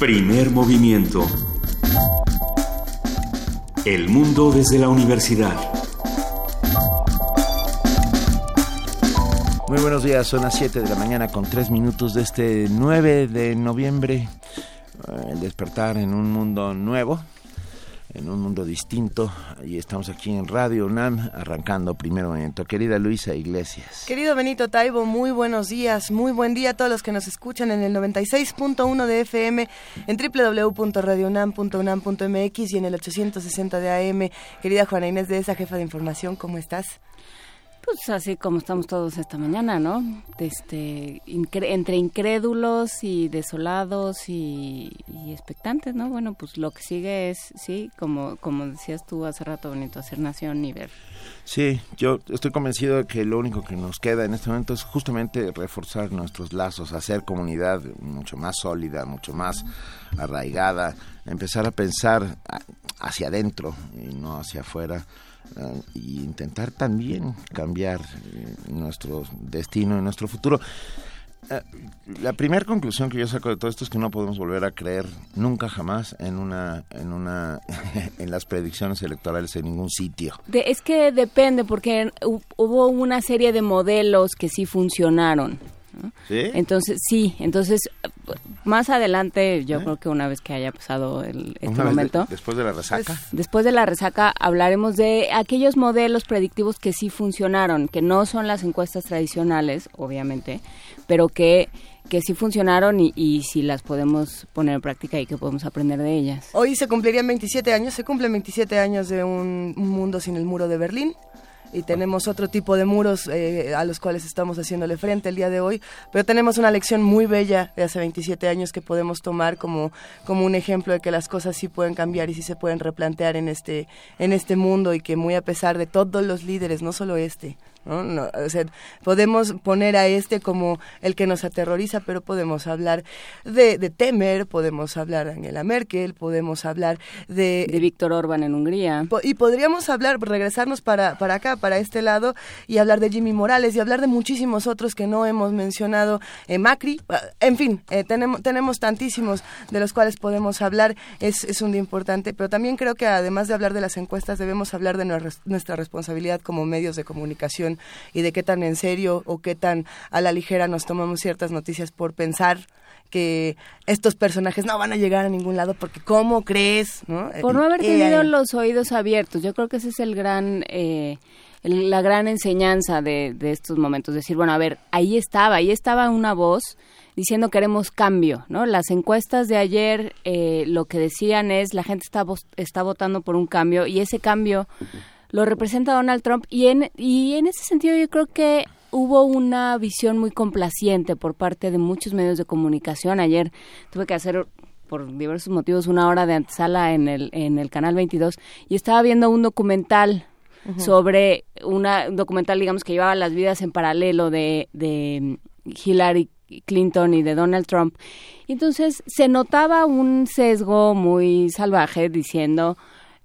Primer movimiento. El mundo desde la universidad. Muy buenos días, son las 7 de la mañana con 3 minutos de este 9 de noviembre. El despertar en un mundo nuevo, en un mundo distinto. Y estamos aquí en Radio UNAM arrancando primer momento. Querida Luisa Iglesias. Querido Benito Taibo, muy buenos días, muy buen día a todos los que nos escuchan en el 96.1 de FM, en www.radiounam.unam.mx y en el 860 de AM. Querida Juana Inés de esa jefa de información, ¿cómo estás? Pues así como estamos todos esta mañana, ¿no? Este, entre incrédulos y desolados y, expectantes, ¿no? Bueno, pues lo que sigue es, sí, como, como decías tú hace rato, bonito, hacer nación y ver. Sí, yo estoy convencido de que lo único que nos queda en este momento es justamente reforzar nuestros lazos, hacer comunidad mucho más sólida, mucho más arraigada, empezar a pensar hacia adentro y no hacia afuera e intentar también cambiar eh, nuestro destino y nuestro futuro. Eh, la primera conclusión que yo saco de todo esto es que no podemos volver a creer nunca jamás en una en una en las predicciones electorales en ningún sitio. es que depende porque hubo una serie de modelos que sí funcionaron. Entonces, sí, entonces más adelante, yo creo que una vez que haya pasado el, este momento. después de la resaca. Pues, después de la resaca hablaremos de aquellos modelos predictivos que sí funcionaron, que no son las encuestas tradicionales, obviamente, pero que que sí funcionaron y, y, si las podemos poner en práctica y que podemos aprender de ellas. Hoy se cumplirían 27 años, se cumplen 27 años de un mundo sin el muro de Berlín y tenemos otro tipo de muros eh, a los cuales estamos haciéndole frente el día de hoy, pero tenemos una lección muy bella de hace 27 años que podemos tomar como, como un ejemplo de que las cosas sí pueden cambiar y sí se pueden replantear en este, en este mundo y que muy a pesar de todos los líderes, no solo este, ¿no? o sea, podemos poner a este como el que nos aterroriza, pero podemos hablar de, de Temer, podemos hablar de Angela Merkel, podemos hablar de... De Víctor Orban en Hungría. Y podríamos hablar, regresarnos para, para acá, para este lado, y hablar de Jimmy Morales y hablar de muchísimos otros que no hemos mencionado, eh, Macri, ah, en fin, eh, tenemos, tenemos tantísimos de los cuales podemos hablar, es, es un día importante, pero también creo que además de hablar de las encuestas, debemos hablar de nuestra responsabilidad como medios de comunicación y de qué tan en serio o qué tan a la ligera nos tomamos ciertas noticias por pensar que estos personajes no van a llegar a ningún lado porque ¿cómo crees? ¿no? Por no haber tenido los oídos abiertos. Yo creo que ese es el gran... Eh, la gran enseñanza de, de estos momentos, decir, bueno, a ver, ahí estaba, ahí estaba una voz diciendo queremos cambio, ¿no? Las encuestas de ayer eh, lo que decían es la gente está, está votando por un cambio y ese cambio lo representa Donald Trump y en, y en ese sentido yo creo que hubo una visión muy complaciente por parte de muchos medios de comunicación. Ayer tuve que hacer por diversos motivos una hora de antesala en el, en el canal 22 y estaba viendo un documental sobre una, un documental digamos que llevaba las vidas en paralelo de, de Hillary Clinton y de Donald Trump. Entonces se notaba un sesgo muy salvaje diciendo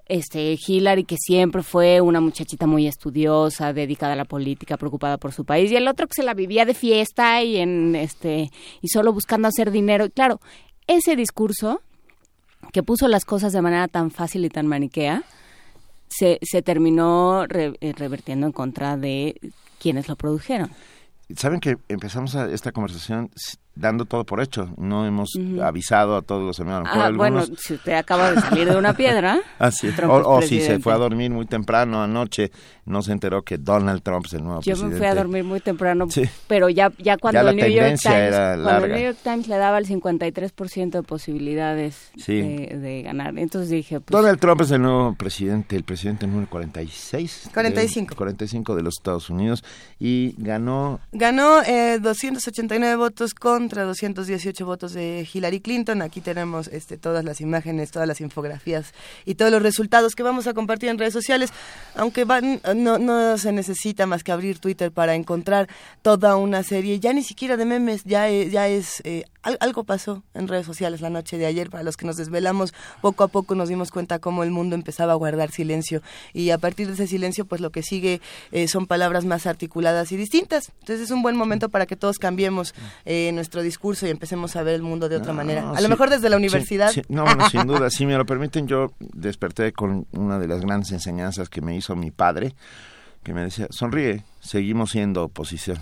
este Hillary que siempre fue una muchachita muy estudiosa, dedicada a la política, preocupada por su país y el otro que se la vivía de fiesta y en este y solo buscando hacer dinero. Y claro, ese discurso que puso las cosas de manera tan fácil y tan maniquea se, se terminó eh, revertiendo en contra de quienes lo produjeron. Saben que empezamos esta conversación dando todo por hecho. No hemos avisado a todos los hermanos. Ah, bueno, si usted acaba de salir de una piedra. Así O, si se fue a dormir muy temprano anoche, no se enteró que Donald Trump es el nuevo presidente. Yo me fui a dormir muy temprano, pero ya, ya cuando, el, New York Times, cuando el New York Times le daba el 53% de posibilidades de, ganar. Entonces dije... Pues, Donald Trump es el nuevo presidente, el presidente número 46. 45. 45 de los Estados Unidos y ganó... Ganó eh, 289 votos con contra 218 votos de Hillary Clinton. Aquí tenemos este, todas las imágenes, todas las infografías y todos los resultados que vamos a compartir en redes sociales. Aunque van, no, se necesita más que abrir Twitter para encontrar toda una serie, ya ni siquiera de memes, ya, ya es eh, algo pasó en redes sociales la noche de ayer. Para los que nos desvelamos, poco a poco nos dimos cuenta cómo el mundo empezaba a guardar silencio. Y a partir de ese silencio, pues lo que sigue eh, son palabras más articuladas y distintas. Entonces es un buen momento para que todos cambiemos eh, nuestro nuestro discurso y empecemos a ver el mundo de otra manera. A lo mejor desde la universidad. no, sin duda, si me lo permiten, yo desperté con una de las grandes enseñanzas que me hizo mi padre, que me decía, sonríe, seguimos siendo oposición.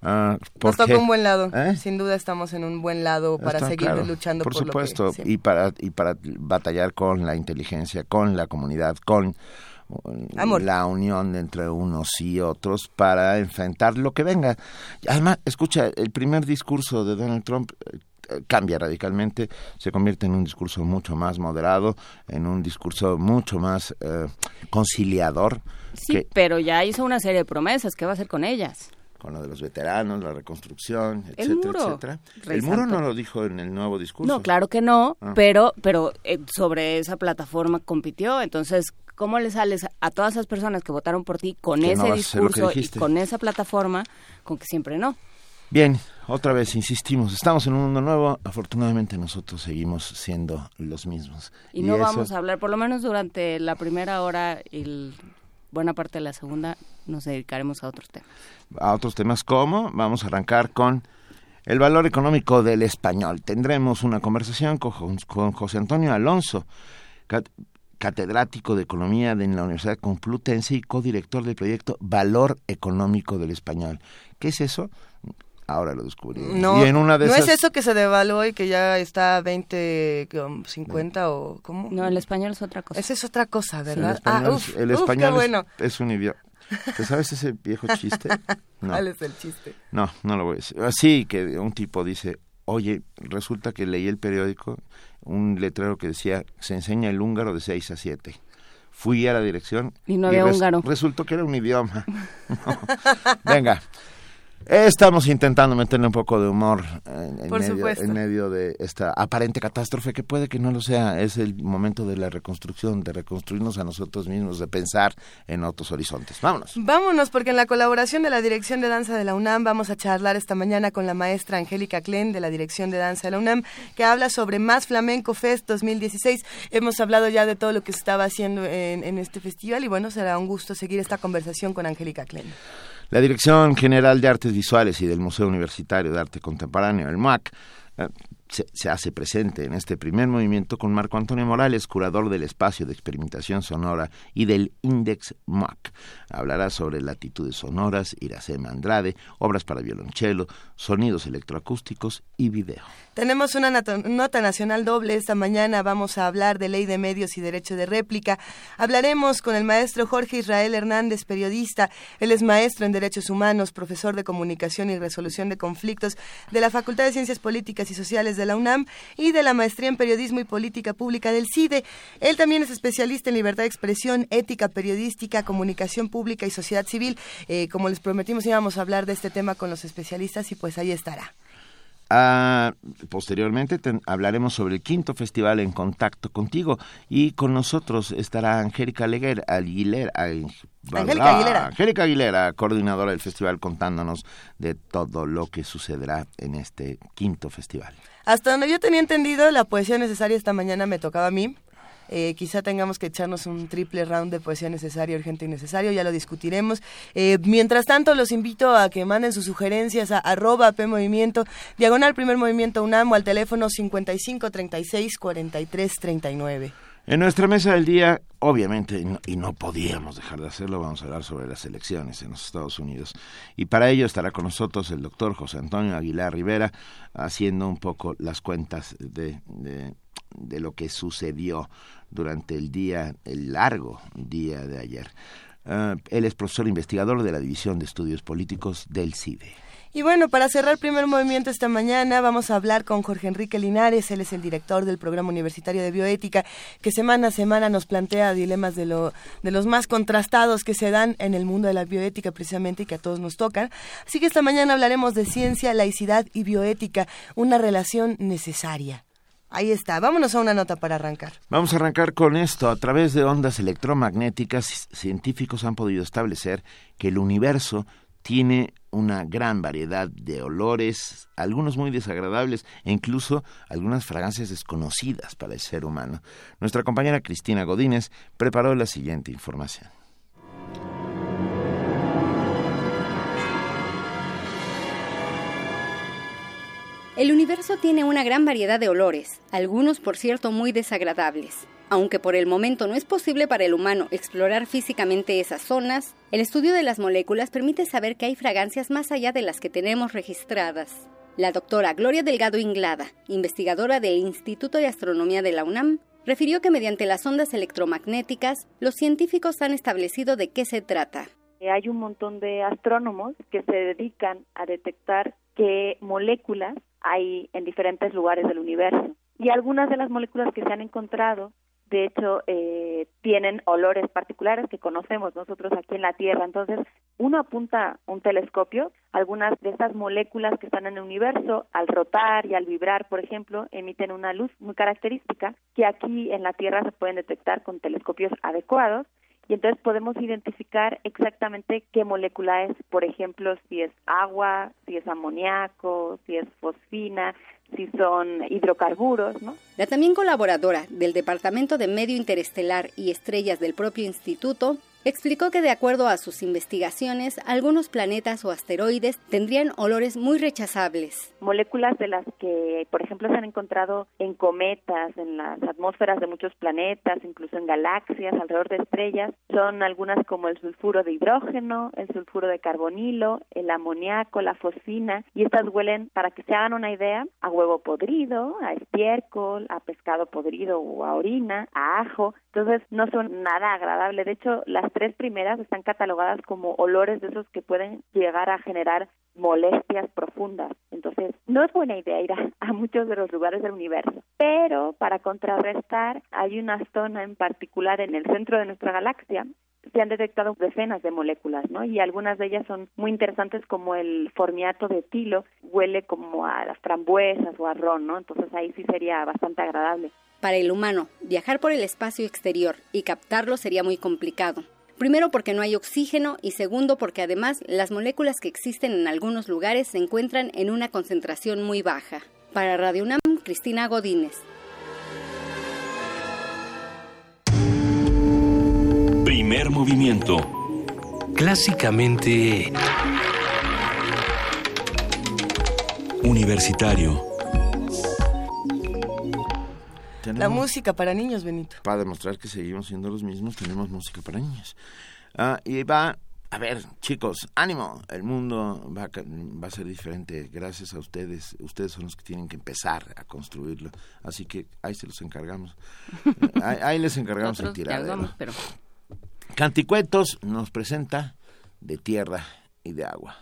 Ah, Nos toca un buen lado. ¿Eh? Sin duda estamos en un buen lado para seguir luchando por, por supuesto, y para y para batallar con la inteligencia, con la comunidad, con la unión entre unos y otros para enfrentar lo que venga. Además, escucha, el primer discurso de Donald Trump eh, cambia radicalmente, se convierte en un discurso mucho más moderado, en un discurso mucho más eh, conciliador. Sí, pero ya hizo una serie de promesas, ¿qué va a hacer con ellas? con lo de los veteranos, la reconstrucción, etcétera, etcétera. El muro no lo dijo en el nuevo discurso. No, claro que no, ah. pero pero eh, sobre esa plataforma compitió, entonces ¿cómo le sales a todas esas personas que votaron por ti con ese discurso y con esa plataforma con que siempre no? Bien, otra vez insistimos, estamos en un mundo nuevo, afortunadamente nosotros seguimos siendo los mismos. Y, no vamos a hablar, por lo menos durante la primera hora y buena parte de la segunda, nos dedicaremos a otros temas. A otros temas como, vamos a arrancar con el valor económico del español. Tendremos una conversación con, con José Antonio Alonso, catedrático de Economía en la Universidad Complutense y codirector del proyecto Valor Económico del Español. ¿Qué es eso? Ahora lo descubrí. No, no es eso que se devaluó y que ya está a 20, 50 o cómo. No, el español es otra cosa. Esa es otra cosa, ¿verdad? el español, ah, es, un idioma. ¿Te sabes ese viejo chiste? No. ¿Cuál es el chiste? No, no lo voy a decir. Así que un tipo dice, oye, resulta que leí el periódico un letrero que decía, se enseña el húngaro de 6 a 7. Fui a la dirección y no había húngaro. Resultó que era un idioma. Venga, Estamos intentando meterle un poco de humor en, medio, de esta aparente catástrofe que puede que no lo sea. Es el momento de la reconstrucción, de reconstruirnos a nosotros mismos, de pensar en otros horizontes. Vámonos. Vámonos, porque en la colaboración de la Dirección de Danza de la UNAM vamos a charlar esta mañana con la maestra Angélica Klen de la Dirección de Danza de la UNAM, que habla sobre Más Flamenco Fest 2016. Hemos hablado ya de todo lo que se estaba haciendo en, en este festival y bueno, será un gusto seguir esta conversación con Angélica Klen. La Dirección General de Artes Visuales y del Museo Universitario de Arte Contemporáneo, el MUAC, eh, se, hace presente en este primer movimiento con Marco Antonio Morales, curador del espacio de experimentación sonora y del Index MAC. Hablará sobre latitudes sonoras, Iracema Andrade, obras para violonchelo, sonidos electroacústicos y video. Tenemos una nota nacional doble esta mañana. Vamos a hablar de ley de medios y derecho de réplica. Hablaremos con el maestro Jorge Israel Hernández, periodista. Él es maestro en derechos humanos, profesor de comunicación y resolución de conflictos de la Facultad de Ciencias Políticas y Sociales de la UNAM y de la maestría en periodismo y política pública del CIDE. Él también es especialista en libertad de expresión, ética periodística, comunicación pública y sociedad civil. Eh, como les prometimos, íbamos a hablar de este tema con los especialistas y pues ahí estará. Ah, posteriormente hablaremos sobre el quinto festival en contacto contigo y con nosotros estará Angélica Leguer, Aguilera, Angélica Aguilera. Angélica Aguilera, coordinadora del festival, contándonos de todo lo que sucederá en este quinto festival. Hasta donde yo tenía entendido, la poesía necesaria esta mañana me tocaba a mí. Eh, quizá tengamos que echarnos un triple round de poesía necesaria, urgente y necesario, ya lo discutiremos. Eh, mientras tanto, los invito a que manden sus sugerencias a arroba P Movimiento, diagonal primer movimiento UNAM al teléfono 55 36 43 39. En nuestra mesa del día, obviamente, y no, podíamos dejar de hacerlo, vamos a hablar sobre las elecciones en los Estados Unidos. Y para ello estará con nosotros el doctor José Antonio Aguilar Rivera, haciendo un poco las cuentas de, de lo que sucedió durante el día, el largo día de ayer. Ah, él es profesor investigador de la División de Estudios Políticos del CIDE. Y bueno, para cerrar el primer movimiento esta mañana vamos a hablar con Jorge Enrique Linares, él es el director del Programa Universitario de Bioética, que semana a semana nos plantea dilemas de, lo, de los más contrastados que se dan en el mundo de la bioética precisamente y que a todos nos tocan. Así que esta mañana hablaremos de ciencia, laicidad y bioética, una relación necesaria. Ahí está, vámonos a una nota para arrancar. Vamos a arrancar con esto. A través de ondas electromagnéticas, científicos han podido establecer que el universo tiene una gran variedad de olores, algunos muy desagradables e incluso algunas fragancias desconocidas para el ser humano. Nuestra compañera Cristina Godínez preparó la siguiente información. El universo tiene una gran variedad de olores, algunos por cierto muy desagradables. Aunque por el momento no es posible para el humano explorar físicamente esas zonas, el estudio de las moléculas permite saber que hay fragancias más allá de las que tenemos registradas. La doctora Gloria Delgado Inglada, investigadora del Instituto de Astronomía de la UNAM, refirió que mediante las ondas electromagnéticas, los científicos han establecido de qué se trata. Hay un montón de astrónomos que se dedican a detectar qué moléculas hay en diferentes lugares del universo. Y algunas de las moléculas que se han encontrado de hecho, eh, tienen olores particulares que conocemos nosotros aquí en la Tierra. Entonces, uno apunta un telescopio, algunas de esas moléculas que están en el universo, al rotar y al vibrar, por ejemplo, emiten una luz muy característica que aquí en la Tierra se pueden detectar con telescopios adecuados y entonces podemos identificar exactamente qué molécula es, por ejemplo, si es agua, si es amoníaco, si es fosfina, si son hidrocarburos, ¿no? La también colaboradora del Departamento de Medio Interestelar y Estrellas del propio instituto explicó que de acuerdo a sus investigaciones, algunos planetas o asteroides tendrían olores muy rechazables. Moléculas de las que, por ejemplo, se han encontrado en cometas, en las atmósferas de muchos planetas, incluso en galaxias, alrededor de estrellas, son algunas como el sulfuro de hidrógeno, el sulfuro de carbonilo, el amoníaco, la fosfina, y estas huelen, para que se hagan una idea, a huevo podrido, a estiércol, a pescado podrido o a orina, a ajo, entonces no son nada agradables. De hecho, las tres primeras están catalogadas como olores de esos que pueden llegar a generar molestias profundas. Entonces, no es buena idea ir a, muchos de los lugares del universo. Pero para contrarrestar, hay una zona en particular en el centro de nuestra galaxia se han detectado decenas de moléculas, ¿no? Y algunas de ellas son muy interesantes como el formiato de tilo, huele como a las frambuesas o a ron, ¿no? Entonces ahí sí sería bastante agradable. Para el humano, viajar por el espacio exterior y captarlo sería muy complicado. Primero porque no hay oxígeno y segundo porque además las moléculas que existen en algunos lugares se encuentran en una concentración muy baja. Para Radio UNAM, Cristina Godínez. Primer movimiento. Clásicamente... Universitario la música para niños, Benito. Para demostrar que seguimos siendo los mismos, tenemos música para niños. Ah, y va, a ver, chicos, ánimo, el mundo va a, va a ser diferente gracias a ustedes. Ustedes son los que tienen que empezar a construirlo. Así que ahí se los encargamos. ahí, les encargamos el tiradero. Pero... Canticuentos nos presenta de tierra y de agua.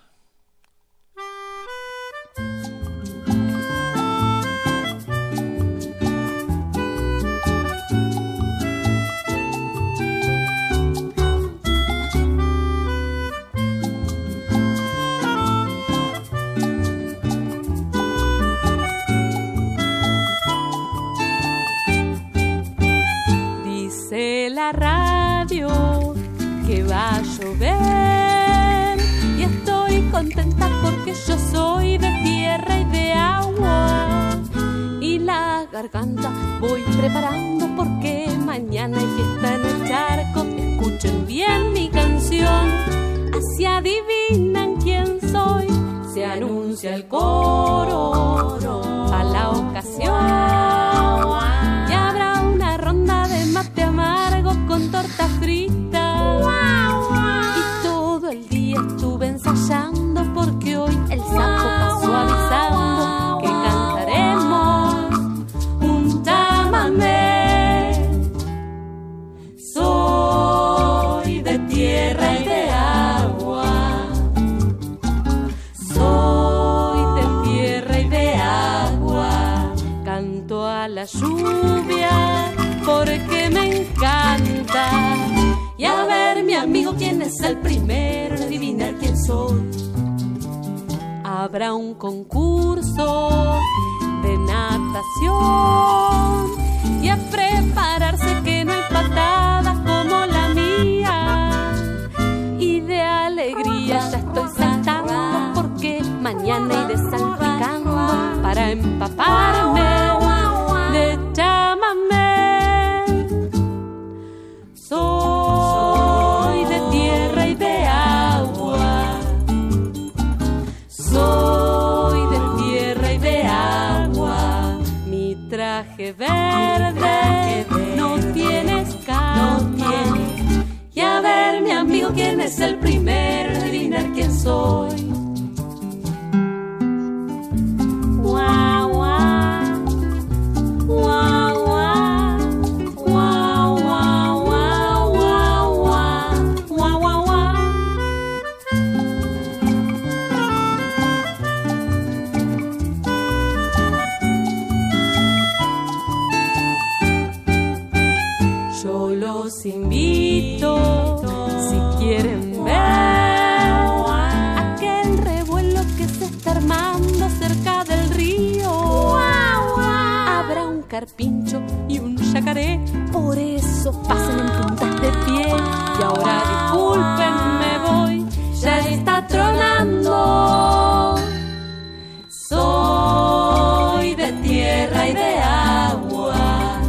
Yo soy de tierra y de agua y la garganta voy preparando porque mañana hay fiesta en el charco escuchen bien mi canción así adivinan quién soy se anuncia el coro a la ocasión con torta frita. Y a ver, mi amigo, quién es el primero en adivinar quién soy. Habrá un concurso de natación y a prepararse que no hay patadas como la mía. Y de alegría ya estoy saltando porque mañana iré salpicando para empaparme que verde, no tienes cama. Y a ver, mi amigo, quién es el primero adivinar quién soy. Guau, guau, carpincho y un yacaré, por eso pasen en puntas de pie. Y ahora disculpen, me voy, ya está tronando. Soy de tierra y de agua.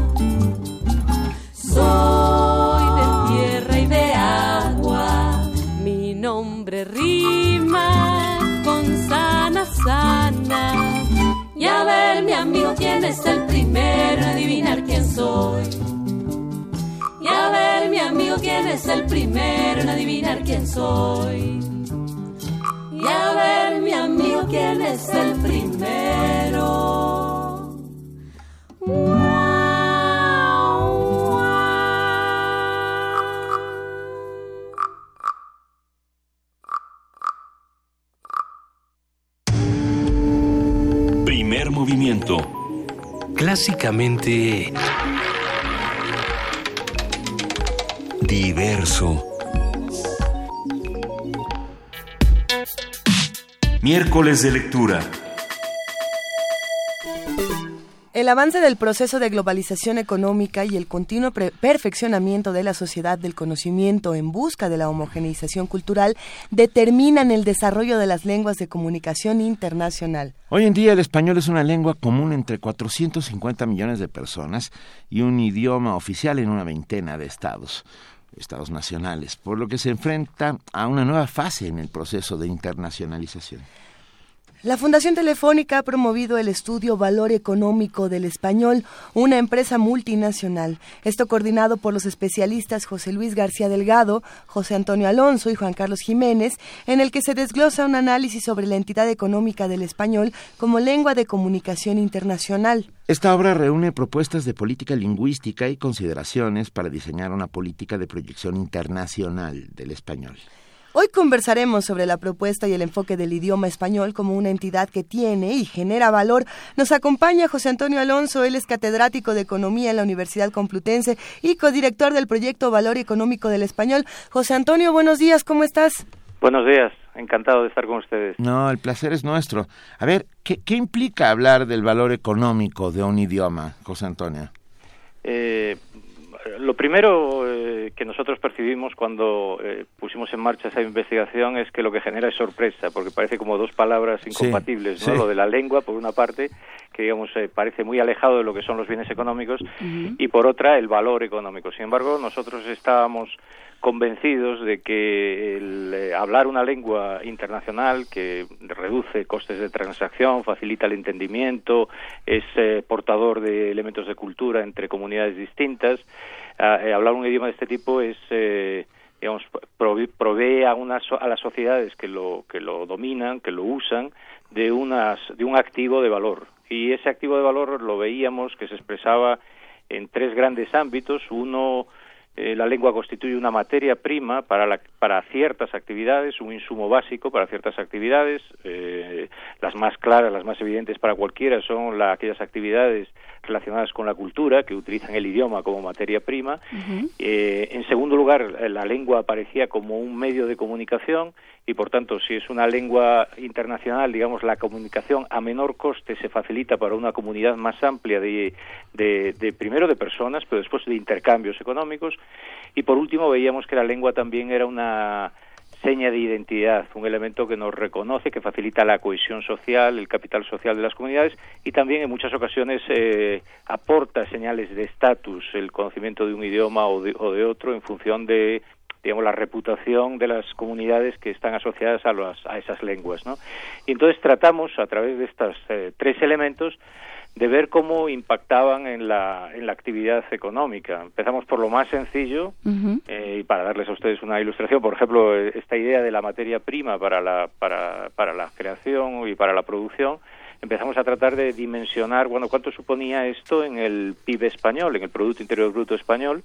Soy de tierra y de agua. Mi nombre rima con sana, sana. Y a ver, mi amigo, quién es el primero adivinar quién soy. Y a ver, mi amigo, quién es el primero en adivinar quién soy. Y a ver, mi amigo, quién es el primero. Primer Clásicamente diverso. Miércoles de lectura. El avance del proceso de globalización económica y el continuo perfeccionamiento de la sociedad del conocimiento en busca de la homogeneización cultural determinan el desarrollo de las lenguas de comunicación internacional. Hoy en día el español es una lengua común entre 450 millones de personas y un idioma oficial en una veintena de estados, estados nacionales, por lo que se enfrenta a una nueva fase en el proceso de internacionalización. La Fundación Telefónica ha promovido el estudio Valor Económico del Español, una empresa multinacional. Esto coordinado por los especialistas José Luis García Delgado, José Antonio Alonso y Juan Carlos Jiménez, en el que se desglosa un análisis sobre la entidad económica del español como lengua de comunicación internacional. Esta obra reúne propuestas de política lingüística y consideraciones para diseñar una política de proyección internacional del español. Hoy conversaremos sobre la propuesta y el enfoque del idioma español como una entidad que tiene y genera valor. Nos acompaña José Antonio Alonso, él es catedrático de Economía en la Universidad Complutense y codirector del proyecto Valor Económico del Español. José Antonio, buenos días, ¿cómo estás? Buenos días, encantado de estar con ustedes. No, el placer es nuestro. A ver, ¿qué, qué implica hablar del valor económico de un idioma, José Antonio? Eh, lo primero eh, que nosotros percibimos cuando eh, pusimos en marcha esa investigación es que lo que genera es sorpresa, porque parece como dos palabras incompatibles, Sí, ¿no? sí. Lo de la lengua, por una parte, que digamos eh, parece muy alejado de lo que son los bienes económicos, y por otra el valor económico. Sin embargo, nosotros estábamos convencidos de que el eh, hablar una lengua internacional que reduce costes de transacción, facilita el entendimiento, es eh, portador de elementos de cultura entre comunidades distintas, eh, hablar un idioma de este tipo es eh, digamos prove- provee a unas a las sociedades que lo que lo dominan, que lo usan de unas de un activo de valor. Y ese activo de valor lo veíamos que se expresaba en tres grandes ámbitos. Uno eh, la lengua constituye una materia prima para, la- para ciertas actividades, un insumo básico para ciertas actividades. eh, las más claras, las más evidentes para cualquiera son la- aquellas actividades relacionadas con la cultura que utilizan el idioma como materia prima. Eh, en segundo lugar, la lengua aparecía como un medio de comunicación y, por tanto, si es una lengua internacional, digamos, la comunicación a menor coste se facilita para una comunidad más amplia de, de, de primero de personas, pero después de intercambios económicos. Y, por último, veíamos que la lengua también era una seña de identidad, un elemento que nos reconoce, que facilita la cohesión social, el capital social de las comunidades y también en muchas ocasiones eh, aporta señales de estatus, el conocimiento de un idioma o de, o de otro en función de digamos, la reputación de las comunidades que están asociadas a, a esas lenguas, ¿no? Y entonces tratamos, a través de estos eh, tres elementos, de ver cómo impactaban en la, en la actividad económica. Empezamos por lo más sencillo eh, y para darles a ustedes una ilustración, por ejemplo, esta idea de la materia prima para la, para, para la creación y para la producción, empezamos a tratar de dimensionar, bueno, cuánto suponía esto en el PIB español, en el Producto Interior Bruto español,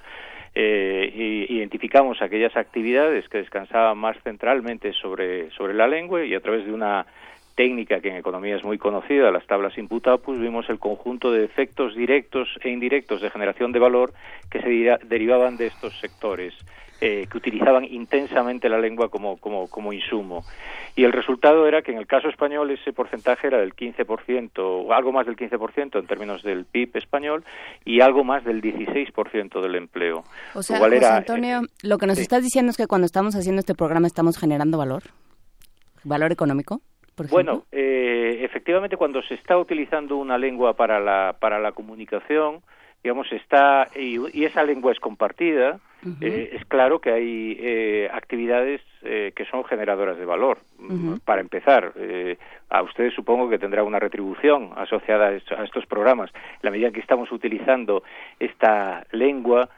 eh, y identificamos aquellas actividades que descansaban más centralmente sobre, sobre la lengua y a través de una técnica que en economía es muy conocida, las tablas pues vimos el conjunto de efectos directos e indirectos de generación de valor que se derivaban de estos sectores. Eh, que utilizaban intensamente la lengua como, como, como insumo. Y el resultado era que en el caso español ese porcentaje era del 15%, o algo más del 15% en términos del PIB español, y algo más del 16% del empleo. O sea, José Antonio, lo que nos estás diciendo es que cuando estamos haciendo este programa estamos generando valor, valor económico bueno, eh, efectivamente, cuando se está utilizando una lengua para la, para la comunicación, digamos, está, y, esa lengua es compartida, eh, es claro que hay eh, actividades que son generadoras de valor. Para empezar, a ustedes supongo que tendrá una retribución asociada a, estos programas. la medida que estamos utilizando esta lengua,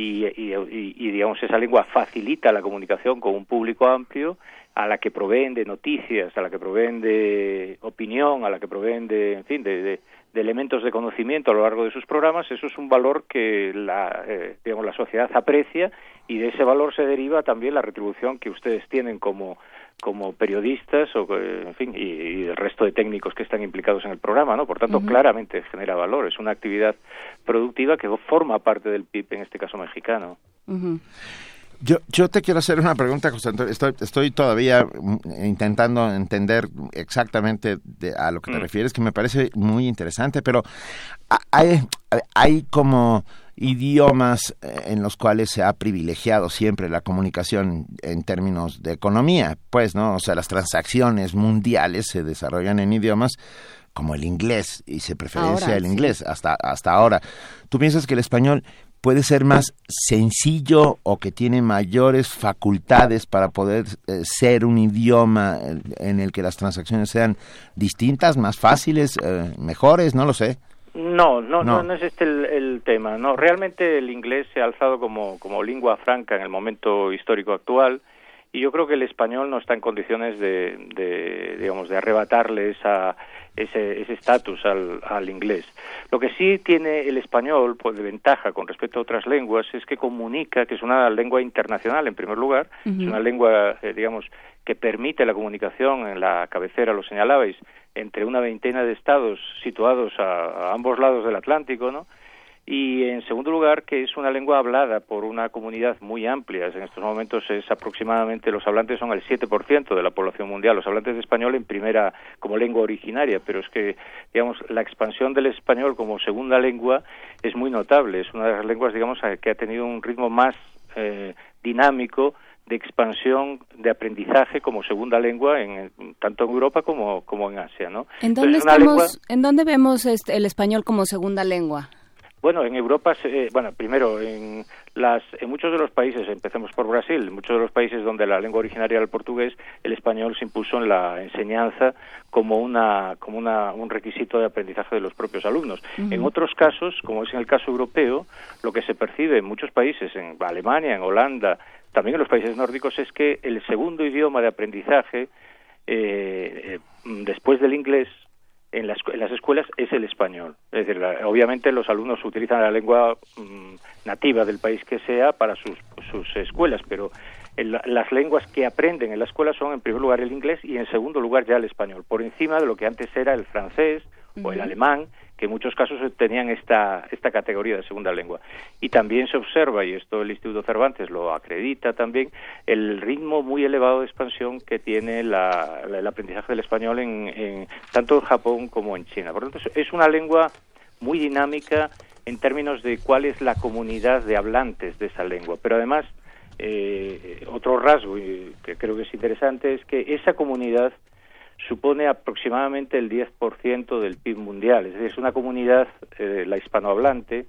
y, y, digamos esa lengua facilita la comunicación con un público amplio a la que proveen de noticias, a la que proveen de opinión, a la que proveen de, en fin, de, elementos de conocimiento a lo largo de sus programas, eso es un valor que la, eh, digamos, la sociedad aprecia y de ese valor se deriva también la retribución que ustedes tienen como como periodistas o eh, en fin y, el resto de técnicos que están implicados en el programa no por tanto claramente genera valor. Es una actividad productiva que forma parte del PIB en este caso mexicano. Yo, yo te quiero hacer una pregunta, José Estoy, estoy todavía intentando entender exactamente a lo que te mm. refieres, que me parece muy interesante, pero hay, hay como idiomas eh, en los cuales se ha privilegiado siempre la comunicación en términos de economía, pues, ¿no? O sea, las transacciones mundiales se desarrollan en idiomas como el inglés y se preferencia el inglés hasta hasta ahora. ¿Tú piensas que el español puede ser más sencillo o que tiene mayores facultades para poder eh, ser un idioma en el que las transacciones sean distintas, más fáciles, eh, mejores, no lo sé. No, no, no, es este el, tema. No, realmente el inglés se ha alzado como, como lengua franca en el momento histórico actual y yo creo que el español no está en condiciones de, de digamos, de arrebatarle esa ese estatus al, al, inglés. Lo que sí tiene el español pues, de ventaja con respecto a otras lenguas es que comunica, que es una lengua internacional en primer lugar, es una lengua, eh, digamos, que permite la comunicación en la cabecera, lo señalabais, entre una veintena de estados situados a, a ambos lados del Atlántico, ¿no? Y en segundo lugar que es una lengua hablada por una comunidad muy amplia. En estos momentos es aproximadamente los hablantes son el 7% de la población mundial, los hablantes de español en primera como lengua originaria, pero es que digamos la expansión del español como segunda lengua es muy notable, es una de las lenguas digamos que ha tenido un ritmo más eh, dinámico de expansión de aprendizaje como segunda lengua en tanto en Europa como, como en Asia, ¿no? ¿En dónde, estamos, ¿en dónde vemos este, el español como segunda lengua? Bueno, en Europa, eh, bueno, primero, en, las, en muchos de los países, empecemos por Brasil, en muchos de los países donde la lengua originaria era el portugués, el español se impuso en la enseñanza como, una, como una, un requisito de aprendizaje de los propios alumnos. En otros casos, como es en el caso europeo, lo que se percibe en muchos países, en Alemania, en Holanda, también en los países nórdicos, es que el segundo idioma de aprendizaje, eh, eh después del inglés, en las, escuelas es el español. Es decir, obviamente los alumnos utilizan la lengua mm, nativa del país que sea para sus, sus escuelas, pero las lenguas que aprenden en la escuela son en primer lugar el inglés y en segundo lugar ya el español, por encima de lo que antes era el francés o el alemán que en muchos casos tenían esta, esta categoría de segunda lengua. Y también se observa, y esto el Instituto Cervantes lo acredita también, el ritmo muy elevado de expansión que tiene la, el aprendizaje del español en, tanto en Japón como en China. Por lo tanto, es una lengua muy dinámica en términos de cuál es la comunidad de hablantes de esa lengua. Pero además, eh, otro rasgo que creo que es interesante es que esa comunidad supone aproximadamente el 10% del PIB mundial. Es decir, es una comunidad, eh, la hispanohablante,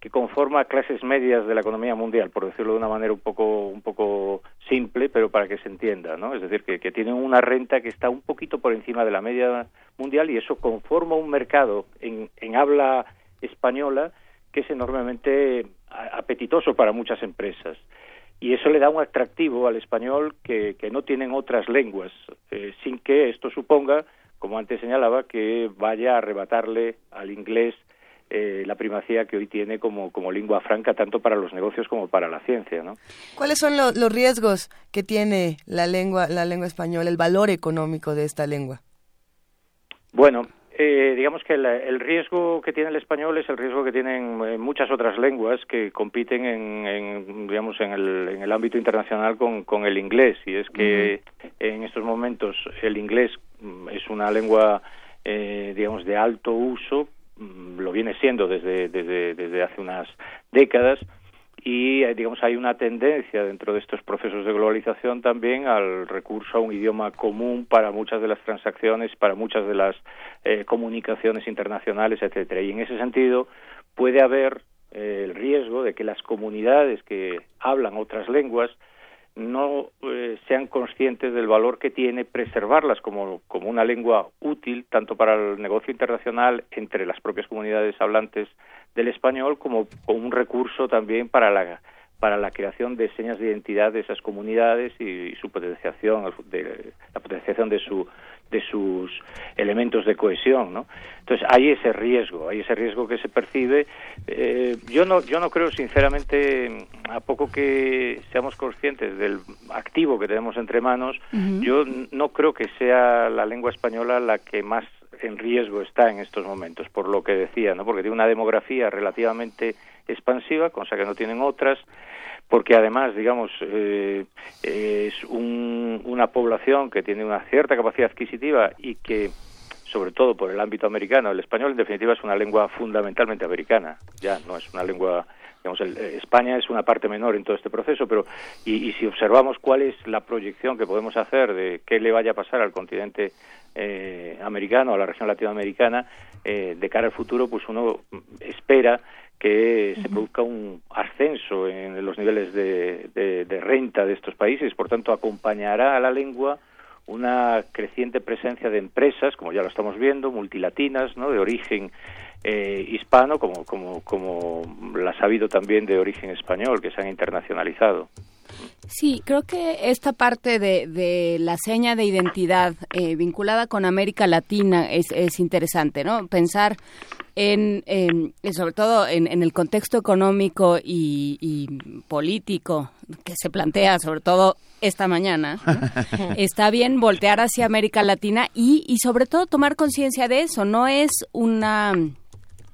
que conforma clases medias de la economía mundial, por decirlo de una manera un poco, un poco simple, pero para que se entienda, ¿no? Es decir, que, que tienen una renta que está un poquito por encima de la media mundial y eso conforma un mercado en, en habla española que es enormemente apetitoso para muchas empresas. Y eso le da un atractivo al español que, que no tienen otras lenguas, eh, sin que esto suponga, como antes señalaba, que vaya a arrebatarle al inglés eh, la primacía que hoy tiene como, como lengua franca tanto para los negocios como para la ciencia, ¿no? ¿Cuáles son lo- los riesgos que tiene la lengua, la lengua española, el valor económico de esta lengua? Bueno, eh, digamos que el, el riesgo que tiene el español es el riesgo que tienen eh, muchas otras lenguas que compiten en, en, digamos, en el, en el ámbito internacional con, con el inglés. Y es que en estos momentos el inglés mm, es una lengua, eh, digamos, de alto uso, mm, lo viene siendo desde, desde, desde hace unas décadas y eh, digamos hay una tendencia dentro de estos procesos de globalización también al recurso a un idioma común para muchas de las transacciones, para muchas de las eh, comunicaciones internacionales, etcétera. Y en ese sentido puede haber eh, el riesgo de que las comunidades que hablan otras lenguas no eh, sean conscientes del valor que tiene preservarlas como, como una lengua útil tanto para el negocio internacional entre las propias comunidades hablantes del español como, como un recurso también para la para la creación de señas de identidad de esas comunidades y, y su potenciación de, la potenciación de su de sus elementos de cohesión, ¿no? Entonces hay ese riesgo, hay ese riesgo que se percibe. Eh, yo no yo no creo sinceramente a poco que seamos conscientes del activo que tenemos entre manos, yo no creo que sea la lengua española la que más en riesgo está en estos momentos, por lo que decía, ¿no? Porque tiene una demografía relativamente expansiva, cosa que no tienen otras, porque además, digamos, eh, es un- una población que tiene una cierta capacidad adquisitiva y que, sobre todo por el ámbito americano, el español en definitiva es una lengua fundamentalmente americana, ya no es una lengua digamos, el- eh, España es una parte menor en todo este proceso, pero y, si observamos cuál es la proyección que podemos hacer de qué le vaya a pasar al continente eh, americano, a la región latinoamericana, eh, de cara al futuro, pues uno espera que se produzca un ascenso en los niveles de, de- de renta de estos países, por tanto acompañará a la lengua una creciente presencia de empresas, como ya lo estamos viendo, multilatinas, ¿no? de origen eh, hispano, como, como, como las ha habido también de origen español, que se han internacionalizado. Sí, creo que esta parte de, de la seña de identidad eh, vinculada con América Latina es, es interesante, ¿no? Pensar en, en- y sobre todo en, en el contexto económico y, y político que se plantea, sobre todo esta mañana, ¿no? está bien voltear hacia América Latina y, y sobre todo tomar conciencia de eso. No es una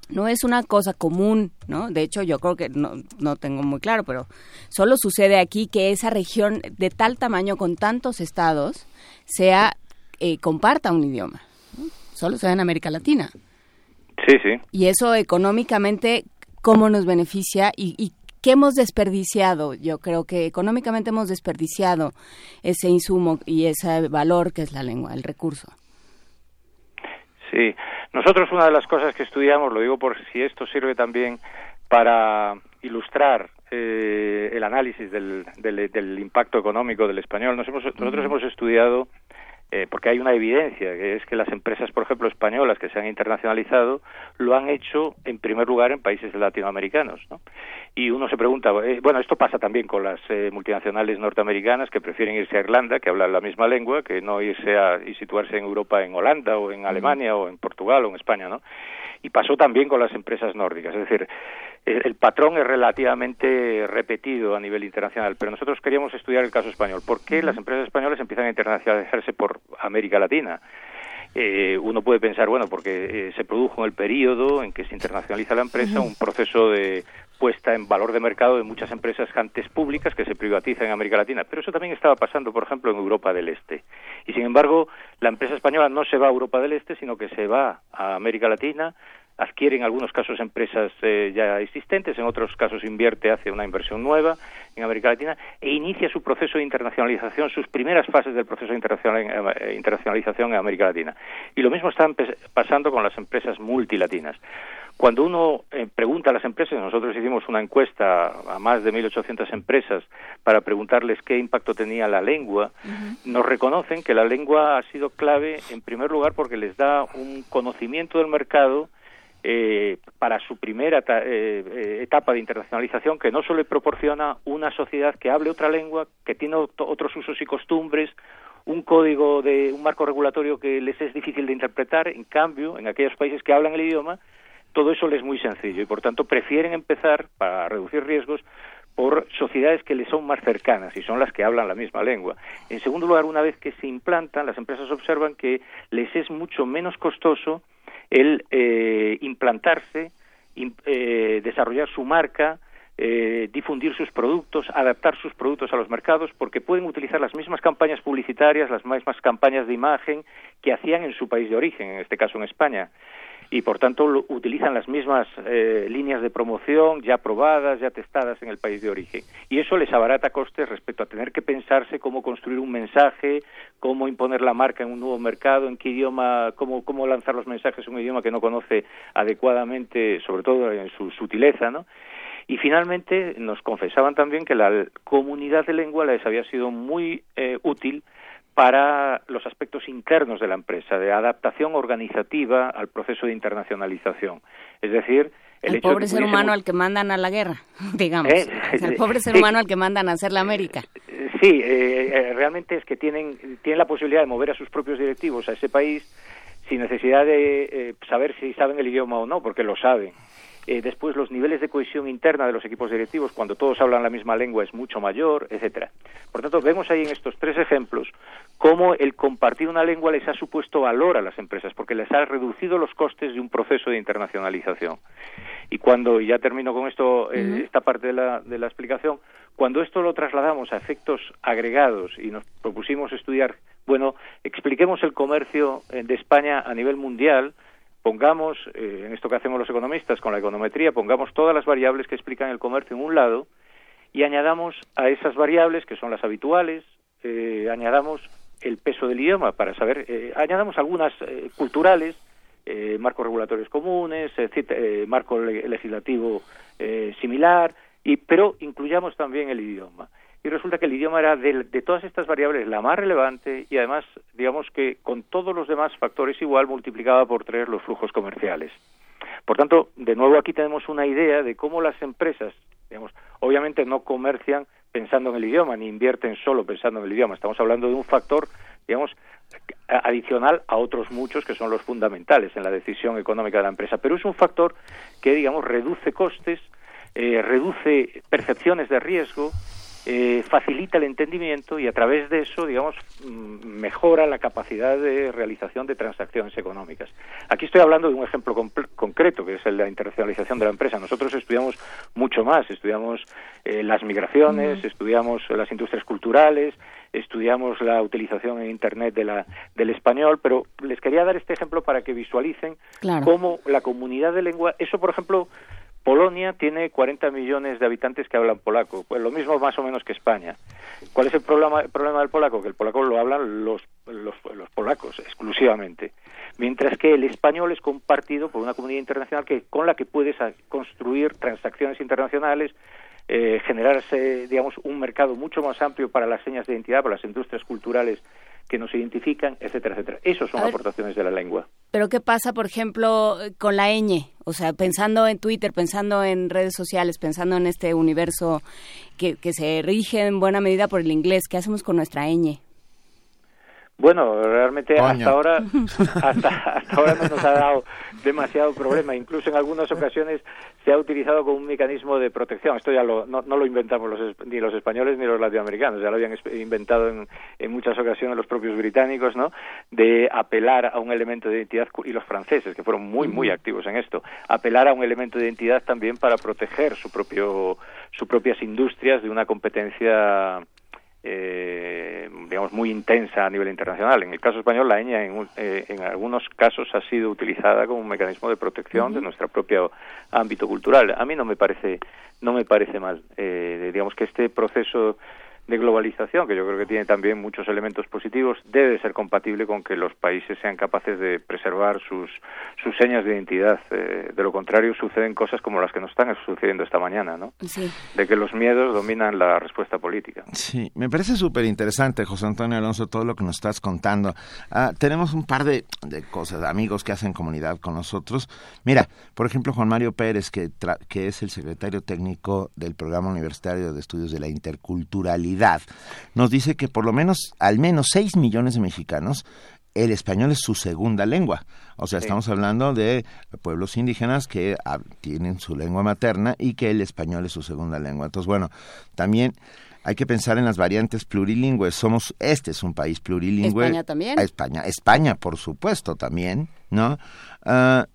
no es una cosa común, ¿no? De hecho, yo creo que no, no tengo muy claro, pero solo sucede aquí que esa región de tal tamaño con tantos estados sea eh, comparta un idioma. ¿no? Solo se da en América Latina. Sí, sí. Y eso económicamente, ¿cómo nos beneficia y, y qué hemos desperdiciado? Yo creo que económicamente hemos desperdiciado ese insumo y ese valor que es la lengua, el recurso. Sí, nosotros una de las cosas que estudiamos, lo digo por si esto sirve también para ilustrar eh, el análisis del, del, del impacto económico del español, nos hemos- nosotros hemos estudiado, eh, porque hay una evidencia, que es que las empresas, por ejemplo, españolas que se han internacionalizado, lo han hecho en primer lugar en países latinoamericanos. ¿no? Y uno se pregunta, eh, bueno, esto pasa también con las eh, multinacionales norteamericanas que prefieren irse a Irlanda, que hablan la misma lengua, que no irse a, y situarse en Europa, en Holanda o en Alemania o en Portugal o en España, ¿no? Y pasó también con las empresas nórdicas, es decir, el, el patrón es relativamente repetido a nivel internacional, pero nosotros queríamos estudiar el caso español. ¿Por qué las empresas españolas empiezan a internacionalizarse por América Latina? Eh, uno puede pensar, bueno, porque eh, se produjo en el periodo en que se internacionaliza la empresa un proceso de puesta en valor de mercado de muchas empresas antes públicas que se privatizan en América Latina. Pero eso también estaba pasando, por ejemplo, en Europa del Este. Y sin embargo, la empresa española no se va a Europa del Este, sino que se va a América Latina, adquiere en algunos casos empresas eh, ya existentes, en otros casos invierte, hace una inversión nueva en América Latina e inicia su proceso de internacionalización, sus primeras fases del proceso de eh, internacionalización en América Latina. Y lo mismo está pasando con las empresas multilatinas. Cuando uno eh, pregunta a las empresas, nosotros hicimos una encuesta a más de 1.800 empresas para preguntarles qué impacto tenía la lengua, nos reconocen que la lengua ha sido clave, en primer lugar, porque les da un conocimiento del mercado eh, para su primera eh, eh, etapa de internacionalización que no solo le proporciona una sociedad que hable otra lengua, que tiene otros usos y costumbres, un código de un marco regulatorio que les es difícil de interpretar, en cambio, en aquellos países que hablan el idioma, todo eso les es muy sencillo y por tanto prefieren empezar para reducir riesgos por sociedades que les son más cercanas y son las que hablan la misma lengua. En segundo lugar, una vez que se implantan, las empresas observan que les es mucho menos costoso el eh, implantarse, eh, desarrollar su marca, eh, difundir sus productos, adaptar sus productos a los mercados, porque pueden utilizar las mismas campañas publicitarias, las mismas campañas de imagen que hacían en su país de origen, en este caso en España y por tanto utilizan las mismas eh, líneas de promoción ya probadas, ya testadas en el país de origen. Y eso les abarata costes respecto a tener que pensarse cómo construir un mensaje, cómo imponer la marca en un nuevo mercado, en qué idioma, cómo, cómo lanzar los mensajes en un idioma que no conoce adecuadamente, sobre todo en su sutileza, ¿no? Y finalmente nos confesaban también que la comunidad de lengua les había sido muy eh, útil para los aspectos internos de la empresa, de adaptación organizativa al proceso de internacionalización. Es decir, el, pobre ser humano al que mandan a la guerra, digamos. ¿Eh? El pobre ser humano al que mandan a hacer la América. Sí, eh, realmente es que tienen, tienen la posibilidad de mover a sus propios directivos a ese país sin necesidad de eh, saber si saben el idioma o no, porque lo saben. Eh, después los niveles de cohesión interna de los equipos directivos cuando todos hablan la misma lengua es mucho mayor, etcétera. Por tanto, vemos ahí en estos tres ejemplos cómo el compartir una lengua les ha supuesto valor a las empresas porque les ha reducido los costes de un proceso de internacionalización. Y cuando y ya termino con esto eh, esta parte de la, de la explicación, cuando esto lo trasladamos a efectos agregados y nos propusimos estudiar, bueno, expliquemos el comercio eh, de España a nivel mundial pongamos, eh, en esto que hacemos los economistas con la econometría, pongamos todas las variables que explican el comercio en un lado y añadamos a esas variables, que son las habituales, eh, añadamos el peso del idioma para saber, eh, añadamos algunas culturales, marcos regulatorios comunes, marco legislativo similar, y, pero incluyamos también el idioma y resulta que el idioma era de, todas estas variables la más relevante y además, digamos que con todos los demás factores igual multiplicaba por tres los flujos comerciales. Por tanto, de nuevo aquí tenemos una idea de cómo las empresas, digamos, obviamente no comercian pensando en el idioma, ni invierten solo pensando en el idioma. Estamos hablando de un factor, digamos, adicional a otros muchos que son los fundamentales en la decisión económica de la empresa. Pero es un factor que, digamos, reduce costes, eh, reduce percepciones de riesgo, eh, facilita el entendimiento y a través de eso, digamos, mm, mejora la capacidad de realización de transacciones económicas. Aquí estoy hablando de un ejemplo concreto, que es el de la internacionalización de la empresa. Nosotros estudiamos mucho más, estudiamos eh, las migraciones, estudiamos las industrias culturales, estudiamos la utilización en Internet de la, del español, pero les quería dar este ejemplo para que visualicen cómo la comunidad de lengua, eso por ejemplo, Polonia tiene 40 millones de habitantes que hablan polaco, pues lo mismo más o menos que España. ¿Cuál es el problema, el problema del polaco? Que el polaco lo hablan los, los, polacos exclusivamente, mientras que el español es compartido por una comunidad internacional que con la que puedes construir transacciones internacionales, eh, generarse, digamos, un mercado mucho más amplio para las señas de identidad, para las industrias culturales que nos identifican, etcétera, etcétera. Esos son aportaciones de la lengua. Pero ¿qué pasa, por ejemplo, con la ñ? O sea, pensando en Twitter, pensando en redes sociales, pensando en este universo que, que se rige en buena medida por el inglés, ¿qué hacemos con nuestra ñ? Bueno, realmente hasta ahora, hasta, hasta ahora no nos ha dado demasiado problema. Incluso en algunas ocasiones se ha utilizado como un mecanismo de protección. Esto ya lo, no, lo inventamos los, ni los españoles ni los latinoamericanos, ya lo habían inventado en, en, muchas ocasiones los propios británicos, ¿no? De apelar a un elemento de identidad y los franceses, que fueron muy muy activos en esto, apelar a un elemento de identidad también para proteger su propio sus propias industrias de una competencia eh, digamos, muy intensa a nivel internacional. En el caso español, la ñ en, eh, en algunos casos ha sido utilizada como un mecanismo de protección de nuestro propio ámbito cultural. A mí no me parece, no me parece mal. Eh, digamos que este proceso de globalización, que yo creo que tiene también muchos elementos positivos, debe ser compatible con que los países sean capaces de preservar sus, sus señas de identidad. Eh, de lo contrario, suceden cosas como las que nos están sucediendo esta mañana, ¿no? Sí. De que los miedos dominan la respuesta política. Sí, me parece súper interesante, José Antonio Alonso, todo lo que nos estás contando. Ah, tenemos un par de, de cosas, amigos que hacen comunidad con nosotros. Mira, por ejemplo, Juan Mario Pérez, que, tra- que es el secretario técnico del Programa Universitario de Estudios de la Interculturalidad, nos dice que por lo menos, al menos 6 millones de mexicanos, el español es su segunda lengua. O sea, Sí. estamos hablando de pueblos indígenas que tienen su lengua materna y que el español es su segunda lengua. Entonces, bueno, también hay que pensar en las variantes plurilingües. Somos, este es un país plurilingüe. España también. A España, España, por supuesto, también, ¿no? Ah,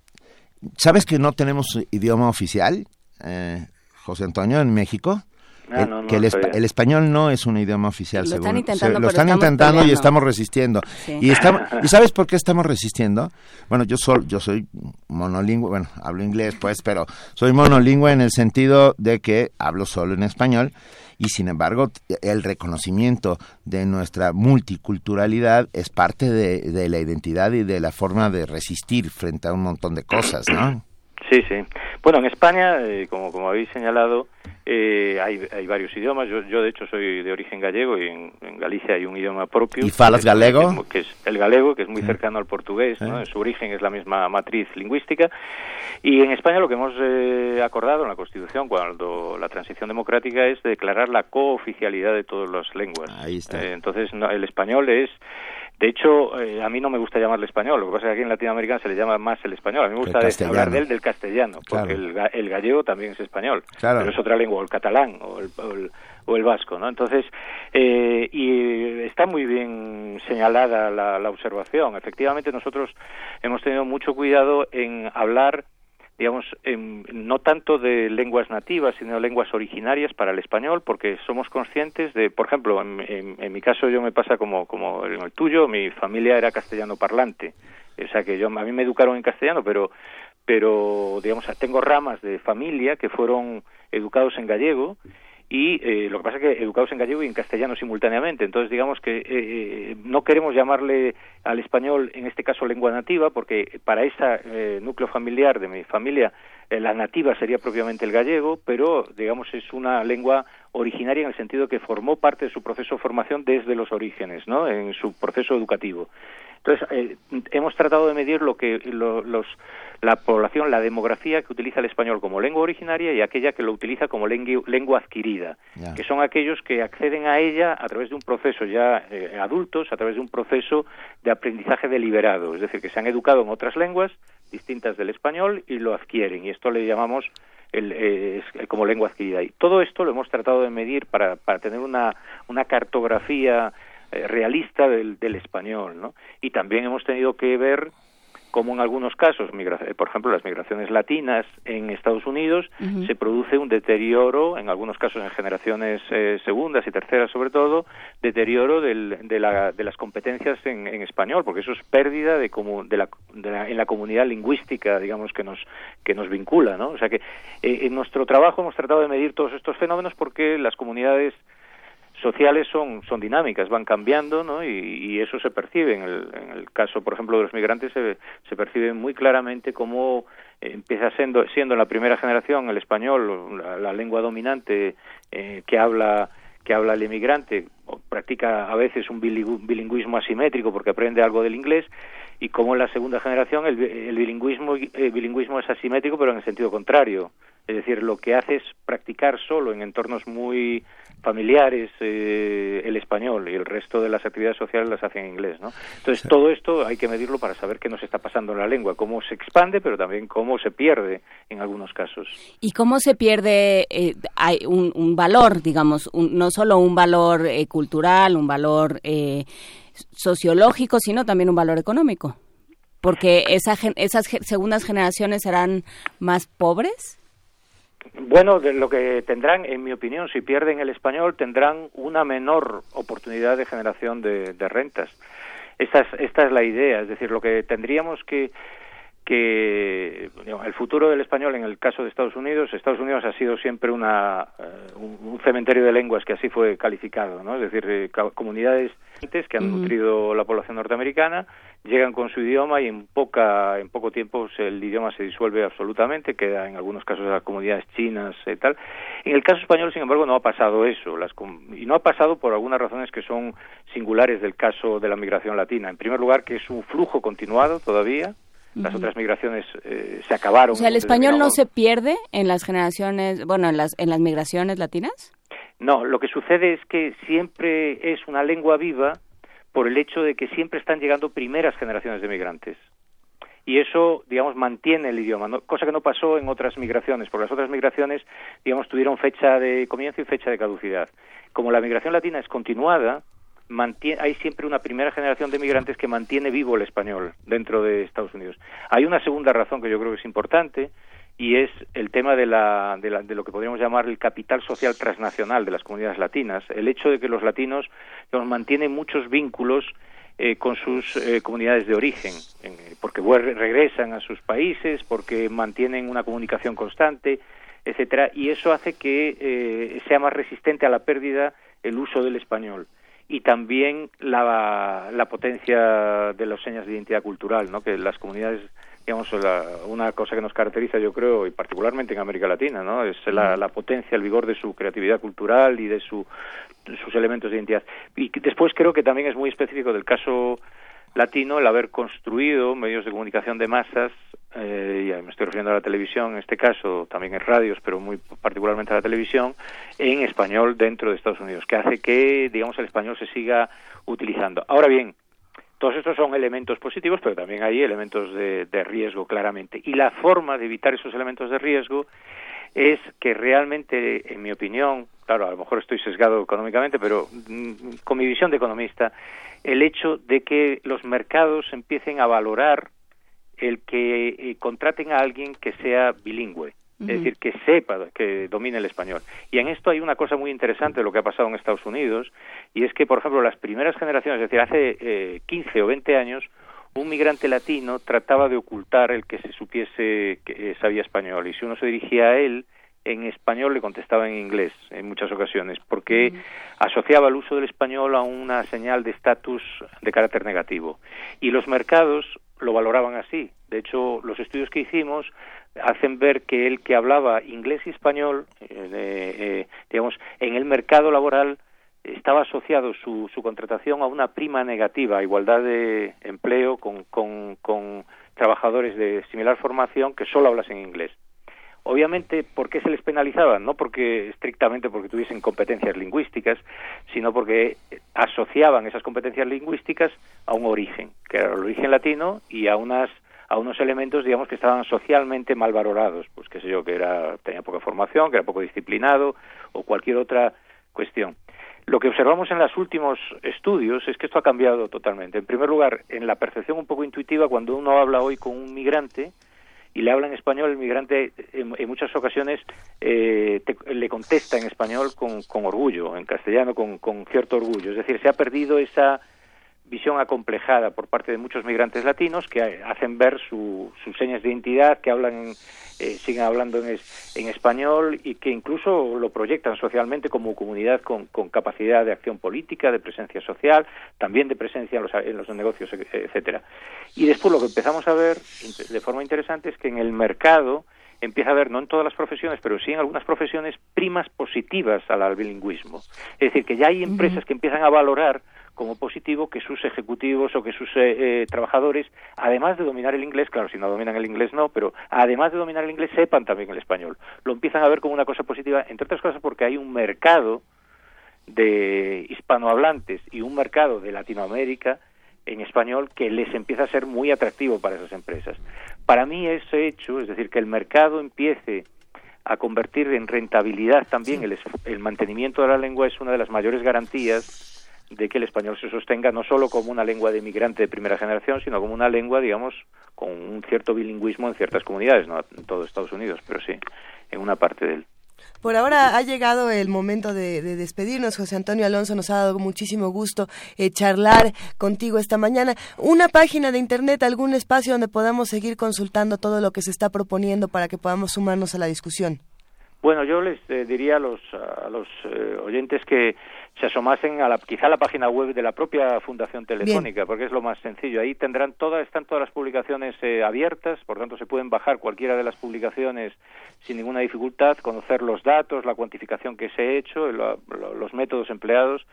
¿Sabes que no tenemos idioma oficial, eh, José Antonio, en México? Ah, El- no, no que el, el español no es un idioma oficial, Lo están intentando, lo pero están estamos intentando y estamos resistiendo. Sí. Y estamos y sabes por qué estamos resistiendo? Bueno, yo soy yo soy monolingüe, bueno, hablo inglés pues, pero soy monolingüe en el sentido de que hablo solo en español y sin embargo el reconocimiento de nuestra multiculturalidad es parte de, de la identidad y de la forma de resistir frente a un montón de cosas, ¿no? Sí, sí. Bueno, en España, eh, como, como habéis señalado, eh, hay, hay varios idiomas. Yo, yo, de hecho, soy de origen gallego y en, en Galicia hay un idioma propio. ¿Y falas que es- galego? Que es, mu- que es el galego, que es muy cercano al portugués. En su origen es la misma matriz lingüística. Y en España lo que hemos eh, acordado en la Constitución, cuando la transición democrática, es declarar la cooficialidad de todas las lenguas. Ahí está. Eh, entonces, no, el español es de hecho, eh, a mí no me gusta llamarle español, lo que pasa es que aquí en Latinoamérica se le llama más el español. A mí me gusta castellano. hablar de él del castellano, porque Claro. el, el gallego también es español, Claro. pero es otra lengua, o el catalán o el, o el, o el vasco, ¿no? Entonces, eh, y está muy bien señalada la, la observación. Efectivamente, nosotros hemos tenido mucho cuidado en hablar digamos, en- no tanto de lenguas nativas, sino lenguas originarias para el español, porque somos conscientes de, por ejemplo, en mi caso yo me pasa como, como en el tuyo, mi familia era castellano parlante, o sea que yo, a mí me educaron en castellano, pero, pero digamos, tengo ramas de familia que fueron educados en gallego y eh, lo que pasa es que educados en gallego y en castellano simultáneamente. Entonces, digamos que eh, no queremos llamarle al español, en este caso, lengua nativa, porque para ese núcleo familiar de mi familia, eh, la nativa sería propiamente el gallego, pero, digamos, es una lengua originaria en el sentido que formó parte de su proceso de formación desde los orígenes, ¿no? En su proceso educativo. Entonces, eh, hemos tratado de medir lo que lo- los, la población, la demografía que utiliza el español como lengua originaria y aquella que lo utiliza como lengua, lengua adquirida, que son aquellos que acceden a ella a través de un proceso ya eh, adultos, a través de un proceso de aprendizaje deliberado, es decir, que se han educado en otras lenguas distintas del español y lo adquieren, y esto le llamamos el, eh, como lengua adquirida. Y todo esto lo hemos tratado de medir para, para tener una, una cartografía eh, realista del, del español, ¿no? Y también hemos tenido que ver cómo en algunos casos, eh, por ejemplo, las migraciones latinas en Estados Unidos, se produce un deterioro, en algunos casos en generaciones eh, segundas y terceras sobre todo, deterioro del- de, la- de las competencias en, en español, porque eso es pérdida de, comu- de la, de la- en la comunidad lingüística, digamos, que nos, que nos vincula, ¿no? O sea que eh, en nuestro trabajo hemos tratado de medir todos estos fenómenos porque las comunidades sociales son, son dinámicas, van cambiando, ¿no? Y, eso se percibe. En el, en el caso, por ejemplo, de los migrantes, se, se percibe muy claramente cómo empieza siendo, siendo en la primera generación el español la, la lengua dominante eh, que habla que habla el emigrante, o practica a veces un bilingü- bilingüismo asimétrico porque aprende algo del inglés, y como en la segunda generación el, bi- el bilingüismo, bilingüismo es asimétrico pero en el sentido contrario. Es decir, lo que hace es practicar solo en entornos muy familiares eh, el español y el resto de las actividades sociales las hace en inglés, ¿no? Entonces, todo esto hay que medirlo para saber qué nos está pasando en la lengua, cómo se expande, pero también cómo se pierde en algunos casos. ¿Y cómo se pierde eh, hay un, un valor, digamos, un- no solo un valor eh, cultural, un valor eh, sociológico, sino también un valor económico? Porque esa, esas segundas generaciones serán más pobres. Bueno, lo que tendrán, en mi opinión, si pierden el español, tendrán una menor oportunidad de generación de, rentas. Esta es, esta es la idea, es decir, lo que tendríamos que, que digamos, el futuro del español en el caso de Estados Unidos, Estados Unidos ha sido siempre una, eh, un, cementerio de lenguas que así fue calificado, ¿no? Es decir, eh, comunidades que han nutrido la población norteamericana llegan con su idioma y en poca en poco tiempo el idioma se disuelve absolutamente, queda en algunos casos de las comunidades chinas y tal. En el caso español, sin embargo, no ha pasado eso, las y no ha pasado por algunas razones que son singulares del caso de la migración latina. En primer lugar, que es un flujo continuado todavía. Las otras migraciones eh, se acabaron. O sea, el español no se pierde en las generaciones, bueno, en las, en las migraciones latinas. No, lo que sucede es que siempre es una lengua viva por el hecho de que siempre están llegando primeras generaciones de migrantes. Y eso, digamos, mantiene el idioma, ¿no? cosa que no pasó en otras migraciones, porque las otras migraciones, digamos, tuvieron fecha de comienzo y fecha de caducidad. Como la migración latina es continuada, hay siempre una primera generación de migrantes que mantiene vivo el español dentro de Estados Unidos. Hay una segunda razón que yo creo que es importante, y es el tema de, la, de, la- de lo que podríamos llamar el capital social transnacional de las comunidades latinas, el hecho de que los latinos digamos, mantienen muchos vínculos eh, con sus eh, comunidades de origen, en- porque regresan a sus países, porque mantienen una comunicación constante, etcétera, y eso hace que eh, sea más resistente a la pérdida el uso del español y también la, la potencia de las señas de identidad cultural, ¿no? que las comunidades digamos la- una cosa que nos caracteriza yo creo y particularmente en América Latina no es la, la potencia el vigor de su creatividad cultural y de su de sus elementos de identidad. Y después creo que también es muy específico del caso latino el haber construido medios de comunicación de masas eh, y me estoy refiriendo a la televisión en este caso también en radios pero muy particularmente a la televisión en español dentro de Estados Unidos que hace que digamos el español se siga utilizando ahora bien todos estos son elementos positivos, pero también hay elementos de, de riesgo, claramente. Y la forma de evitar esos elementos de riesgo es que realmente, en mi opinión, claro, a lo mejor estoy sesgado económicamente, pero mm, con mi visión de economista, el hecho de que los mercados empiecen a valorar el que eh, contraten a alguien que sea bilingüe. Es decir, que sepa, que domine el español. Y en esto hay una cosa muy interesante de lo que ha pasado en Estados Unidos, y es que, por ejemplo, las primeras generaciones, es decir, hace eh, 15 o 20 años, un migrante latino trataba de ocultar el que se supiese que eh, sabía español, y si uno se dirigía a él, en español le contestaba en inglés en muchas ocasiones, porque asociaba el uso del español a una señal de estatus de carácter negativo. Y los mercados lo valoraban así. De hecho, los estudios que hicimos hacen ver que el que hablaba inglés y español, eh, eh, digamos, en el mercado laboral estaba asociado su, su contratación a una prima negativa, a igualdad de empleo con, con, con trabajadores de similar formación que solo hablasen inglés. Obviamente, ¿por qué se les penalizaba? No porque estrictamente porque tuviesen competencias lingüísticas, sino porque asociaban esas competencias lingüísticas a un origen, que era el origen latino, y a unas a unos elementos, digamos, que estaban socialmente mal valorados, pues qué sé yo, que era tenía poca formación, que era poco disciplinado o cualquier otra cuestión. Lo que observamos en los últimos estudios es que esto ha cambiado totalmente. En primer lugar, en la percepción un poco intuitiva, cuando uno habla hoy con un migrante, y le habla en español, el migrante en, muchas ocasiones eh, te- le contesta en español con, con orgullo, en castellano con, con cierto orgullo. Es decir, se ha perdido esa visión acomplejada por parte de muchos migrantes latinos que hacen ver su- sus señas de identidad, que hablan, eh, siguen hablando en, es- en español y que incluso lo proyectan socialmente como comunidad con, con capacidad de acción política, de presencia social, también de presencia en los, en los negocios, etcétera. Y después lo que empezamos a ver de forma interesante es que en el mercado empieza a haber, no en todas las profesiones, pero sí en algunas profesiones, primas positivas al bilingüismo. Es decir, que ya hay empresas que empiezan a valorar como positivo que sus ejecutivos o que sus eh, eh, trabajadores, además de dominar el inglés, claro, si no dominan el inglés no, pero además de dominar el inglés, sepan también el español. Lo empiezan a ver como una cosa positiva, entre otras cosas porque hay un mercado de hispanohablantes y un mercado de Latinoamérica en español que les empieza a ser muy atractivo para esas empresas. Para mí ese hecho, es decir, que el mercado empiece a convertir en rentabilidad también el, el mantenimiento de la lengua es una de las mayores garantías de que el español se sostenga no solo como una lengua de migrante de primera generación, sino como una lengua, digamos, con un cierto bilingüismo en ciertas comunidades, no en todo Estados Unidos, pero sí en una parte de él. Por ahora ha llegado el momento de, de despedirnos. José Antonio Alonso nos ha dado muchísimo gusto eh, charlar contigo esta mañana. Una página de internet, algún espacio donde podamos seguir consultando todo lo que se está proponiendo para que podamos sumarnos a la discusión. Bueno, yo les eh, diría a los, a los eh, oyentes que se asomasen a la, quizá a la página web de la propia Fundación Telefónica, porque es lo más sencillo. Ahí tendrán todas, están todas las publicaciones eh, abiertas, por tanto se pueden bajar cualquiera de las publicaciones sin ninguna dificultad, conocer los datos, la cuantificación que se ha hecho, lo- lo- los métodos empleados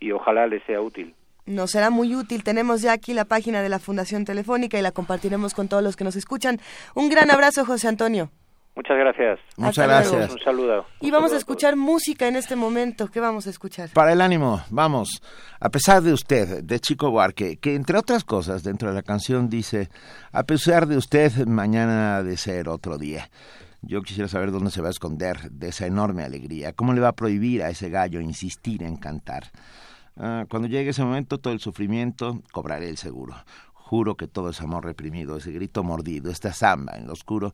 y ojalá les sea útil. Nos será muy útil. Tenemos ya aquí la página de la Fundación Telefónica y la compartiremos con todos los que nos escuchan. Un gran abrazo, José Antonio. Muchas gracias. Muchas gracias. Un saludo. Y vamos a escuchar música en este momento. ¿Qué vamos a escuchar? Para el ánimo, vamos. A pesar de usted, de Chico Buarque, que entre otras cosas dentro de la canción dice, a pesar de usted, mañana ha de ser otro día. Yo quisiera saber dónde se va a esconder de esa enorme alegría. ¿Cómo le va a prohibir a ese gallo insistir en cantar? Ah, cuando llegue ese momento, todo el sufrimiento, cobraré el seguro. Juro que todo ese amor reprimido, ese grito mordido, esta samba en lo oscuro,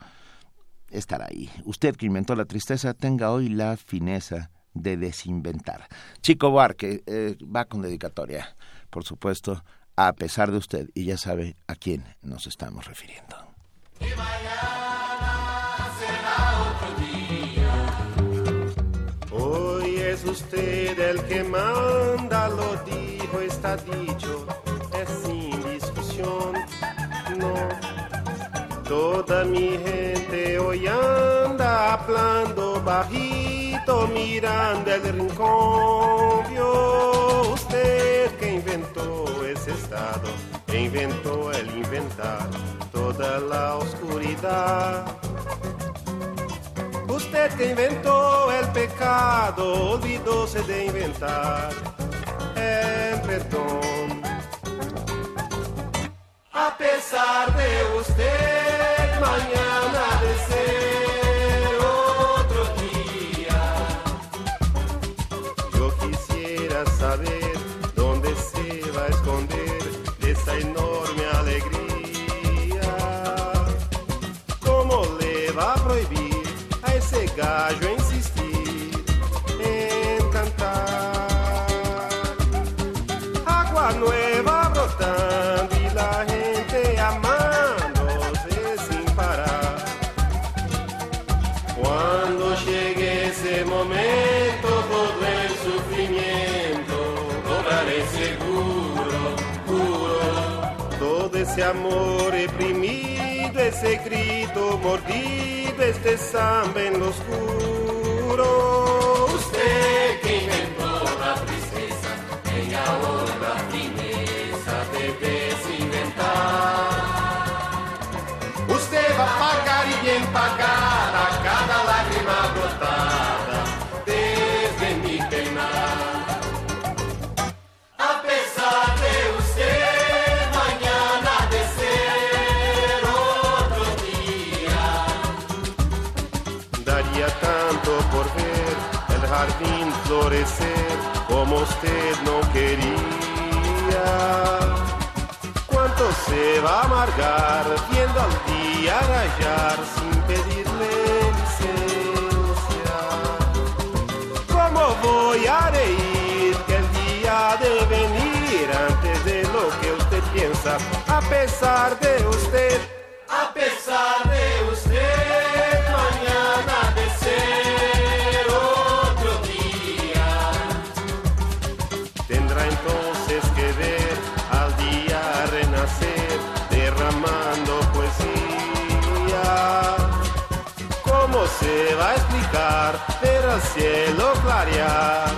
estará ahí. Usted que inventó la tristeza, tenga hoy la fineza de desinventar. Chico Buarque eh, va con dedicatoria, por supuesto, a pesar de usted, y ya sabe a quién nos estamos refiriendo. Hoy es usted el que manda, lo dijo, está dicho, es sin discusión, no. Toda mi gente hoy anda hablando bajito, mirando el rincón. Vio usted que inventó ese estado, inventó el inventar toda la oscuridad. Usted que inventó el pecado, olvidóse de inventar el perdón. A pesar de usted, mañana gallo insistir en cantar? Agua nueva brotando y la gente amándose sin parar. Cuando llegue ese momento, todo el sufrimiento cobraré seguro, juro. Todo ese amor reprimido, ese grito mordido, este samba en lo oscuro. Usted que inventó la tristeza, tenga ahora la fineza de desinventar. Usted va a pagar y bien pagada cada lágrima brotada usted no quería. ¿Cuánto se va a amargar viendo al día rayar sin pedirle licencia? ¿Cómo voy a reír que el día de venir antes de lo que usted piensa? A pesar de usted, a pesar de explicar ver al cielo clarear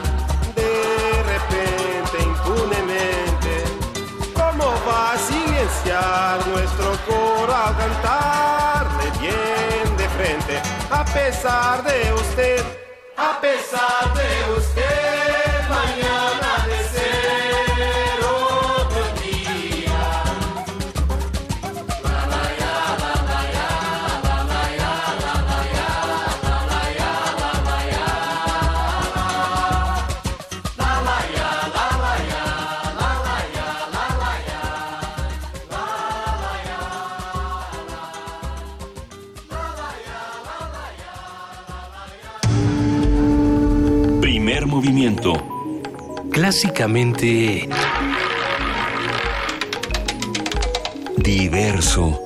de repente, impunemente? ¿Cómo va a silenciar nuestro coro al cantarle bien de frente? A pesar de usted, a pesar de usted, Clásicamente... Diverso.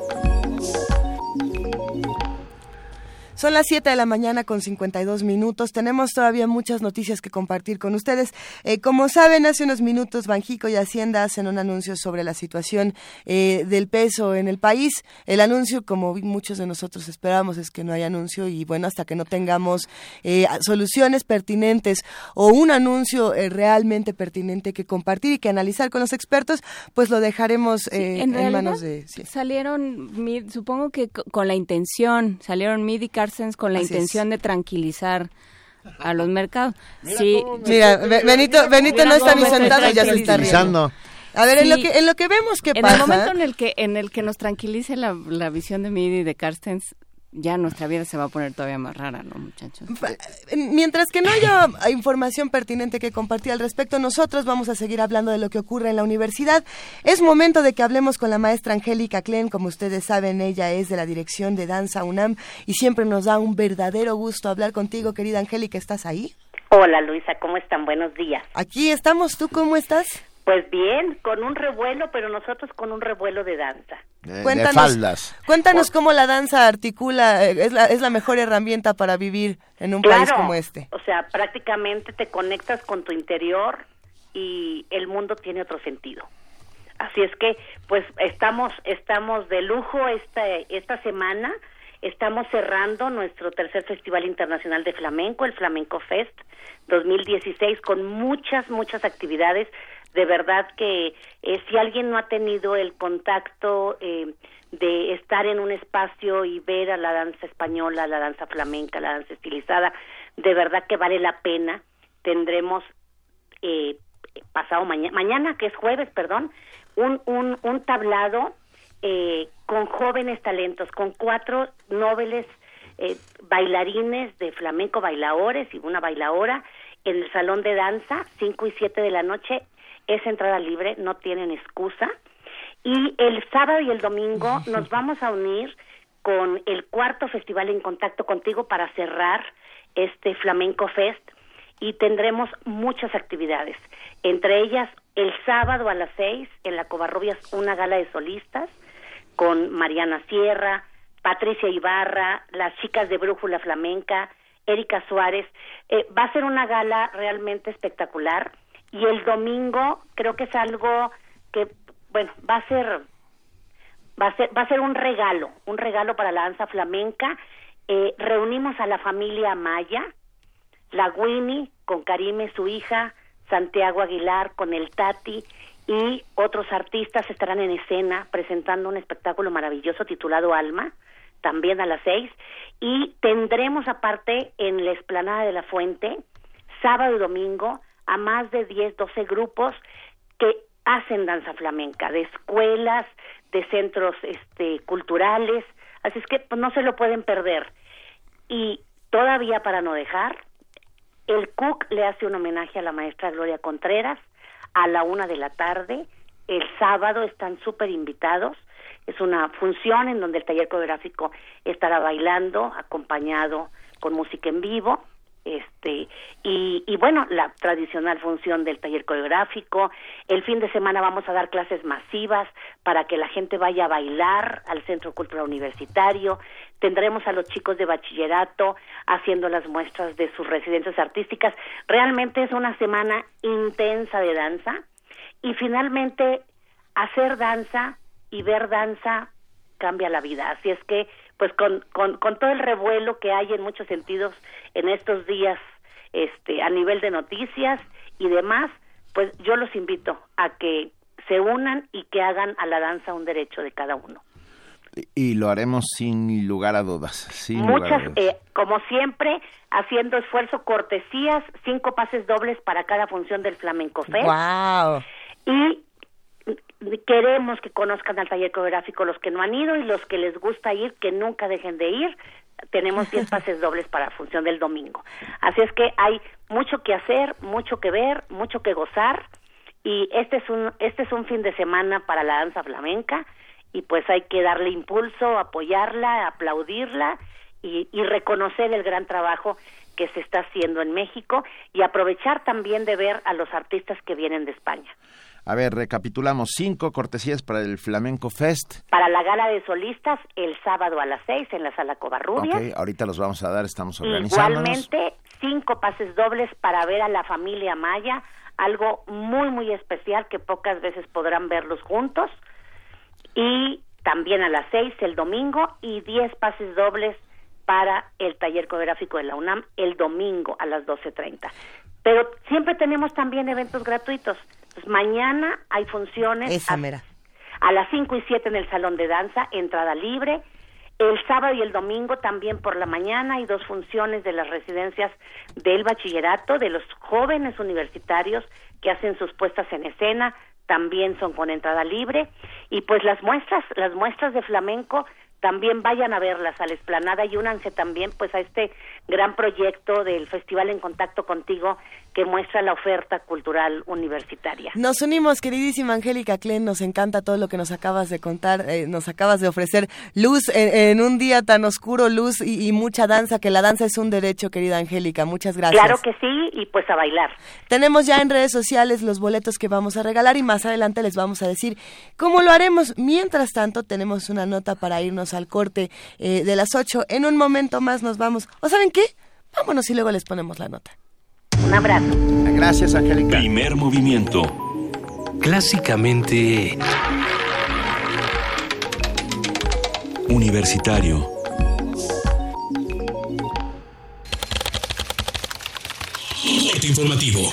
Son las 7 de la mañana con 52 minutos. Tenemos todavía muchas noticias que compartir con ustedes. Eh, como saben, hace unos minutos Banjico y Hacienda hacen un anuncio sobre la situación eh, del peso en el país. El anuncio, como muchos de nosotros esperamos, es que no hay anuncio y bueno, hasta que no tengamos eh, soluciones pertinentes o un anuncio eh, realmente pertinente que compartir y que analizar con los expertos, pues lo dejaremos eh, en, en, manos de... sí. Salieron, supongo que co- con la intención, salieron Mid con la Así es. intención de tranquilizar a los mercados. sí, Mira, Be- Benito, Benito no está ni sentado, ya se está riendo. A ver, en, lo que, en lo que vemos que en pasa... el momento en el que en el que nos tranquilice la, la visión de Mid y de Carstens, ya nuestra vida se va a poner todavía más rara, ¿no, muchachos? Mientras que no haya información pertinente que compartir al respecto, nosotros vamos a seguir hablando de lo que ocurre en la universidad. Es momento de que hablemos con la maestra Angélica Klen. Como ustedes saben, ella es de la dirección de Danza UNAM y siempre nos da un verdadero gusto hablar contigo, querida Angélica. ¿Estás ahí? Hola Luisa, ¿cómo están? Buenos días. Aquí estamos. ¿Tú cómo estás? Pues bien, con un revuelo, pero nosotros con un revuelo de danza. Eh, de Cuéntanos, faldas. cuéntanos cómo la danza articula, eh, es la, es la mejor herramienta para vivir en un país como este. O sea, prácticamente te conectas con tu interior y el mundo tiene otro sentido. Así es que, pues estamos, estamos de lujo esta, esta semana. Estamos cerrando nuestro tercer Festival Internacional de Flamenco, el Flamenco Fest 2016, con muchas, muchas actividades. De verdad que eh, si alguien no ha tenido el contacto eh, de estar en un espacio y ver a la danza española, la danza flamenca, la danza estilizada, de verdad que vale la pena. Tendremos eh, pasado mañana, mañana que es jueves, perdón, un, un, un tablado eh, con jóvenes talentos, con cuatro nobles eh, bailarines de flamenco, bailadores y una bailadora en el salón de danza, 5 y 7 de la noche, es entrada libre, no tienen excusa. Y el sábado y el domingo nos vamos a unir con el cuarto festival en contacto contigo para cerrar este Flamenco Fest y tendremos muchas actividades. Entre ellas, el sábado a las seis en la Covarrubias una gala de solistas con Mariana Sierra, Patricia Ibarra, las chicas de Brújula Flamenca, Erika Suárez. Eh, va a ser una gala realmente espectacular y el domingo creo que es algo que, bueno, va a ser va a ser va a ser un regalo, un regalo para la danza flamenca. Eh, reunimos a la familia Maya, la Winnie con Karime, su hija, Santiago Aguilar con el Tati y otros artistas estarán en escena presentando un espectáculo maravilloso titulado Alma, también a las seis, y tendremos aparte en la explanada de la Fuente, sábado y domingo, a más de 10, 12 grupos que hacen danza flamenca, de escuelas, de centros este, culturales, así es que pues, no se lo pueden perder. Y todavía para no dejar, el CUC le hace un homenaje a la maestra Gloria Contreras a la una de la tarde. El sábado están súper invitados. Es una función en donde el taller coreográfico estará bailando, acompañado con música en vivo. Este, y, y bueno, la tradicional función del taller coreográfico. El fin de semana vamos a dar clases masivas para que la gente vaya a bailar al Centro Cultural Universitario. Tendremos a los chicos de bachillerato haciendo las muestras de sus residencias artísticas. Realmente es una semana intensa de danza. Y finalmente, hacer danza y ver danza cambia la vida. Así es que, pues con, con, con todo el revuelo que hay en muchos sentidos en estos días este, a nivel de noticias y demás, pues yo los invito a que se unan y que hagan a la danza un derecho de cada uno. Y lo haremos sin lugar a dudas. Sin lugar a Muchas, dudas. eh, como siempre, haciendo esfuerzo, cortesías, cinco pases dobles para cada función del Flamenco Fest. ¡Wow! Y queremos que conozcan al taller coreográfico los que no han ido y los que les gusta ir, que nunca dejen de ir. Tenemos 10 pases dobles para la función del domingo. Así es que hay mucho que hacer, mucho que ver, mucho que gozar y este es un este es un fin de semana para la danza flamenca y pues hay que darle impulso, apoyarla, aplaudirla y, y reconocer el gran trabajo que se está haciendo en México y aprovechar también de ver a los artistas que vienen de España. A ver, recapitulamos cinco cortesías para el Flamenco Fest. Para la gala de solistas el sábado a las seis en la sala Covarrubias. Ok, ahorita los vamos a dar, estamos organizándonos. Igualmente, cinco pases dobles para ver a la familia Maya, algo muy, muy especial que pocas veces podrán verlos juntos. Y también a las seis el domingo y diez pases dobles para el taller coreográfico de la UNAM el domingo a las doce treinta. Pero siempre tenemos también eventos gratuitos. Pues mañana hay funciones Esa a, mera. a las 5 y 7 en el salón de danza, entrada libre. El sábado y el domingo también por la mañana hay dos funciones de las residencias del bachillerato, de los jóvenes universitarios que hacen sus puestas en escena, también son con entrada libre. Y pues las muestras, las muestras de flamenco también vayan a verlas a la esplanada y únanse también pues a este gran proyecto del Festival en Contacto Contigo que muestra la oferta cultural universitaria. Nos unimos, queridísima Angélica Klen, nos encanta todo lo que nos acabas de contar, eh, nos acabas de ofrecer luz en, en un día tan oscuro, luz y, y mucha danza, que la danza es un derecho, querida Angélica, muchas gracias. Claro que sí, y pues a bailar. Tenemos ya en redes sociales los boletos que vamos a regalar y más adelante les vamos a decir cómo lo haremos. Mientras tanto, tenemos una nota para irnos al corte eh, de las 8. En un momento más nos vamos. ¿O saben qué? Vámonos y luego les ponemos la nota. Un abrazo. Gracias, Angélica. Primer movimiento. Clásicamente Universitario. Corte informativo.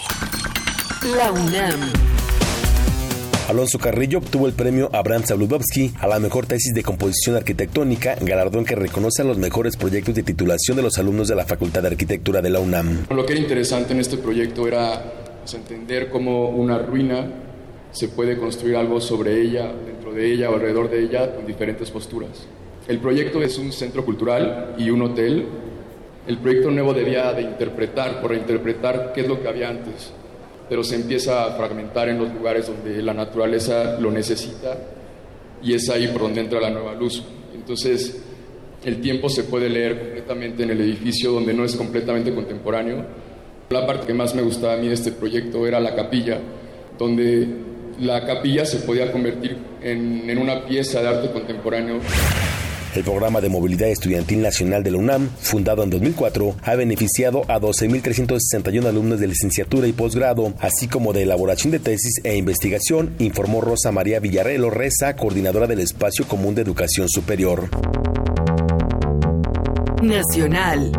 La UNAM. Alonso Carrillo obtuvo el premio Abraham Sabludowski a la mejor tesis de composición arquitectónica, galardón que reconoce a los mejores proyectos de titulación de los alumnos de la Facultad de Arquitectura de la UNAM. Lo que era interesante en este proyecto era pues, entender cómo una ruina se puede construir algo sobre ella, dentro de ella o alrededor de ella, con diferentes posturas. El proyecto es un centro cultural y un hotel. El proyecto nuevo debía de interpretar, por reinterpretar qué es lo que había antes, pero se empieza a fragmentar en los lugares donde la naturaleza lo necesita y es ahí por donde entra la nueva luz. Entonces, el tiempo se puede leer completamente en el edificio donde no es completamente contemporáneo. La parte que más me gustaba a mí de este proyecto era la capilla, donde la capilla se podía convertir en, en una pieza de arte contemporáneo. El programa de movilidad estudiantil nacional de la UNAM, fundado en 2004, ha beneficiado a 12.361 alumnos de licenciatura y posgrado, así como de elaboración de tesis e investigación, informó Rosa María Villarrelo Reza, coordinadora del Espacio Común de Educación Superior. Nacional.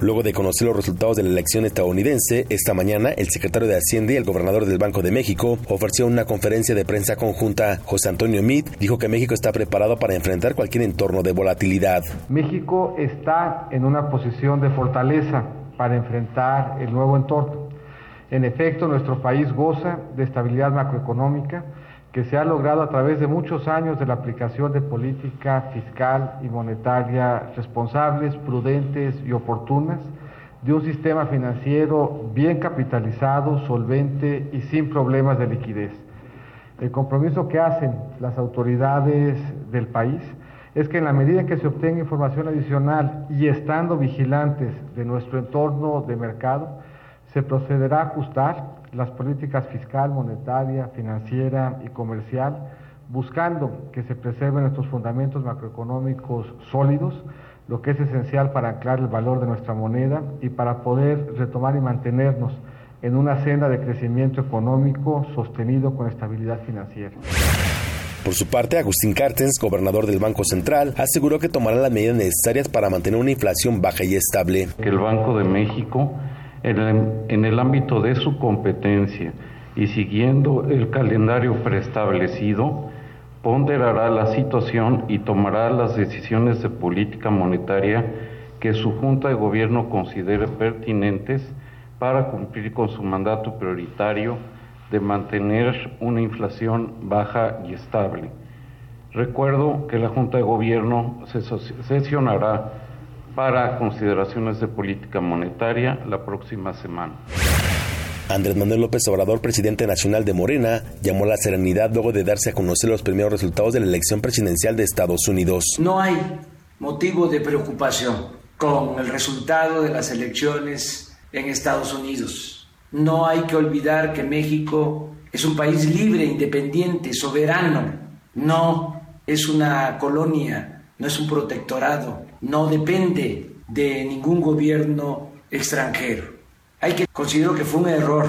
Luego de conocer los resultados de la elección estadounidense, esta mañana el secretario de Hacienda y el gobernador del Banco de México ofreció una conferencia de prensa conjunta. José Antonio Meade dijo que México está preparado para enfrentar cualquier entorno de volatilidad. México está en una posición de fortaleza para enfrentar el nuevo entorno. En efecto, nuestro país goza de estabilidad macroeconómica que se ha logrado a través de muchos años de la aplicación de política fiscal y monetaria responsables, prudentes y oportunas, de un sistema financiero bien capitalizado, solvente y sin problemas de liquidez. El compromiso que hacen las autoridades del país es que en la medida en que se obtenga información adicional y estando vigilantes de nuestro entorno de mercado, se procederá a ajustar las políticas fiscal, monetaria, financiera y comercial, buscando que se preserven nuestros fundamentos macroeconómicos sólidos, lo que es esencial para anclar el valor de nuestra moneda y para poder retomar y mantenernos en una senda de crecimiento económico sostenido con estabilidad financiera. Por su parte, Agustín Cartens, gobernador del Banco Central, aseguró que tomará las medidas necesarias para mantener una inflación baja y estable. Que el Banco de México en el ámbito de su competencia y siguiendo el calendario preestablecido, ponderará la situación y tomará las decisiones de política monetaria que su Junta de Gobierno considere pertinentes para cumplir con su mandato prioritario de mantener una inflación baja y estable. Recuerdo que la Junta de Gobierno se sesionará para consideraciones de política monetaria la próxima semana. Andrés Manuel López Obrador, presidente nacional de Morena, llamó a la serenidad luego de darse a conocer los primeros resultados de la elección presidencial de Estados Unidos. No hay motivo de preocupación con el resultado de las elecciones en Estados Unidos. No hay que olvidar que México es un país libre, independiente, soberano. No es una colonia, no es un protectorado, no depende de ningún gobierno extranjero. Hay que considero que fue un error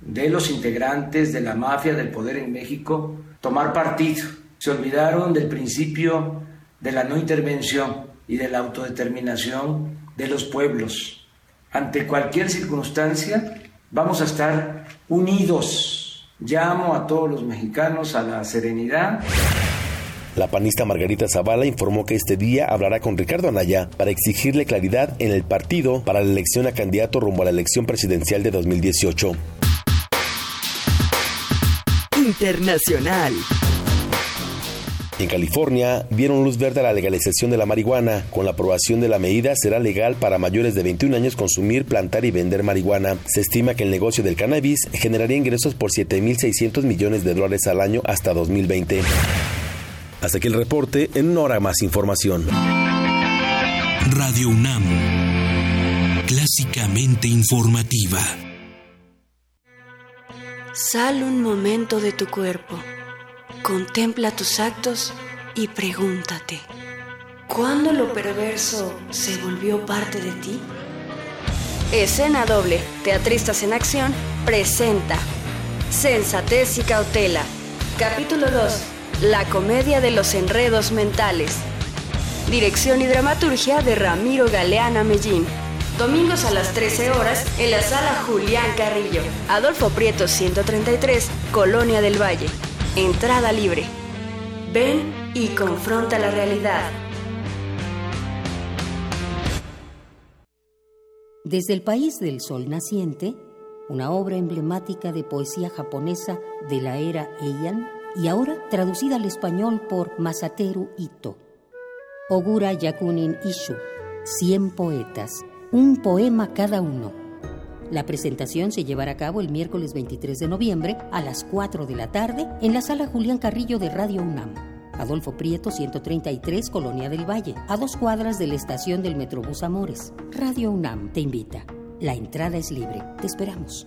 de los integrantes de la mafia del poder en México tomar partido. Se olvidaron del principio de la no intervención y de la autodeterminación de los pueblos. Ante cualquier circunstancia vamos a estar unidos. Llamo a todos los mexicanos a la serenidad. La panista Margarita Zavala informó que este día hablará con Ricardo Anaya para exigirle claridad en el partido para la elección a candidato rumbo a la elección presidencial de 2018. Internacional. En California dieron luz verde a la legalización de la marihuana. Con la aprobación de la medida será legal para mayores de 21 años consumir, plantar y vender marihuana. Se estima que el negocio del cannabis generaría ingresos por 7.600 millones de dólares al año hasta 2020. Hasta aquí el reporte, en una hora más información. Radio UNAM, clásicamente informativa. Sal un momento de tu cuerpo, contempla tus actos y pregúntate, ¿cuándo lo perverso se volvió parte de ti? Escena doble, Teatristas en Acción, presenta Sensatez y Cautela, capítulo 2. La comedia de los enredos mentales. Dirección y dramaturgia de Ramiro Galeana Mellín. Domingos a las 13 horas en la sala Julián Carrillo. Adolfo Prieto 133, Colonia del Valle. Entrada libre. Ven y confronta la realidad. Desde el país del sol naciente, una obra emblemática de poesía japonesa de la era Heian y ahora traducida al español por Masateru Ito. Ogura Yakunin Ishu, 100 poetas, un poema cada uno. La presentación se llevará a cabo el miércoles 23 de noviembre a las 4 de la tarde en la sala Julián Carrillo de Radio UNAM. Adolfo Prieto 133, Colonia del Valle, a dos cuadras de la estación del Metrobús Amores. Radio UNAM te invita. La entrada es libre. Te esperamos.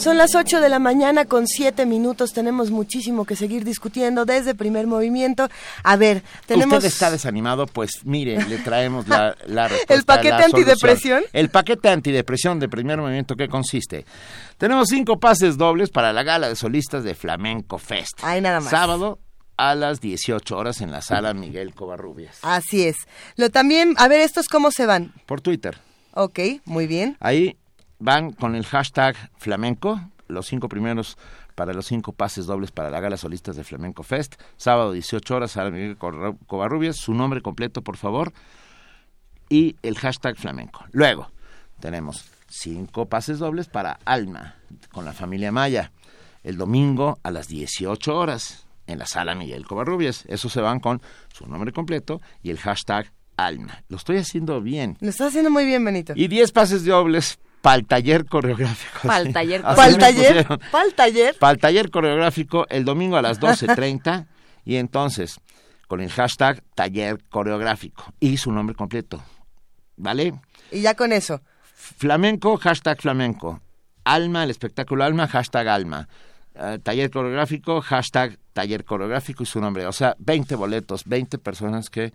Son las 8 de la mañana con 7 minutos. Tenemos muchísimo que seguir discutiendo desde primer movimiento. A ver, tenemos. Usted está desanimado, pues mire, le traemos la, la respuesta. ¿El paquete la antidepresión? El paquete antidepresión de primer movimiento, ¿qué consiste? Tenemos cinco pases dobles para la gala de solistas de Flamenco Fest. Ay, nada más. Sábado a las 18 horas en la sala Miguel Covarrubias. Así es. Lo también, a ver, ¿estos cómo se van? Por Twitter. Ok, muy bien. Ahí van con el hashtag flamenco los cinco primeros para los cinco pases dobles para la Gala Solistas de Flamenco Fest. Sábado 18 horas, Sala Miguel Covarrubias. Su nombre completo, por favor. Y el hashtag flamenco. Luego, tenemos cinco pases dobles para Alma, con la familia Maya. El domingo a las 18 horas, en la Sala Miguel Covarrubias. Esos se van con su nombre completo y el hashtag Alma. Lo estoy haciendo bien. Lo estás haciendo muy bien, Benito. Y 10 pases dobles para el taller coreográfico. Pa'l Sí. taller Así ¿Pa'l taller? ¿Pa'l taller? Para el taller coreográfico el domingo a las 12.30 y entonces con el hashtag taller coreográfico y su nombre completo. ¿Vale? Y ya con eso. Flamenco, hashtag flamenco. Alma, el espectáculo Alma, hashtag Alma. Eh, taller coreográfico, hashtag taller coreográfico y su nombre. O sea, 20 boletos, 20 personas que eh,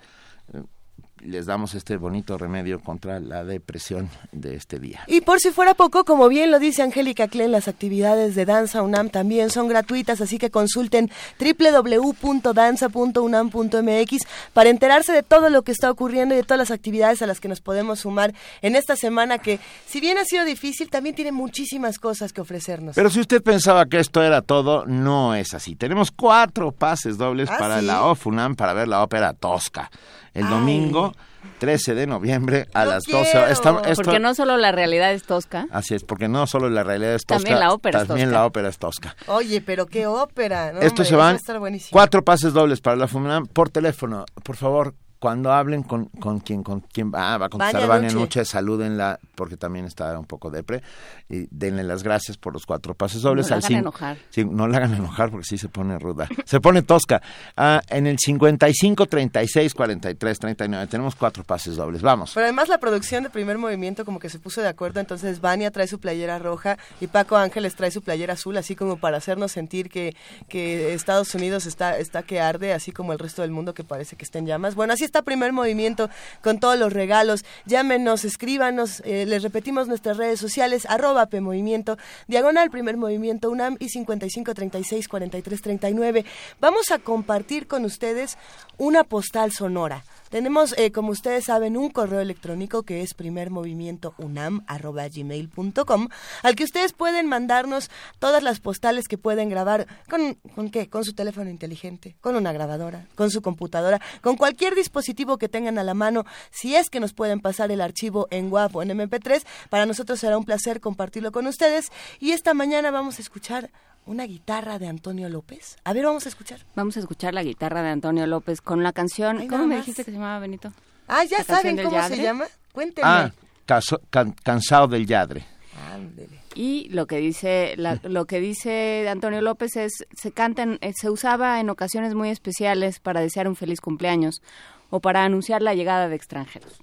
les damos este bonito remedio contra la depresión de este día. Y por si fuera poco, como bien lo dice Angélica Klen, las actividades de Danza UNAM también son gratuitas, así que consulten www.danza.unam.mx para enterarse de todo lo que está ocurriendo y de todas las actividades a las que nos podemos sumar en esta semana que, si bien ha sido difícil, también tiene muchísimas cosas que ofrecernos. Pero si usted pensaba que esto era todo, no es así. Tenemos cuatro pases dobles ¿Ah, para sí? la OFUNAM para ver la ópera Tosca. El domingo 13 de noviembre a las 12 horas. Esta- esto- Porque no solo la realidad es tosca. Así es, porque no solo la realidad es tosca, También la ópera es tosca. la ópera es tosca. Oye, pero qué ópera, ¿no? Esto Hombre, se eso va a van estar buenísimo. cuatro pases dobles para la FUNAM por teléfono. Por favor, cuando hablen con, con quien con quien ah, va a contestar Vania Vania Nuche. Nuche, salúdenla porque también está un poco depre y denle las gracias por los cuatro pases dobles. No la al hagan cin- enojar. Sí, no la hagan enojar porque sí se pone ruda. Se pone tosca. Ah, en el 55 36 43 39 tenemos cuatro pases dobles. Vamos. Pero además la producción de primer movimiento como que se puso de acuerdo, entonces Vania trae su playera roja y Paco Ángeles trae su playera azul, así como para hacernos sentir que, que Estados Unidos está, está que arde, así como el resto del mundo que parece que está en llamas. Bueno, así está primer movimiento con todos los regalos. Llámenos, escríbanos, eh, les repetimos nuestras redes sociales, arroba PMovimiento, diagonal primer movimiento UNAM y 55 36 43 39. Vamos a compartir con ustedes una postal sonora. Tenemos, eh, como ustedes saben, un correo electrónico que es primermovimientounam.gmail.com al que ustedes pueden mandarnos todas las postales que pueden grabar con, ¿con qué? Con su teléfono inteligente, con una grabadora, con su computadora, con cualquier dispositivo que tengan a la mano. Si es que nos pueden pasar el archivo en WAV o en MP3, para nosotros será un placer compartirlo con ustedes. Y esta mañana vamos a escuchar una guitarra de Antonio López. A ver, vamos a escuchar. Vamos a escuchar la guitarra de Antonio López con la canción. Ay, ¿Cómo me dijiste que se llamaba Benito? Ah, ya ¿La canción saben cómo se llama. Cuéntenme. Ah, caso- can- cansado del yadre. Ándele. Y lo que dice la- lo que dice Antonio López es se cantan eh, se usaba en ocasiones muy especiales para desear un feliz cumpleaños o para anunciar la llegada de extranjeros.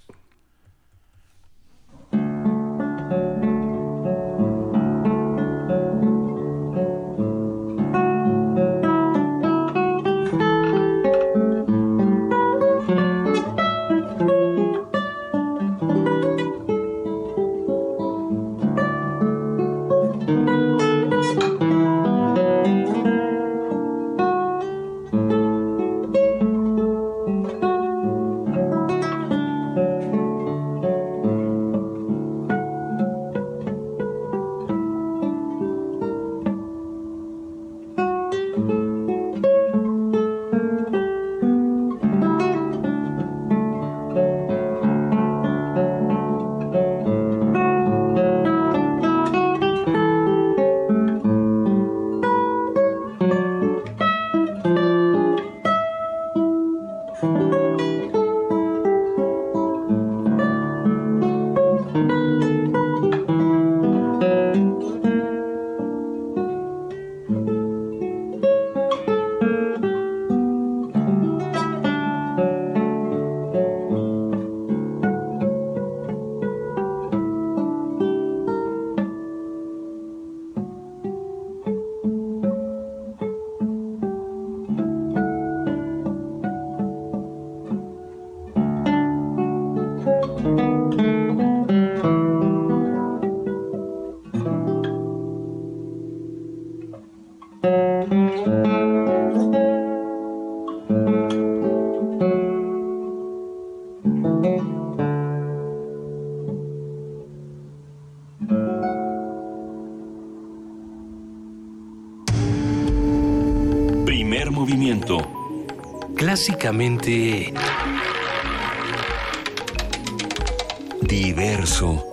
Diverso.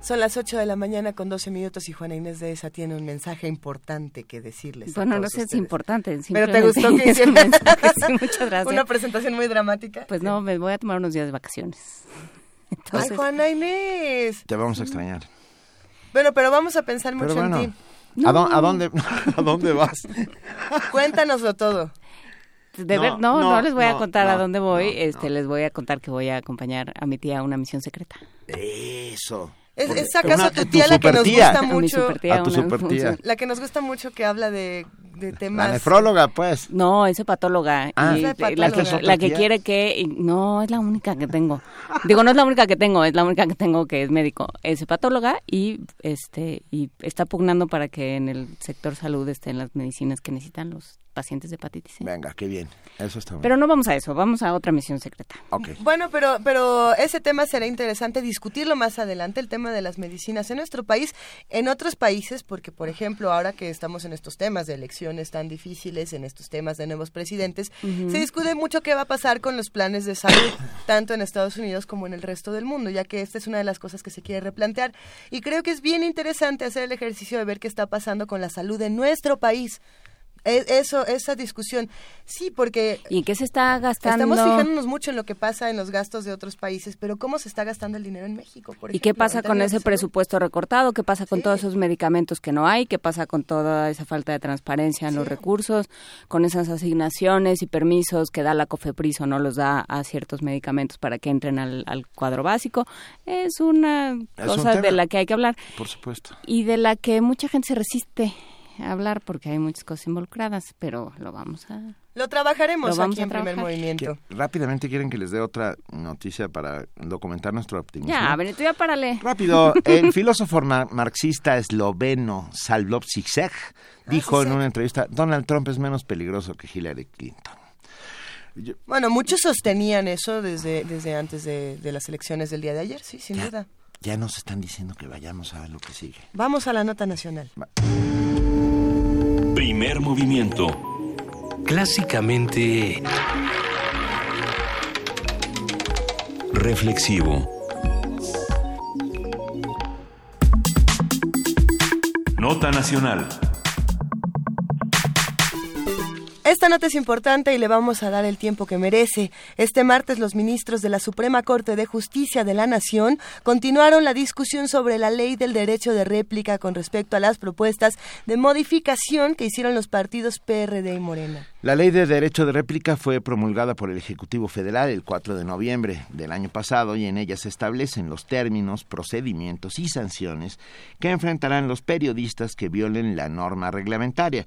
Son las 8 de la mañana con 12 minutos y Juana Inés de esa tiene un mensaje importante que decirles. a Bueno, no sé si es importante. Pero te gustó que hiciera mensaje, sí, muchas gracias. una presentación muy dramática. Pues no, me voy a tomar unos días de vacaciones. Ay, Juana Inés. Te vamos a extrañar. Bueno, pero vamos a pensar Pero mucho bueno, en ti. ¿A, dó- a dónde, ¿a dónde vas? Cuéntanoslo todo. De No, ver, no, no, no, les voy a no, contar a dónde voy. este, les voy a contar que voy a acompañar a mi tía a una misión secreta. Eso. ¿Es, es acaso una- tu tu tía la que nos gusta A mi mucho? supertía, A tu una- supertía. La que nos gusta mucho que habla de, de temas. La nefróloga, pues. No, es hepatóloga. Ah. y Es la, que, la que quiere que... y no, es la única que tengo. Digo, no es la única que tengo, es la única que tengo que es médico. Es hepatóloga y este y está pugnando para que en el sector salud estén las medicinas que necesitan los pacientes de hepatitis C. Venga, qué bien. Eso está bien. Pero no vamos a eso, vamos a otra misión secreta. Ok. Bueno, pero, pero ese tema será interesante discutirlo más adelante, el tema de las medicinas en nuestro país, en otros países, porque por ejemplo, ahora que estamos en estos temas de elecciones tan difíciles, en estos temas de nuevos presidentes, se discute mucho qué va a pasar con los planes de salud, tanto en Estados Unidos como en el resto del mundo, ya que esta es una de las cosas que se quiere replantear. Y creo que es bien interesante hacer el ejercicio de ver qué está pasando con la salud en nuestro país. E- Eso, esa discusión. Sí, porque ¿Y en qué se está gastando? Estamos fijándonos mucho en lo que pasa en los gastos de otros países, pero ¿cómo se está gastando el dinero en México? por ¿Y qué pasa con ese presupuesto recortado? ¿Qué pasa con todos esos medicamentos que no hay? ¿Qué pasa con toda esa falta de transparencia en los recursos? Con esas asignaciones y permisos que da la COFEPRIS o no los da a ciertos medicamentos para que entren al, al cuadro básico. Es una Es un cosa de la que hay que hablar Por supuesto. y de la que mucha gente se resiste hablar porque hay muchas cosas involucradas, pero lo vamos a... Lo trabajaremos Lo vamos aquí a en primer trabajar. movimiento. Rápidamente quieren que les dé otra noticia para documentar nuestro optimismo. Ya, Benito, ya párale. Rápido, el filósofo mar- marxista esloveno Salvador Zizek dijo en una entrevista, Donald Trump es menos peligroso que Hillary Clinton. Bueno, muchos sostenían eso desde, desde antes de, de las elecciones del día de ayer, sí, sin duda. Ya nos están diciendo que vayamos a lo que sigue. Vamos a la nota nacional. Primer movimiento. Clásicamente... Reflexivo. Nota nacional. Esta nota es importante y le vamos a dar el tiempo que merece. Este martes los ministros de la Suprema Corte de Justicia de la Nación continuaron la discusión sobre la ley del derecho de réplica con respecto a las propuestas de modificación que hicieron los partidos PRD y Morena. La ley de derecho de réplica fue promulgada por el Ejecutivo Federal el 4 de noviembre del año pasado y en ella se establecen los términos, procedimientos y sanciones que enfrentarán los periodistas que violen la norma reglamentaria.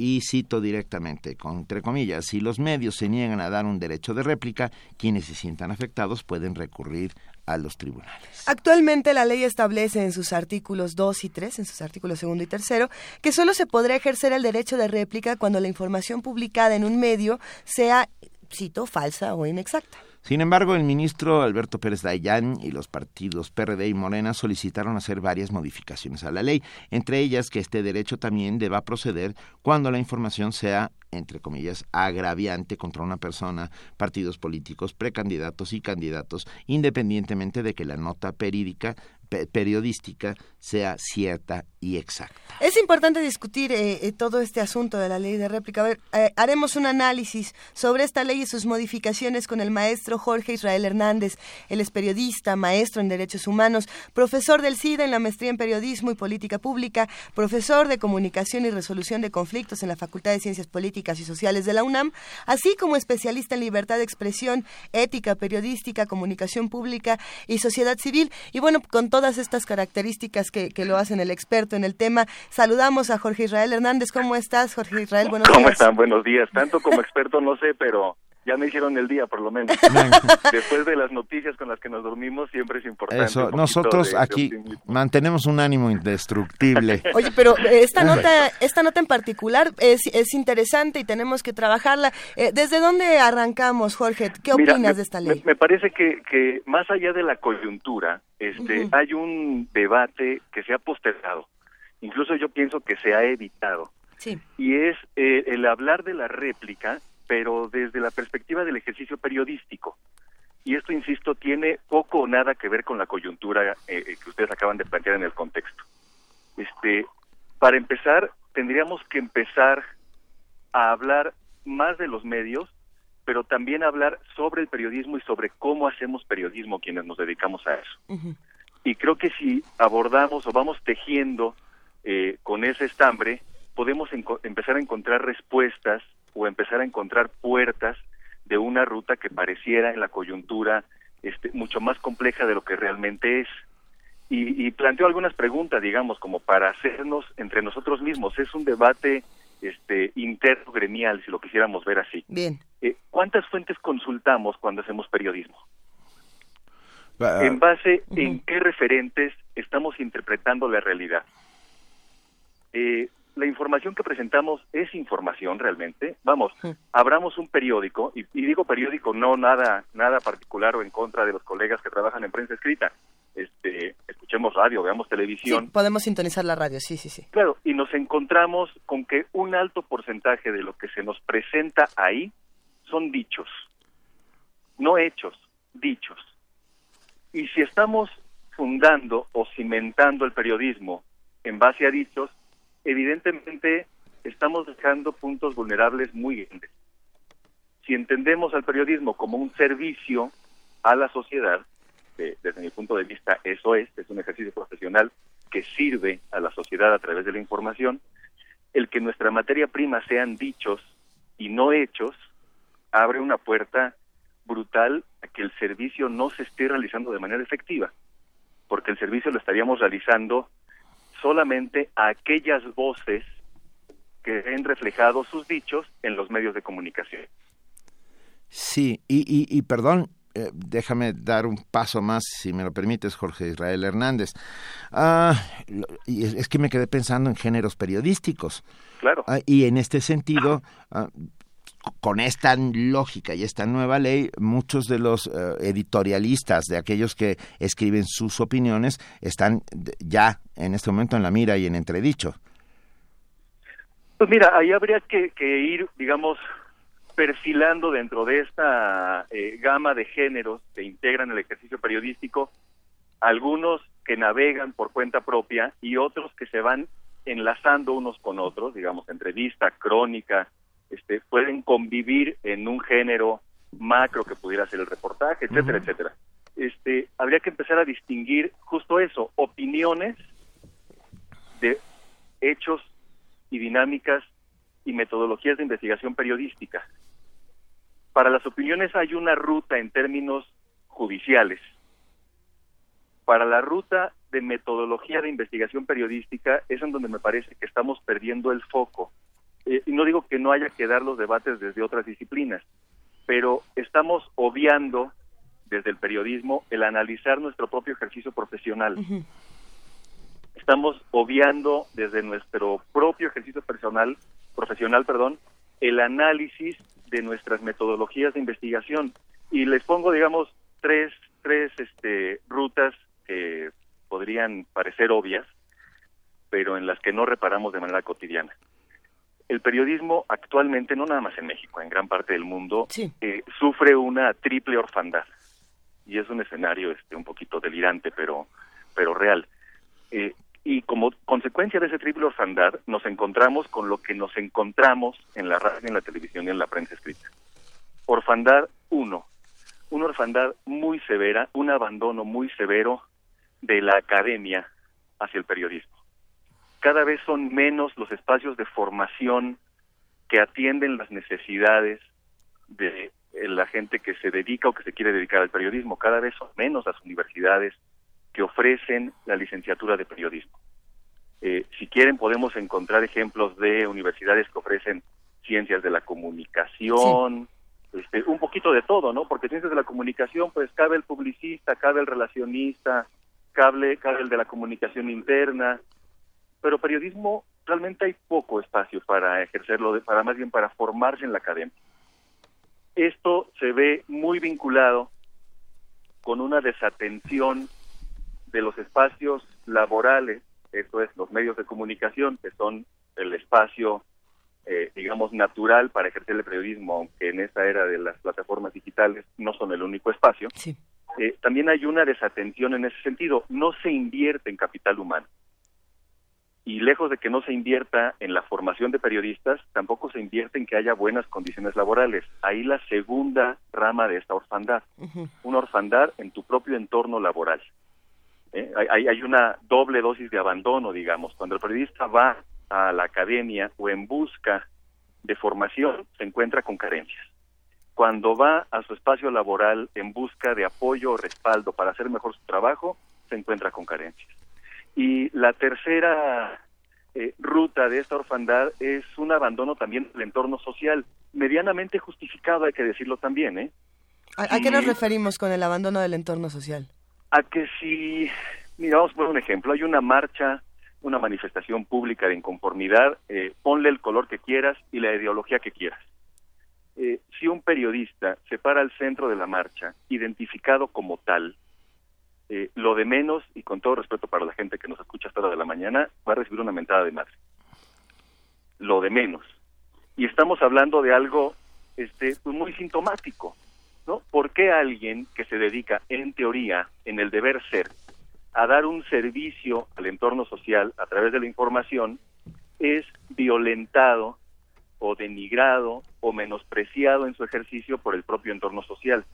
Y cito directamente, entre comillas, si los medios se niegan a dar un derecho de réplica, quienes se sientan afectados pueden recurrir a los tribunales. Actualmente la ley establece en sus artículos 2 y 3, en sus artículos segundo y tercero, que solo se podrá ejercer el derecho de réplica cuando la información publicada en un medio sea, cito, falsa o inexacta. Sin embargo, el ministro Alberto Pérez Dayán y los partidos PRD y Morena solicitaron hacer varias modificaciones a la ley, entre ellas que este derecho también deba proceder cuando la información sea entre comillas, agraviante contra una persona, partidos políticos, precandidatos y candidatos, independientemente de que la nota perídica, pe- periodística sea cierta y exacta. Es importante discutir eh, eh, todo este asunto de la ley de réplica. A ver, eh, haremos un análisis sobre esta ley y sus modificaciones con el maestro Jorge Israel Hernández. Él es periodista, maestro en Derechos Humanos, profesor del SIDA en la maestría en Periodismo y Política Pública, profesor de Comunicación y Resolución de Conflictos en la Facultad de Ciencias Políticas y Sociales de la UNAM, así como especialista en libertad de expresión, ética periodística, comunicación pública y sociedad civil. Y bueno, con todas estas características que, que lo hacen el experto en el tema, saludamos a Jorge Israel Hernández. ¿Cómo estás, Jorge Israel? Buenos ¿Cómo días. están? Buenos días. Tanto como experto no sé, pero ya me hicieron el día por lo menos. Después de las noticias con las que nos dormimos, siempre es importante. Eso, nosotros de- aquí optimismo. mantenemos un ánimo indestructible. Oye, pero eh, esta nota, esta nota en particular es, es interesante y tenemos que trabajarla. Eh, ¿Desde dónde arrancamos, Jorge? ¿Qué Mira, opinas me- de esta Me, ley? me parece que, que más allá de la coyuntura, este, Ujú. hay un debate que se ha postergado incluso yo pienso que se ha evitado. Sí. Y es eh, el hablar de la réplica, pero desde la perspectiva del ejercicio periodístico. Y esto, insisto, tiene poco o nada que ver con la coyuntura eh, que ustedes acaban de plantear en el contexto. Este, para empezar, tendríamos que empezar a hablar más de los medios, pero también hablar sobre el periodismo y sobre cómo hacemos periodismo quienes nos dedicamos a eso. Y creo que si abordamos o vamos tejiendo eh, con ese estambre, podemos empezar a encontrar respuestas o empezar a encontrar puertas de una ruta que pareciera en la coyuntura este, mucho más compleja de lo que realmente es. Y, y planteo algunas preguntas, digamos, como para hacernos entre nosotros mismos. Es un debate este, interno gremial, si lo quisiéramos ver así. Bien. Eh, ¿Cuántas fuentes consultamos cuando hacemos periodismo? En base en qué referentes estamos interpretando la realidad. Eh, la información que presentamos es información realmente. Vamos, abramos un periódico y, y, digo periódico no nada nada particular o en contra de los colegas que trabajan en prensa escrita. Este, escuchemos radio, veamos televisión. Sí, podemos sintonizar la radio, sí, sí, sí. Claro, y nos encontramos con que un alto porcentaje de lo que se nos presenta ahí son dichos, no hechos, dichos. Y si estamos fundando o cimentando el periodismo en base a dichos, evidentemente estamos dejando puntos vulnerables muy grandes. Si entendemos al periodismo como un servicio a la sociedad, eh, desde mi punto de vista eso es, es un ejercicio profesional que sirve a la sociedad a través de la información, el que nuestra materia prima sean dichos y no hechos, abre una puerta brutal a que el servicio no se esté realizando de manera efectiva, porque el servicio lo estaríamos realizando solamente a aquellas voces que ven reflejados sus dichos en los medios de comunicación. Sí, y, y, y perdón, eh, déjame dar un paso más, si me lo permites, Jorge Israel Hernández. Ah, y es, es, que me quedé pensando en géneros periodísticos. Claro. Ah, y en este sentido, ah, con esta lógica y esta nueva ley, muchos de los uh, editorialistas, de aquellos que escriben sus opiniones, están ya en este momento en la mira y en entredicho. Pues mira, ahí habría que, que ir, digamos, perfilando dentro de esta eh, gama de géneros que integran el ejercicio periodístico, algunos que navegan por cuenta propia y otros que se van enlazando unos con otros, digamos, entrevista, crónica, este, pueden convivir en un género macro que pudiera ser el reportaje, etcétera, uh -huh. etcétera. Este, habría que empezar a distinguir justo eso, opiniones de hechos y dinámicas y metodologías de investigación periodística. Para las opiniones hay una ruta en términos judiciales. Para la ruta de metodología de investigación periodística es en donde me parece que estamos perdiendo el foco eh, y no digo que no haya que dar los debates desde otras disciplinas, pero estamos obviando desde el periodismo el analizar nuestro propio ejercicio profesional. Uh -huh. Estamos obviando desde nuestro propio ejercicio personal, profesional, perdón, el análisis de nuestras metodologías de investigación. Y les pongo, digamos, tres, tres este, rutas que podrían parecer obvias, pero en las que no reparamos de manera cotidiana el periodismo actualmente, no nada más en México, en gran parte del mundo, sí. eh, sufre una triple orfandad. Y es un escenario este, un poquito delirante, pero, pero real. Eh, y como consecuencia de ese triple orfandad, nos encontramos con lo que nos encontramos en la radio, en la televisión y en la prensa escrita. Orfandad 1. Una orfandad muy severa, un abandono muy severo de la academia hacia el periodismo cada vez son menos los espacios de formación que atienden las necesidades de la gente que se dedica o que se quiere dedicar al periodismo. Cada vez son menos las universidades que ofrecen la licenciatura de periodismo. Eh, si quieren podemos encontrar ejemplos de universidades que ofrecen ciencias de la comunicación, sí. este, un poquito de todo, ¿no? Porque ciencias de la comunicación, pues cabe el publicista, cabe el relacionista, cabe, cabe el de la comunicación interna, pero periodismo realmente hay poco espacio para ejercerlo, para más bien para formarse en la academia. Esto se ve muy vinculado con una desatención de los espacios laborales esto es los medios de comunicación, que son el espacio, eh, digamos, natural para ejercer el periodismo, aunque en esta era de las plataformas digitales no son el único espacio, eh, también hay una desatención en ese sentido. No se invierte en capital humano. Y lejos de que no se invierta en la formación de periodistas, tampoco se invierte en que haya buenas condiciones laborales. Ahí la segunda rama de esta orfandad. Una orfandad en tu propio entorno laboral. ¿eh? Hay, hay una doble dosis de abandono, digamos. Cuando el periodista va a la academia o en busca de formación, se encuentra con carencias. Cuando va a su espacio laboral en busca de apoyo o respaldo para hacer mejor su trabajo, se encuentra con carencias. Y la tercera eh, ruta de esta orfandad es un abandono también del entorno social, medianamente justificado, hay que decirlo también. ¿eh? ¿A, qué nos referimos con el abandono del entorno social? A que si, mira, vamos a poner un ejemplo, hay una marcha, una manifestación pública de inconformidad, eh, ponle el color que quieras y la ideología que quieras. Eh, si un periodista se para al centro de la marcha, identificado como tal, eh, lo de menos, y con todo respeto para la gente que nos escucha hasta la de la mañana, va a recibir una mentada de madre. Lo de menos. Y estamos hablando de algo este, pues muy sintomático, ¿no? ¿Por qué alguien que se dedica, en teoría, en el deber ser, a dar un servicio al entorno social a través de la información, es violentado o denigrado o menospreciado en su ejercicio por el propio entorno social?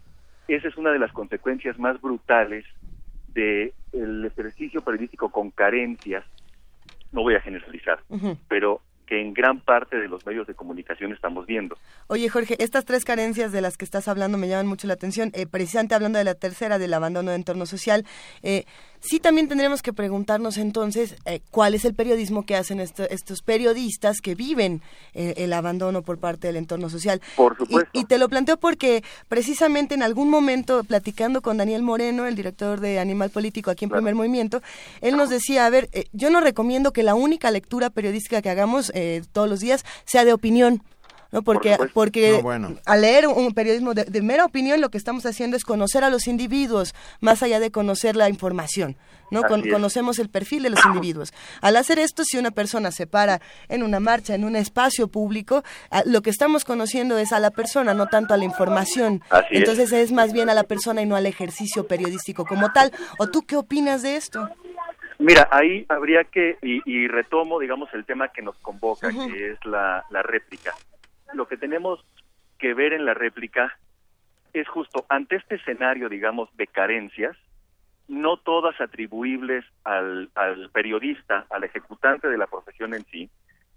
Esa es una de las consecuencias más brutales de el ejercicio periodístico con carencias, no voy a generalizar, pero que en gran parte de los medios de comunicación estamos viendo. Oye, Jorge, estas tres carencias de las que estás hablando me llaman mucho la atención. Eh, precisamente hablando de la tercera, del abandono de entorno social, eh, sí también tendremos que preguntarnos entonces eh, cuál es el periodismo que hacen estos periodistas que viven el abandono por parte del entorno social. Por supuesto. Y, te lo planteo porque precisamente en algún momento, platicando con Daniel Moreno, el director de Animal Político aquí en Primer Movimiento, él nos decía, a ver, yo no recomiendo que la única lectura periodística que hagamos eh, todos los días sea de opinión. ¿No? Porque, porque al leer un periodismo de, mera opinión lo que estamos haciendo es conocer a los individuos más allá de conocer la información. ¿no? conocemos el perfil de los individuos. Al hacer esto, si una persona se para en una marcha, en un espacio público, lo que estamos conociendo es a la persona, no tanto a la información. Entonces es. más bien a la persona y no al ejercicio periodístico como tal. ¿O tú qué opinas de esto? Mira, ahí habría que, y, retomo, digamos, el tema que nos convoca, que es la, la réplica. Lo que tenemos que ver en la réplica es justo ante este escenario, digamos, de carencias, no todas atribuibles al, periodista, al ejecutante de la profesión en sí,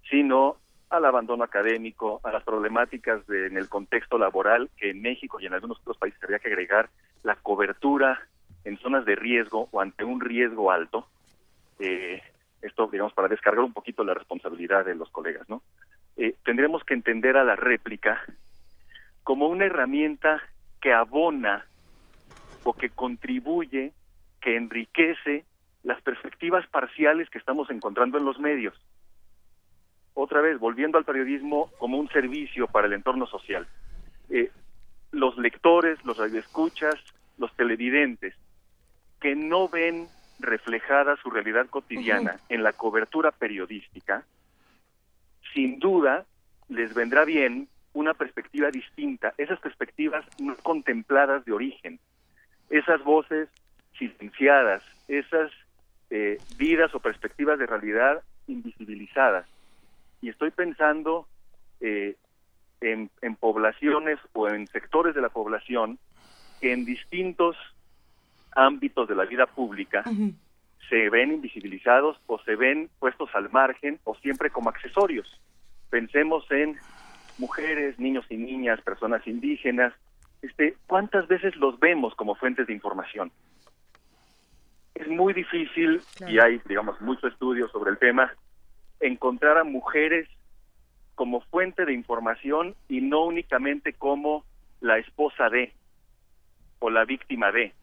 sino al abandono académico, a las problemáticas de, en el contexto laboral, que en México y en algunos otros países habría que agregar la cobertura en zonas de riesgo o ante un riesgo alto, eh, esto, digamos, para descargar un poquito la responsabilidad de los colegas, ¿no? Eh, tendremos que entender a la réplica como una herramienta que abona o que contribuye, que enriquece las perspectivas parciales que estamos encontrando en los medios. Otra vez, volviendo al periodismo como un servicio para el entorno social. Eh, los lectores, los radioescuchas, los televidentes, que no ven reflejada su realidad cotidiana en la cobertura periodística, sin duda les vendrá bien una perspectiva distinta, esas perspectivas no contempladas de origen, esas voces silenciadas, esas eh, vidas o perspectivas de realidad invisibilizadas. Y estoy pensando eh, en, en poblaciones o en sectores de la población que en distintos ámbitos de la vida pública se ven invisibilizados o se ven puestos al margen o siempre como accesorios. Pensemos en mujeres, niños y niñas, personas indígenas, este, ¿cuántas veces los vemos como fuentes de información? Es muy difícil, y hay, digamos, mucho estudio sobre el tema, encontrar a mujeres como fuente de información y no únicamente como la esposa de o la víctima de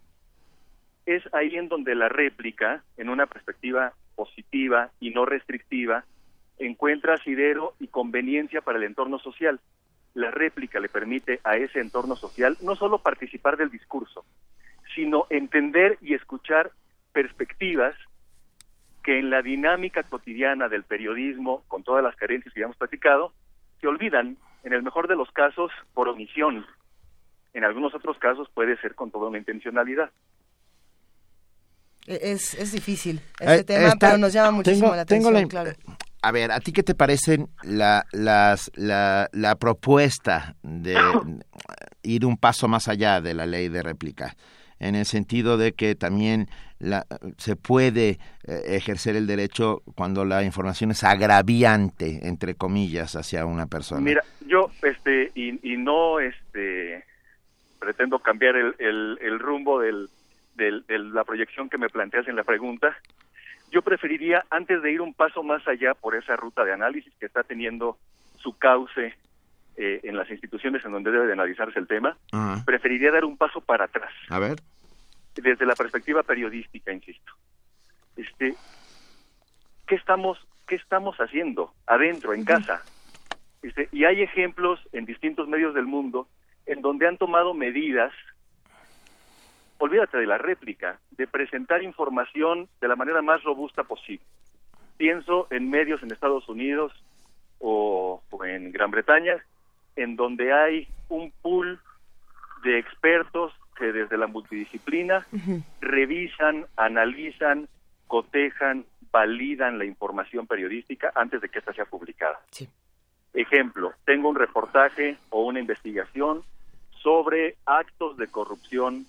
es ahí en donde la réplica, en una perspectiva positiva y no restrictiva, encuentra asidero y conveniencia para el entorno social. La réplica le permite a ese entorno social no solo participar del discurso, sino entender y escuchar perspectivas que en la dinámica cotidiana del periodismo, con todas las carencias que ya hemos platicado, se olvidan, en el mejor de los casos, por omisión. En algunos otros casos puede ser con toda una intencionalidad. E-, Es, es difícil este Eh, tema, está- pero nos llama muchísimo tengo- la tengo atención, la- claro. A ver, ¿a ti qué te parecen la, las, la, la propuesta de ir un paso más allá de la ley de réplica? En el sentido de que también la, se puede eh, ejercer el derecho cuando la información es agraviante, entre comillas, hacia una persona. Mira, yo, este, y, y no, este, pretendo cambiar el, el, el rumbo del, de la proyección que me planteas en la pregunta. Yo preferiría, antes de ir un paso más allá por esa ruta de análisis que está teniendo su cauce eh, en las instituciones en donde debe de analizarse el tema, preferiría dar un paso para atrás A ver. desde la perspectiva periodística, insisto. Este, ¿qué estamos qué estamos haciendo adentro en casa? Este, y hay ejemplos en distintos medios del mundo en donde han tomado medidas olvídate de la réplica, de presentar información de la manera más robusta posible. Pienso en medios en Estados Unidos o, o en Gran Bretaña, en donde hay un pool de expertos que desde la multidisciplina revisan, analizan, cotejan, validan la información periodística antes de que ésta sea publicada. Ejemplo, tengo un reportaje o una investigación sobre actos de corrupción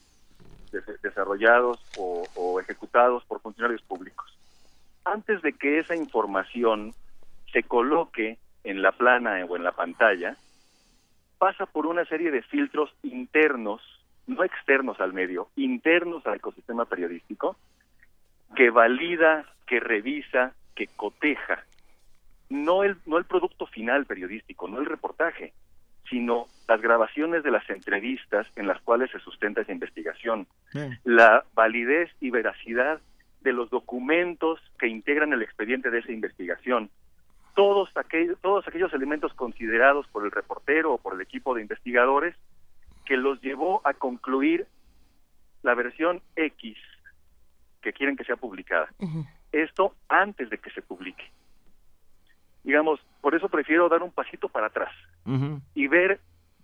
desarrollados o, ejecutados por funcionarios públicos. Antes de que esa información se coloque en la plana o en la pantalla, pasa por una serie de filtros internos, no externos al medio, internos al ecosistema periodístico, que valida, que revisa, que coteja. No el, no el producto final periodístico, no el reportaje, sino las grabaciones de las entrevistas en las cuales se sustenta esa investigación, la validez y veracidad de los documentos que integran el expediente de esa investigación, todos aquellos, todos aquellos elementos considerados por el reportero o por el equipo de investigadores que los llevó a concluir la versión X que quieren que sea publicada. Esto antes de que se publique. Digamos, por eso prefiero dar un pasito para atrás y ver,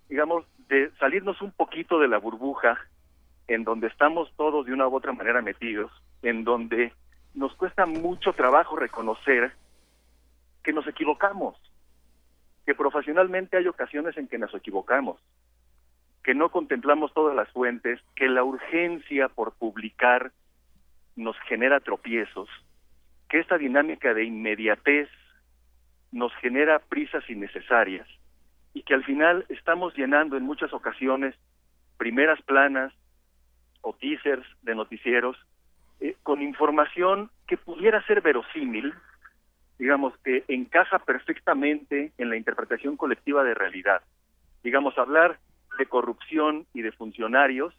digamos, de salirnos un poquito de la burbuja en donde estamos todos de una u otra manera metidos, en donde nos cuesta mucho trabajo reconocer que nos equivocamos, que profesionalmente hay ocasiones en que nos equivocamos, que no contemplamos todas las fuentes, que la urgencia por publicar nos genera tropiezos, que esta dinámica de inmediatez nos genera prisas innecesarias y que al final estamos llenando en muchas ocasiones primeras planas o teasers de noticieros eh, con información que pudiera ser verosímil, digamos que encaja perfectamente en la interpretación colectiva de realidad. Digamos, hablar de corrupción y de funcionarios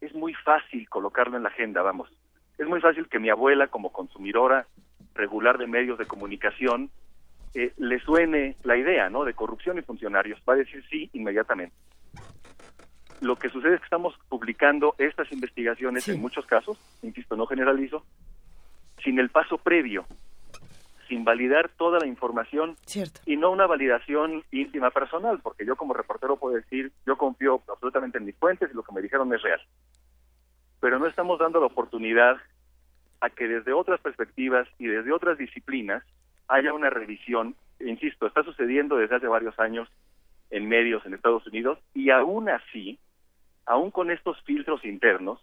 es muy fácil colocarlo en la agenda, vamos. Es muy fácil que mi abuela, como consumidora regular de medios de comunicación, eh, le suene la idea, ¿no? De corrupción y funcionarios. Va a decir sí inmediatamente. Lo que sucede es que estamos publicando estas investigaciones en muchos casos, insisto, no generalizo, sin el paso previo, sin validar toda la información Cierto. y no una validación íntima personal, porque yo como reportero puedo decir, yo confío absolutamente en mis fuentes y lo que me dijeron es real. Pero no estamos dando la oportunidad a que desde otras perspectivas y desde otras disciplinas haya una revisión. Insisto, está sucediendo desde hace varios años en medios en Estados Unidos y aún así, aún con estos filtros internos,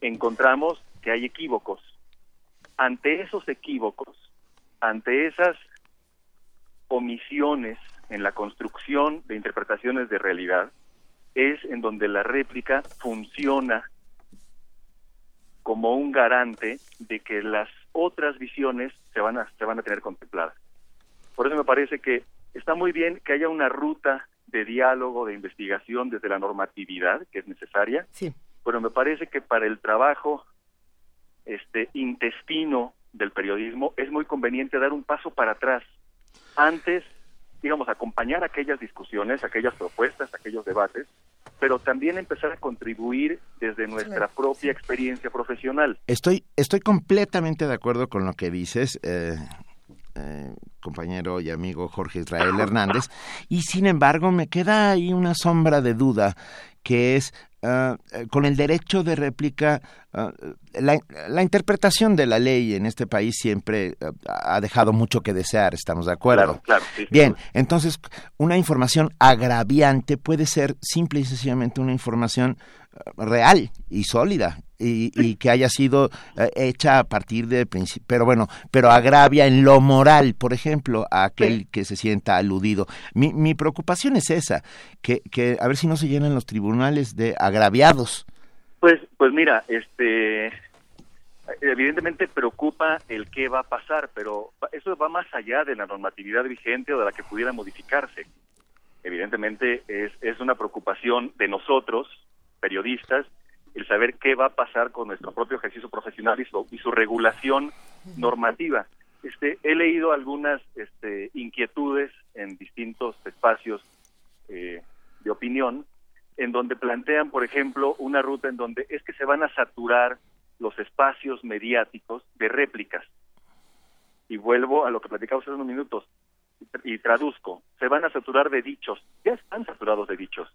encontramos que hay equívocos. Ante esos equívocos, ante esas omisiones en la construcción de interpretaciones de realidad, es en donde la réplica funciona como un garante de que las otras visiones se van a, se van a tener contempladas. Por eso me parece que está muy bien que haya una ruta de diálogo, de investigación desde la normatividad que es necesaria, Sí. pero me parece que para el trabajo este intestino del periodismo es muy conveniente dar un paso para atrás antes digamos acompañar aquellas discusiones aquellas propuestas aquellos debates pero también empezar a contribuir desde nuestra propia experiencia profesional. Estoy, estoy completamente de acuerdo con lo que dices. Eh, eh, compañero y amigo Jorge Israel Hernández, y sin embargo me queda ahí una sombra de duda que es ah, eh, con el derecho de réplica, ah, la, interpretación de la ley en este país siempre ah, ha dejado mucho que desear, ¿estamos de acuerdo? Claro, Bien, entonces una información agraviante puede ser simple y sencillamente una información real y sólida y, que haya sido eh, hecha a partir de pero bueno pero agravia en lo moral por ejemplo a aquel que se sienta aludido. Mi, mi preocupación es esa que, que a ver si no se llenan los tribunales de agraviados. Pues pues mira este evidentemente preocupa el qué va a pasar pero eso va más allá de la normatividad vigente o de la que pudiera modificarse. Evidentemente es, es una preocupación de nosotros periodistas el saber qué va a pasar con nuestro propio ejercicio profesional y su, y su regulación normativa. Este, he leído algunas este, inquietudes en distintos espacios eh, de opinión, en donde plantean, por ejemplo, una ruta en donde es que se van a saturar los espacios mediáticos de réplicas. Y vuelvo a lo que platicamos hace unos minutos y traduzco, se van a saturar de dichos, ya están saturados de dichos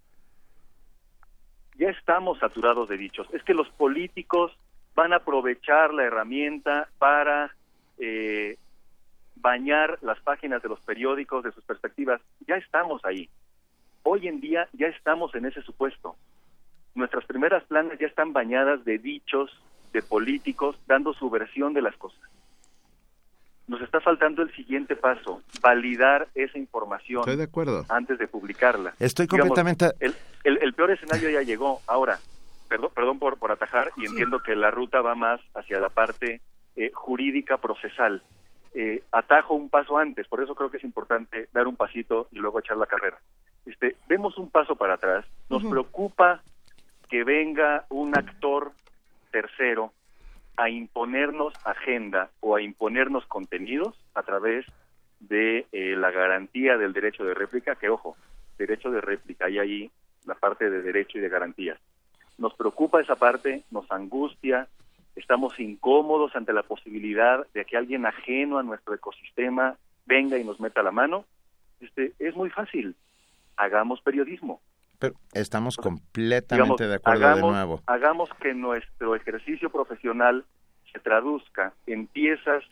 ya estamos saturados de dichos. Es que los políticos van a aprovechar la herramienta para eh, bañar las páginas de los periódicos de sus perspectivas. Ya estamos ahí. Hoy en día ya estamos en ese supuesto. Nuestras primeras planas ya están bañadas de dichos de políticos dando su versión de las cosas nos está faltando el siguiente paso, validar esa información Estoy de acuerdo. antes de publicarla. Estoy completamente... el, el, peor escenario ya llegó. Ahora, perdón, perdón por, por atajar, y entiendo que la ruta va más hacia la parte eh, jurídica procesal. Eh, atajo un paso antes, por eso creo que es importante dar un pasito y luego echar la carrera. Este, vemos un paso para atrás, nos preocupa que venga un actor tercero a imponernos agenda o a imponernos contenidos a través de eh, la garantía del derecho de réplica, que ojo, derecho de réplica, hay ahí la parte de derecho y de garantías. Nos preocupa esa parte, nos angustia, estamos incómodos ante la posibilidad de que alguien ajeno a nuestro ecosistema venga y nos meta la mano. Este, es muy fácil, hagamos periodismo. Pero estamos completamente de acuerdo hagamos, de nuevo. Hagamos que nuestro ejercicio profesional se traduzca en piezas,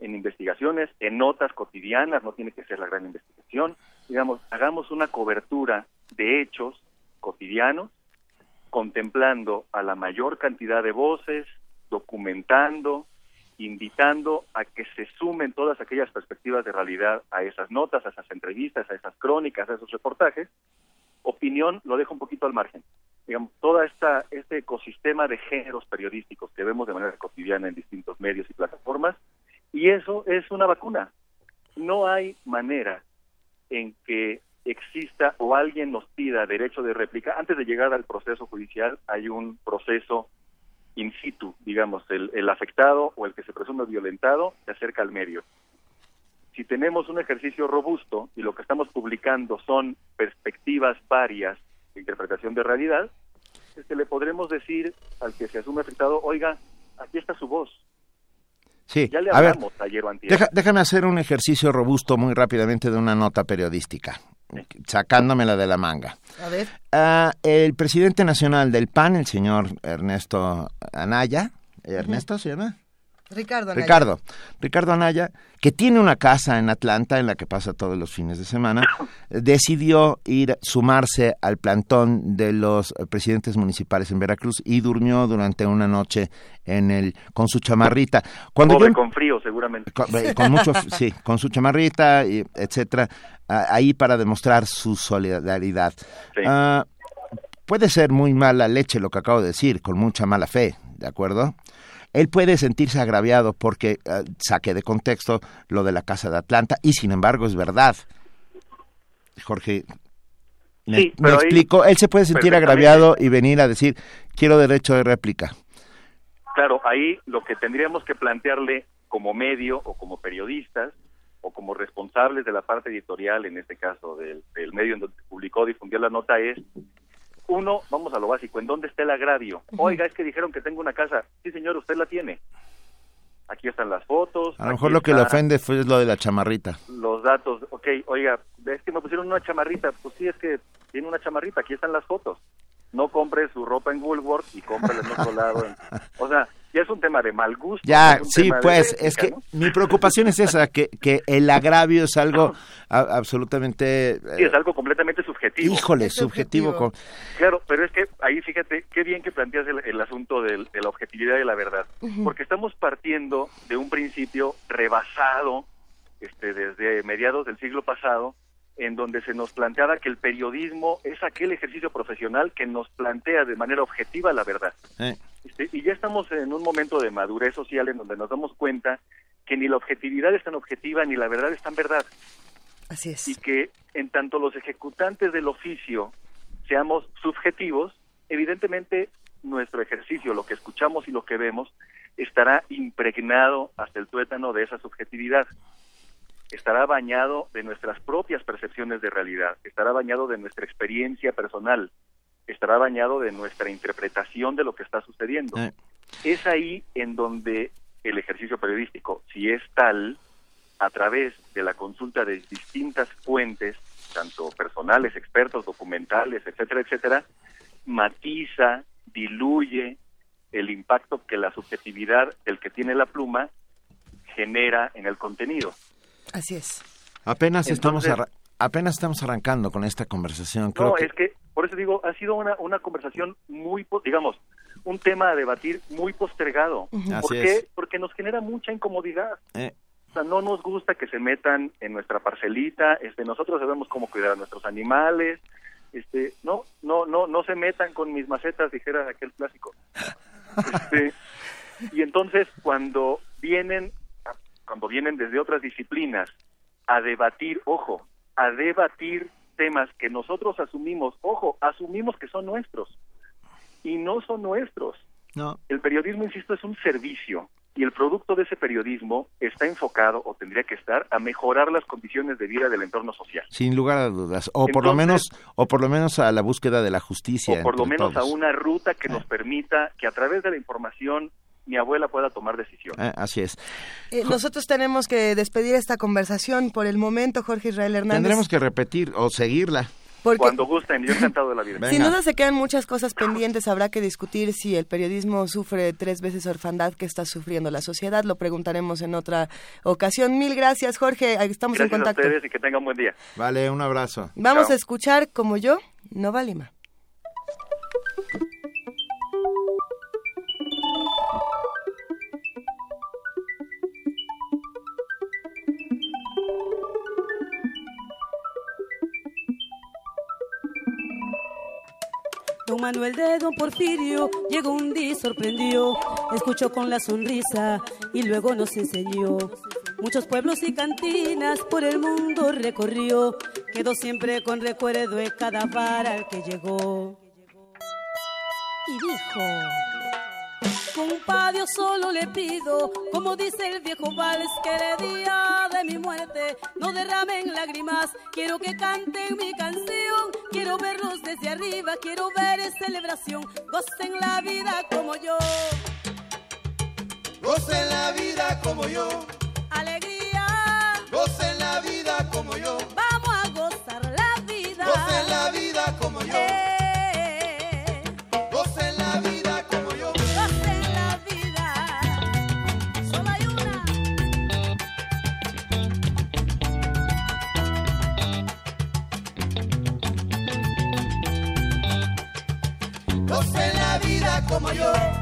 en investigaciones, en notas cotidianas, no tiene que ser la gran investigación. Digamos, hagamos una cobertura de hechos cotidianos, contemplando a la mayor cantidad de voces, documentando, invitando a que se sumen todas aquellas perspectivas de realidad a esas notas, a esas entrevistas, a esas crónicas, a esos reportajes, opinión lo dejo un poquito al margen. Digamos, todo esta, este ecosistema de géneros periodísticos que vemos de manera cotidiana en distintos medios y plataformas, y eso es una vacuna. No hay manera en que exista o alguien nos pida derecho de réplica. Antes de llegar al proceso judicial hay un proceso in situ, digamos, el, el afectado o el que se presume violentado se acerca al medio si tenemos un ejercicio robusto y lo que estamos publicando son perspectivas varias de interpretación de realidad, este, le podremos decir al que se asume afectado, oiga, aquí está su voz. Sí, ya le hablamos ayer o déjame hacer un ejercicio robusto muy rápidamente de una nota periodística, sacándomela de la manga. A ver. Ah, el presidente nacional del PAN, el señor Ernesto Anaya, ¿Ernesto se llama? Ricardo Anaya. Ricardo, Ricardo Anaya, que tiene una casa en Atlanta en la que pasa todos los fines de semana, decidió ir sumarse al plantón de los presidentes municipales en Veracruz y durmió durante una noche en el con su chamarrita. Cuando con frío seguramente. Eh, con, mucho sí, con su chamarrita y etcétera, ahí para demostrar su solidaridad. Ah, puede ser muy mala leche lo que acabo de decir, con mucha mala fe, ¿de acuerdo? Él puede sentirse agraviado porque uh, saque de contexto lo de la Casa de Atlanta y sin embargo es verdad. Jorge, me, explico, él se puede sentir agraviado y venir a decir, quiero derecho de réplica. Claro, ahí lo que tendríamos que plantearle como medio o como periodistas o como responsables de la parte editorial, en este caso del, del medio en donde publicó, difundió la nota, es uno, vamos a lo básico, ¿en dónde está el agravio? Oiga, es que dijeron que tengo una casa. Sí, señor, usted la tiene. Aquí están las fotos. A lo mejor lo que le ofende fue lo de la chamarrita. Los datos, ok, oiga, es que me pusieron una chamarrita. Pues sí, es que tiene una chamarrita, aquí están las fotos. No compre su ropa en Woolworth y cómprala en otro lado. en- O sea, ya es un tema de mal gusto. Ya, sí, pues, ética, es que ¿no? mi preocupación es esa, que, que el agravio es algo a- absolutamente... eh, Sí, es algo completamente subjetivo. híjole, subjetivo. con- Claro, pero es que ahí fíjate, qué bien que planteas el, el asunto del- de la objetividad y la verdad, porque estamos partiendo de un principio rebasado este, desde mediados del siglo pasado, en donde se nos planteaba que el periodismo es aquel ejercicio profesional que nos plantea de manera objetiva la verdad. eh, Este, y ya estamos en un momento de madurez social en donde nos damos cuenta que ni la objetividad es tan objetiva ni la verdad es tan verdad. Así es. Y que en tanto los ejecutantes del oficio seamos subjetivos, evidentemente nuestro ejercicio, lo que escuchamos y lo que vemos, estará impregnado hasta el tuétano de esa subjetividad. Estará bañado de nuestras propias percepciones de realidad, estará bañado de nuestra experiencia personal, estará bañado de nuestra interpretación de lo que está sucediendo. eh. Es ahí en donde el ejercicio periodístico, si es tal, a través de la consulta de distintas fuentes, tanto personales, expertos, documentales, etcétera, etcétera, matiza, diluye el impacto que la subjetividad del que tiene la pluma genera en el contenido. Así es. Apenas estamos Entonces- arra- apenas estamos arrancando con esta conversación. Creo No, que es que, por eso digo, ha sido una, una conversación muy, po- digamos, un tema a debatir muy postergado. Ujú. ¿Por Así qué? es. Porque nos genera mucha incomodidad. eh, O sea, no nos gusta que se metan en nuestra parcelita, este, nosotros sabemos cómo cuidar a nuestros animales, este, no, no, no, no se metan con mis macetas, dijera aquel clásico. Este, y entonces cuando vienen, cuando vienen desde otras disciplinas a debatir, ojo, a debatir temas que nosotros asumimos, ojo, asumimos que son nuestros y no son nuestros. no. El periodismo, insisto, es un servicio y el producto de ese periodismo está enfocado o tendría que estar a mejorar las condiciones de vida del entorno social. Sin lugar a dudas. O por lo menos, o por lo menos a la búsqueda de la justicia. o por lo menos a una ruta que nos permita que a través de la información mi abuela pueda tomar decisiones. Eh, así es. Eh, nosotros tenemos que despedir esta conversación por el momento, Jorge Israel Hernández. Tendremos que repetir o seguirla. Porque- Cuando gusten, yo encantado de la vida. Sin duda se quedan muchas cosas pendientes. Habrá que discutir si el periodismo sufre tres veces orfandad que está sufriendo la sociedad. Lo preguntaremos en otra ocasión. Mil gracias, Jorge. Estamos Gracias en a contacto. ustedes y que tengan buen día. Vale, un abrazo. Vamos Chao. a escuchar como yo, Nova Lima. Don Manuel de Don Porfirio llegó un día y sorprendió, escuchó con la sonrisa y luego nos enseñó. Muchos pueblos y cantinas por el mundo recorrió, quedó siempre con recuerdo de cada bar al que llegó. Y dijo, compadre, yo solo le pido, como dice el viejo vals, que el día de mi muerte no derramen lágrimas. Quiero que canten mi canción, quiero verlos desde arriba, quiero ver celebración. Gocen la vida como yo, Gocen la vida como yo, alegría. gocen la vida como yo, Vamos vida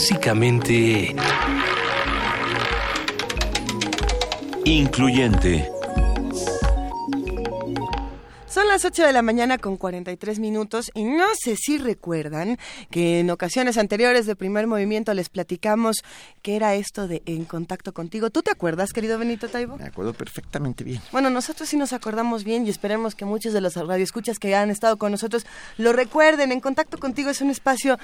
Clásicamente... Incluyente. Son las 8 de la mañana con 43 minutos y no sé si recuerdan que en ocasiones anteriores de primer movimiento les platicamos que era esto de En Contacto Contigo. ¿Tú te acuerdas, querido Benito Taibo? Me acuerdo perfectamente bien. Bueno, nosotros sí nos acordamos bien y esperemos que muchos de los radioescuchas que han estado con nosotros lo recuerden. En Contacto Contigo es un espacio,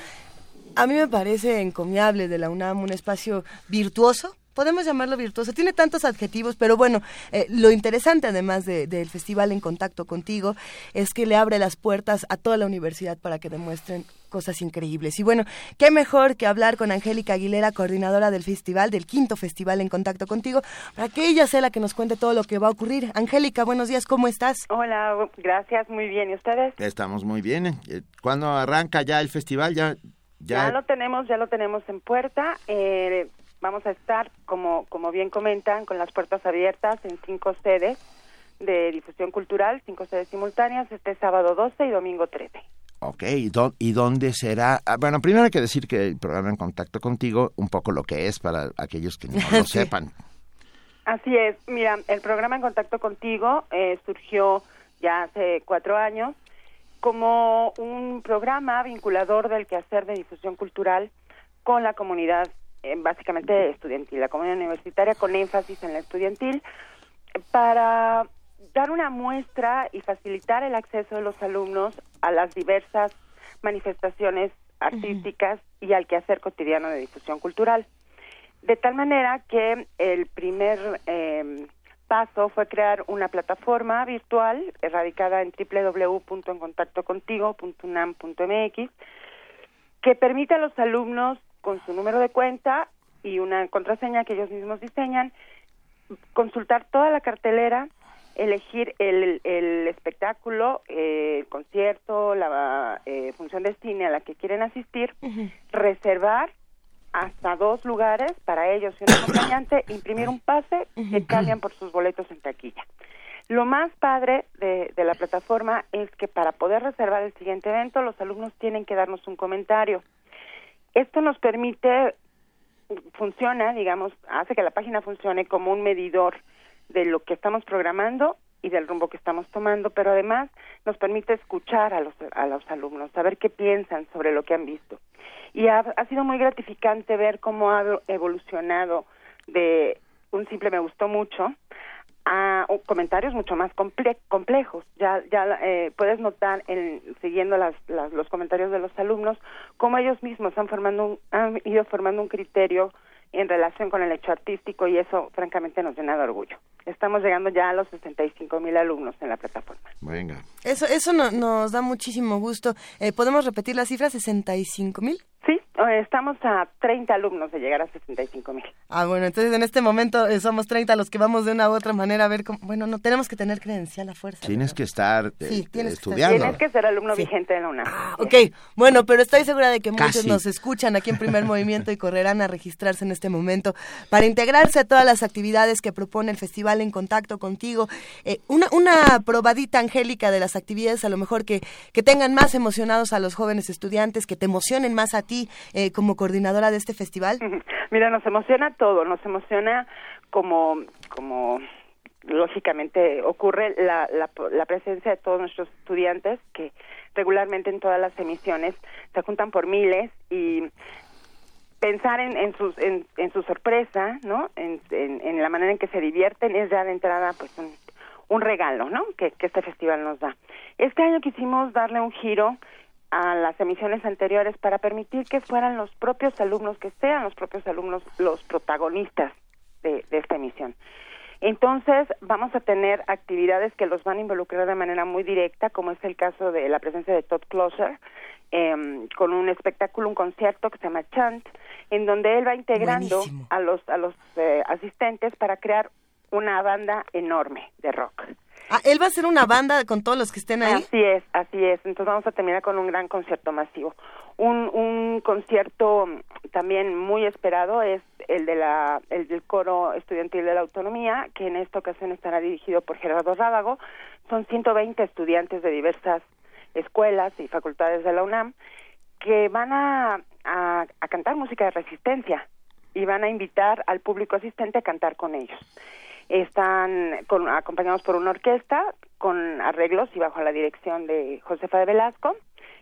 a mí me parece encomiable de la UNAM, un espacio virtuoso podemos llamarlo virtuoso. Tiene tantos adjetivos, pero bueno, eh, lo interesante además del Festival En Contacto Contigo es que le abre las puertas a toda la universidad para que demuestren cosas increíbles. Y bueno, qué mejor que hablar con Angélica Aguilera, coordinadora del festival, del quinto festival En Contacto Contigo, para que ella sea la que nos cuente todo lo que va a ocurrir. Angélica, buenos días, ¿cómo estás? Hola, gracias, muy bien. ¿Y ustedes? Estamos muy bien. ¿Cuándo arranca ya el festival? Ya, ya... ya lo tenemos, ya lo tenemos en puerta. Eh, vamos a estar, como, como bien comentan, con las puertas abiertas en cinco sedes de difusión cultural, cinco sedes simultáneas, este sábado 12 y domingo 13. Ok, ¿y, ¿y dónde será? Ah, bueno, primero hay que decir que el programa En Contacto Contigo, un poco lo que es para aquellos que no lo sepan. Así es, mira, el programa En Contacto Contigo eh, surgió ya hace cuatro años como un programa vinculador del quehacer de difusión cultural con la comunidad eh, básicamente estudiantil, la comunidad universitaria con énfasis en la estudiantil, para dar una muestra y facilitar el acceso de los alumnos a las diversas manifestaciones artísticas y al quehacer cotidiano de difusión cultural. De tal manera que el primer eh, paso fue crear una plataforma virtual radicada en www.encontactocontigo.unam.mx que permite a los alumnos con su número de cuenta y una contraseña que ellos mismos diseñan, consultar toda la cartelera, elegir el, el espectáculo, eh, el concierto, la eh, función de cine a la que quieren asistir, reservar hasta dos lugares para ellos y un acompañante, imprimir un pase que cambian por sus boletos en taquilla. Lo más padre de, de, la plataforma es que para poder reservar el siguiente evento, los alumnos tienen que darnos un comentario. Esto nos permite, funciona, digamos, hace que la página funcione como un medidor de lo que estamos programando y del rumbo que estamos tomando, pero además nos permite escuchar a los, a los alumnos, saber qué piensan sobre lo que han visto. Y ha, ha sido muy gratificante ver cómo ha evolucionado de un simple me gustó mucho a comentarios mucho más complejos. Ya, ya eh, puedes notar, en, siguiendo las, los comentarios de los alumnos, cómo ellos mismos han, formando han ido formando un criterio en relación con el hecho artístico y eso francamente nos llena de orgullo. Estamos llegando ya a los 65 mil alumnos en la plataforma. Venga. Eso, eso nos da muchísimo gusto. Eh, ¿Podemos repetir la cifra? ¿65 mil? Sí, eh, estamos a 30 alumnos de llegar a 65 mil. Ah, bueno, entonces en este momento eh, somos 30 los que vamos de una u otra manera a ver cómo... Bueno, no tenemos que tener credencial a fuerza. Tienes que estar sí, tienes estudiando. Que tienes que ser alumno vigente de la UNAM. Ah, ok, bueno, pero estoy segura de que muchos nos escuchan aquí en Primer Movimiento y correrán a registrarse en este momento para integrarse a todas las actividades que propone el festival en contacto contigo. Eh, una, una probadita, Angélica, de las actividades a lo mejor que, que tengan más emocionados a los jóvenes estudiantes, que te emocionen más a ti eh, como coordinadora de este festival? Mira, nos emociona todo, nos emociona como, como lógicamente ocurre la, la, la, presencia de todos nuestros estudiantes que regularmente en todas las emisiones se juntan por miles y pensar en, en, sus, en, en su sorpresa, ¿no? En, la manera en que se divierten es ya de entrada pues un, regalo, ¿no? Que, que este festival nos da. Este año quisimos darle un giro a las emisiones anteriores para permitir que fueran los propios alumnos, que sean los propios alumnos los protagonistas de, esta emisión. Entonces, vamos a tener actividades que los van a involucrar de manera muy directa, como es el caso de la presencia de Todd Closer, em, con un espectáculo, un concierto que se llama Chant, en donde él va integrando a los, a los eh, asistentes para crear una banda enorme de rock. Ah, él va a hacer una banda con todos los que estén ahí. Así es, así es. Entonces vamos a terminar con un gran concierto masivo. Un, un concierto también muy esperado es el de la el del coro estudiantil de la autonomía, que en esta ocasión estará dirigido por Gerardo Rábago. Son 120 estudiantes de diversas escuelas y facultades de la UNAM que van a, a, a cantar música de resistencia y van a invitar al público asistente a cantar con ellos. Están con- acompañados por una orquesta con arreglos y bajo la dirección de Josefa de Velasco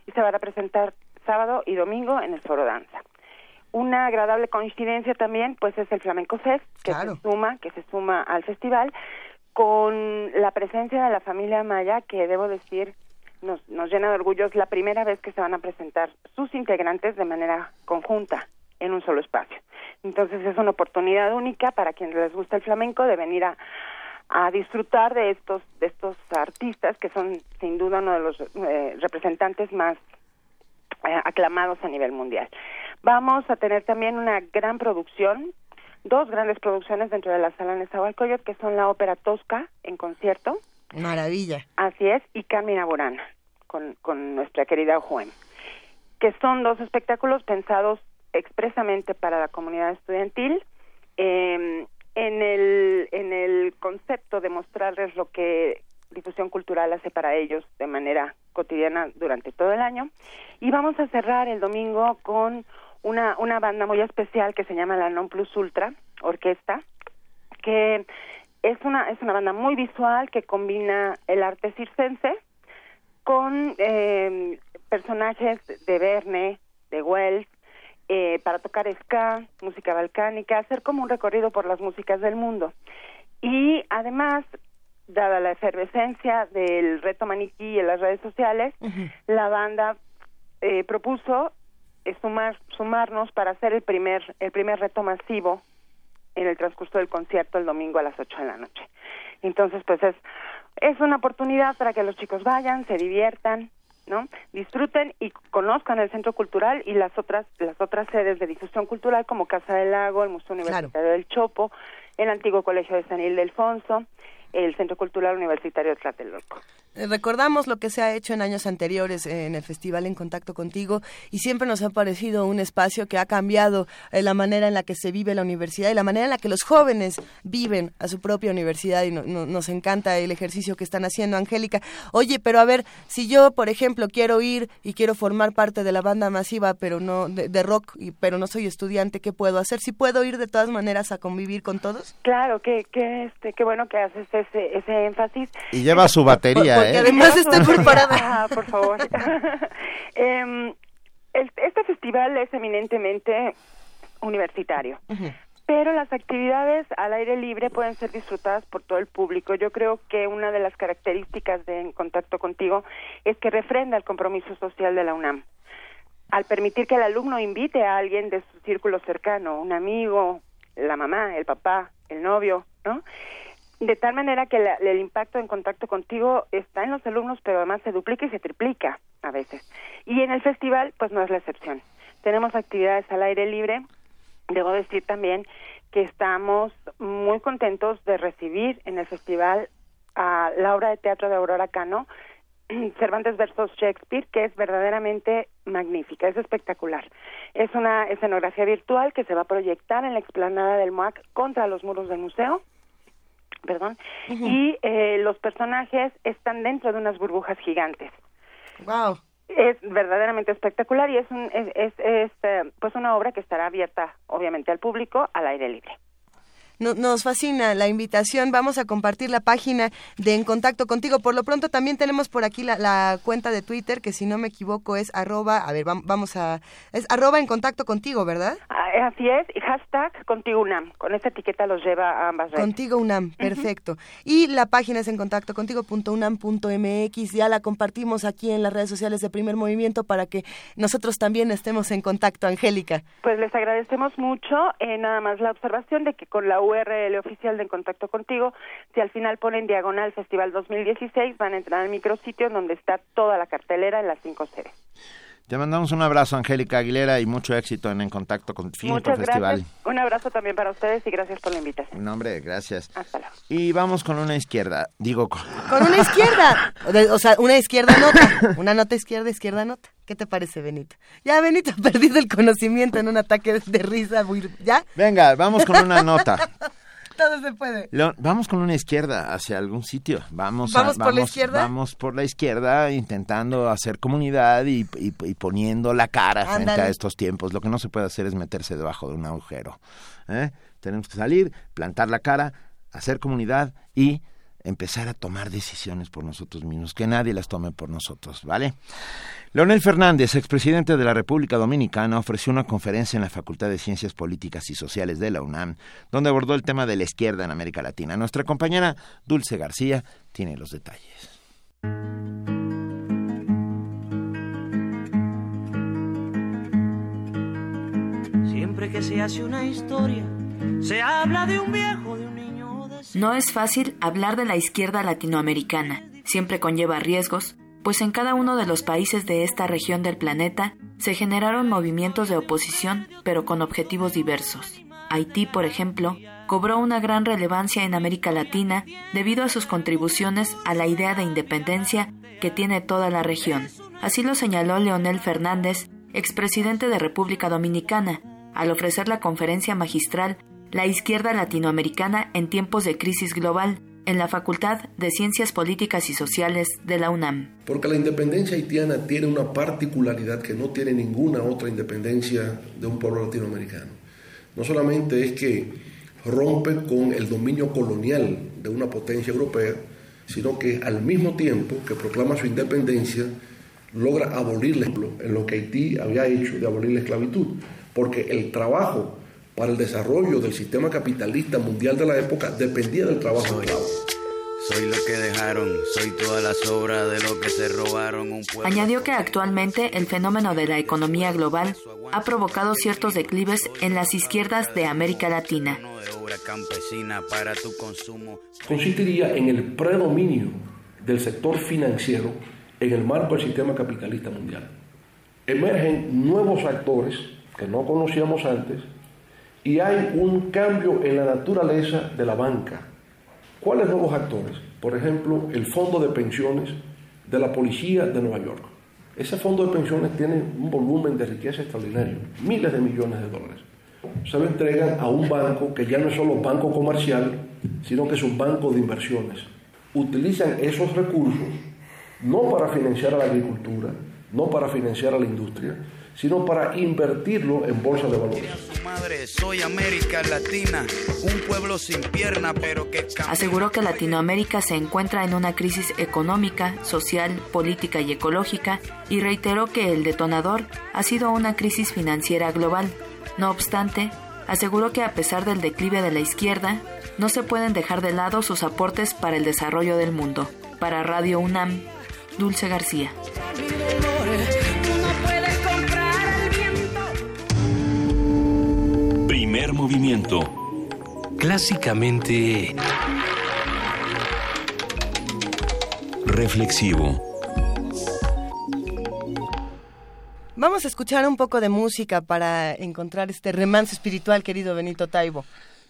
y se van a presentar sábado y domingo en el Foro Danza. Una agradable coincidencia también, pues es el Flamenco Fest, que se suma, que se suma al festival, con la presencia de la familia Maya, que debo decir nos, nos llena de orgullo. Es la primera vez que se van a presentar sus integrantes de manera conjunta en un solo espacio. Entonces es una oportunidad única para quienes les gusta el flamenco de venir a, a disfrutar de estos de estos artistas que son sin duda uno de los eh, representantes más eh, aclamados a nivel mundial. Vamos a tener también una gran producción, dos grandes producciones dentro de la sala Nezahualcóyotl, que son la ópera Tosca en concierto, Maravilla. así es, y Carmina Burana, con, con nuestra querida Juan, que son dos espectáculos pensados expresamente para la comunidad estudiantil, eh, en, el, en el concepto de mostrarles lo que difusión cultural hace para ellos de manera cotidiana durante todo el año. Y vamos a cerrar el domingo con una, una banda muy especial que se llama la Non Plus Ultra Orquesta, que es una, es una banda muy visual que combina el arte circense con eh, personajes de Verne, de Wells, eh, para tocar ska, música balcánica, hacer como un recorrido por las músicas del mundo. Y además, dada la efervescencia del reto maniquí en las redes sociales, la banda eh, propuso eh, sumar, sumarnos para hacer el primer, el primer reto masivo en el transcurso del concierto el domingo a las 8 de la noche. Entonces, pues es, es una oportunidad para que los chicos vayan, se diviertan, ¿no? Disfruten y conozcan el Centro Cultural y las otras las otras sedes de difusión cultural como Casa del Lago, el Museo Universitario del Chopo, el antiguo Colegio de San Ildefonso, el Centro Cultural Universitario de Tlatelolco. Eh, Recordamos lo que se ha hecho en años anteriores eh, en el Festival En Contacto Contigo y siempre nos ha parecido un espacio que ha cambiado eh, la manera en la que se vive la universidad y la manera en la que los jóvenes viven a su propia universidad y no- no- nos encanta el ejercicio que están haciendo, Angélica. Oye, pero a ver, si yo, por ejemplo, quiero ir y quiero formar parte de la banda masiva, pero no de, de rock, y, pero no soy estudiante, ¿qué puedo hacer? ¿Si puedo ir de todas maneras a convivir con todos? Claro, que, que este, qué bueno que haces ese, ese énfasis. Y lleva su batería, Porque ¿eh? además estoy preparada. Ah, por favor. Em, el- este festival es eminentemente universitario, pero las actividades al aire libre pueden ser disfrutadas por todo el público. Yo creo que una de las características de En Contacto Contigo es que refrenda el compromiso social de la UNAM. Al permitir que el alumno invite a alguien de su círculo cercano, un amigo, la mamá, el papá, el novio, ¿no? De tal manera que la- el impacto en contacto contigo está en los alumnos, pero además se duplica y se triplica a veces. Y en el festival, pues no es la excepción. Tenemos actividades al aire libre. Debo decir también que estamos muy contentos de recibir en el festival a la obra de teatro de Aurora Cano, Cervantes versus Shakespeare, que es verdaderamente magnífica, es espectacular. Es una escenografía virtual que se va a proyectar en la explanada del MOAC contra los muros del museo perdón, y eh, los personajes están dentro de unas burbujas gigantes. Wow. Es verdaderamente espectacular y es, un, es, es, es, eh, pues una obra que estará abierta, obviamente, al público al aire libre. No- nos fascina la invitación. Vamos a compartir la página de En Contacto Contigo. Por lo pronto también tenemos por aquí la, la cuenta de Twitter, que si no me equivoco es arroba, a ver, vam- vamos a, es arroba En Contacto Contigo, ¿verdad? Ah, Así es, y hashtag Contigo UNAM. Con esta etiqueta los lleva a ambas redes. Contigo UNAM, perfecto. Y la página es en contacto contigo.unam.mx. Ya la compartimos aquí en las redes sociales de Primer Movimiento para que nosotros también estemos en contacto, Angélica. Pues les agradecemos mucho. Eh, nada más la observación de que con la URL oficial de Contacto Contigo, si al final ponen diagonal Festival 2016, van a entrar al micrositio donde está toda la cartelera en las cinco sedes. Te mandamos un abrazo, Angélica Aguilera, y mucho éxito en En Contacto con Finco Muchas Festival. gracias. Un abrazo también para ustedes y gracias por la invitación. No, hombre, gracias. Hasta luego. Y vamos con una izquierda, digo, con... Con una izquierda. O sea, una izquierda nota. Una nota izquierda, izquierda nota. ¿Qué te parece, Benito? Ya, Benito ha perdido el conocimiento en un ataque de risa. muy- ¿Ya? Venga, vamos con una nota. Todo se puede. León, vamos con una izquierda hacia algún sitio. Vamos, a- ¿Vamos por la izquierda? Vamos por la izquierda intentando hacer comunidad y, y- y poniendo la cara frente a estos tiempos. Lo que no se puede hacer es meterse debajo de un agujero. ¿eh? Tenemos que salir, plantar la cara, hacer comunidad y empezar a tomar decisiones por nosotros mismos, que nadie las tome por nosotros, ¿vale? Leonel Fernández, expresidente de la República Dominicana, ofreció una conferencia en la Facultad de Ciencias Políticas y Sociales de la UNAM, donde abordó el tema de la izquierda en América Latina. Nuestra compañera Dulce García tiene los detalles. Siempre que se hace una historia, se habla de un viejo, No es fácil hablar de la izquierda latinoamericana. Siempre conlleva riesgos, pues en cada uno de los países de esta región del planeta se generaron movimientos de oposición, pero con objetivos diversos. Haití, por ejemplo, cobró una gran relevancia en América Latina debido a sus contribuciones a la idea de independencia que tiene toda la región. Así lo señaló Leonel Fernández, expresidente de República Dominicana, al ofrecer la conferencia magistral La izquierda latinoamericana en tiempos de crisis global en la Facultad de Ciencias Políticas y Sociales de la UNAM. Porque la independencia haitiana tiene una particularidad que no tiene ninguna otra independencia de un pueblo latinoamericano. No solamente es que rompe con el dominio colonial de una potencia europea, sino que al mismo tiempo que proclama su independencia, logra abolir en lo que Haití había hecho de abolir la esclavitud. Porque el trabajo para el desarrollo del sistema capitalista mundial de la época dependía del trabajo esclavo. Soy lo que dejaron, soy toda la sobra de lo que se robaron un pueblo. Añadió que actualmente el fenómeno de la economía global ha provocado ciertos declives en las izquierdas de América Latina. consistiría en el predominio del sector financiero en el marco del sistema capitalista mundial. Emergen nuevos actores que no conocíamos antes y hay un cambio en la naturaleza de la banca. ¿Cuáles nuevos actores? Por ejemplo, el fondo de pensiones de la policía de Nueva York. Ese fondo de pensiones tiene un volumen de riqueza extraordinario, miles de millones de dólares. Se lo entregan a un banco que ya no es solo banco comercial, sino que es un banco de inversiones. Utilizan esos recursos no para financiar a la agricultura, no para financiar a la industria, sino para invertirlo en bolsa de valores. Madre, soy América Latina, un pueblo sin pierna, pero que camina. Aseguró que Latinoamérica se encuentra en una crisis económica, social, política y ecológica y reiteró que el detonador ha sido una crisis financiera global. No obstante, aseguró que a pesar del declive de la izquierda, no se pueden dejar de lado sus aportes para el desarrollo del mundo. Para Radio UNAM, Dulce García. Primer movimiento. Clásicamente... Reflexivo. Vamos a escuchar un poco de música para encontrar este remanso espiritual, querido Benito Taibo.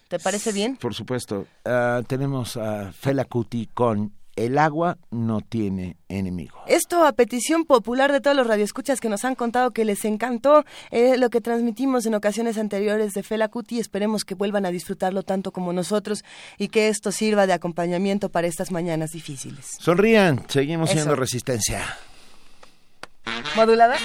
¿Te parece bien? Por supuesto. Ah, tenemos a Fela Kuti con El agua no tiene enemigo. Esto a petición popular de todos los radioescuchas que nos han contado que les encantó eh, lo que transmitimos en ocasiones anteriores de Fela Kuti. Esperemos que vuelvan a disfrutarlo tanto como nosotros y que esto sirva de acompañamiento para estas mañanas difíciles. Sonrían, seguimos Eso. siendo resistencia. ¿Modulada?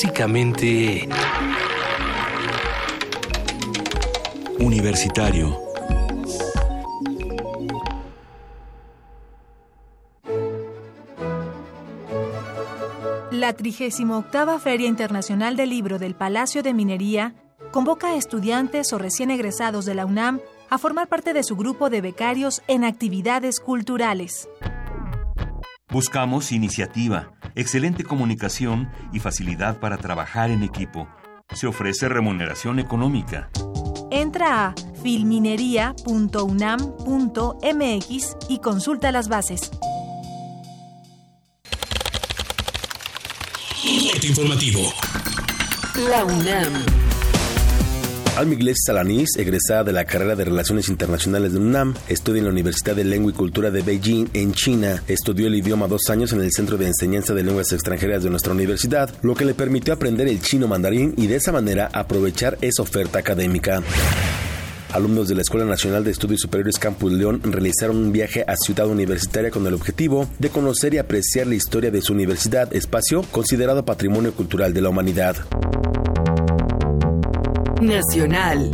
Clásicamente... Universitario. La 38 Feria Internacional del Libro del Palacio de Minería convoca a estudiantes o recién egresados de la UNAM a formar parte de su grupo de becarios en actividades culturales. Buscamos iniciativa, excelente comunicación y facilidad para trabajar en equipo. Se ofrece remuneración económica. Entra a filminería.unam.mx y consulta las bases. informativo. La UNAM. Alma Iglesias Alanís, egresada de la carrera de Relaciones Internacionales de UNAM, estudia en la Universidad de Lengua y Cultura de Beijing, en China. Estudió el idioma dos años en el Centro de Enseñanza de Lenguas Extranjeras de nuestra universidad, lo que le permitió aprender el chino mandarín y de esa manera aprovechar esa oferta académica. Alumnos de la Escuela Nacional de Estudios Superiores Campus León realizaron un viaje a Ciudad Universitaria con el objetivo de conocer y apreciar la historia de su universidad, espacio considerado Patrimonio Cultural de la Humanidad. Nacional.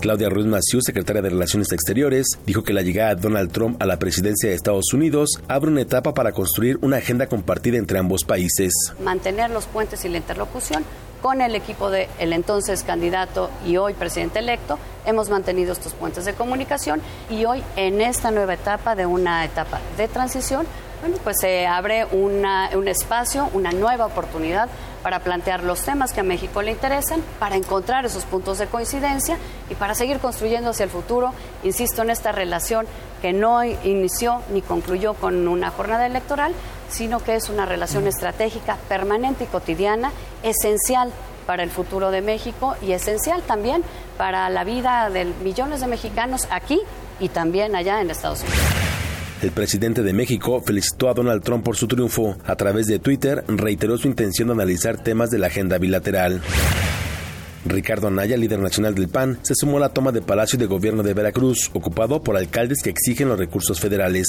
Claudia Ruiz Massieu, secretaria de Relaciones Exteriores, dijo que la llegada de Donald Trump a la presidencia de Estados Unidos abre una etapa para construir una agenda compartida entre ambos países. Mantener los puentes y la interlocución con el equipo del entonces candidato y hoy presidente electo, hemos mantenido estos puentes de comunicación y hoy en esta nueva etapa de una etapa de transición, bueno, pues se abre una, un espacio, una nueva oportunidad para plantear los temas que a México le interesan, para encontrar esos puntos de coincidencia y para seguir construyendo hacia el futuro, insisto, en esta relación que no inició ni concluyó con una jornada electoral, sino que es una relación estratégica permanente y cotidiana, esencial para el futuro de México y esencial también para la vida de millones de mexicanos aquí y también allá en Estados Unidos. El presidente de México felicitó a Donald Trump por su triunfo. A través de Twitter reiteró su intención de analizar temas de la agenda bilateral. Ricardo Anaya, líder nacional del PAN, se sumó a la toma de Palacio de Gobierno de Veracruz, ocupado por alcaldes que exigen los recursos federales.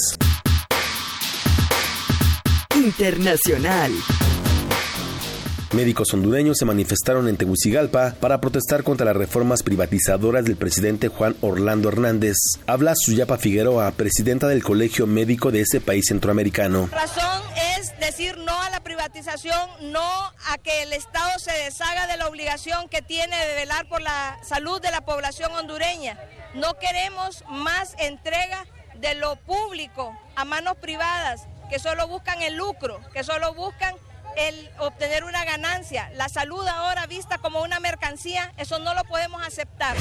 Internacional. Médicos hondureños se manifestaron en Tegucigalpa para protestar contra las reformas privatizadoras del presidente Juan Orlando Hernández. Habla Suyapa Figueroa, presidenta del Colegio Médico de ese país centroamericano. La razón es decir no a la privatización, no a que el Estado se deshaga de la obligación que tiene de velar por la salud de la población hondureña. No queremos más entrega de lo público a manos privadas que solo buscan el lucro, que solo buscan el obtener una ganancia. La salud ahora vista como una mercancía, eso no lo podemos aceptar.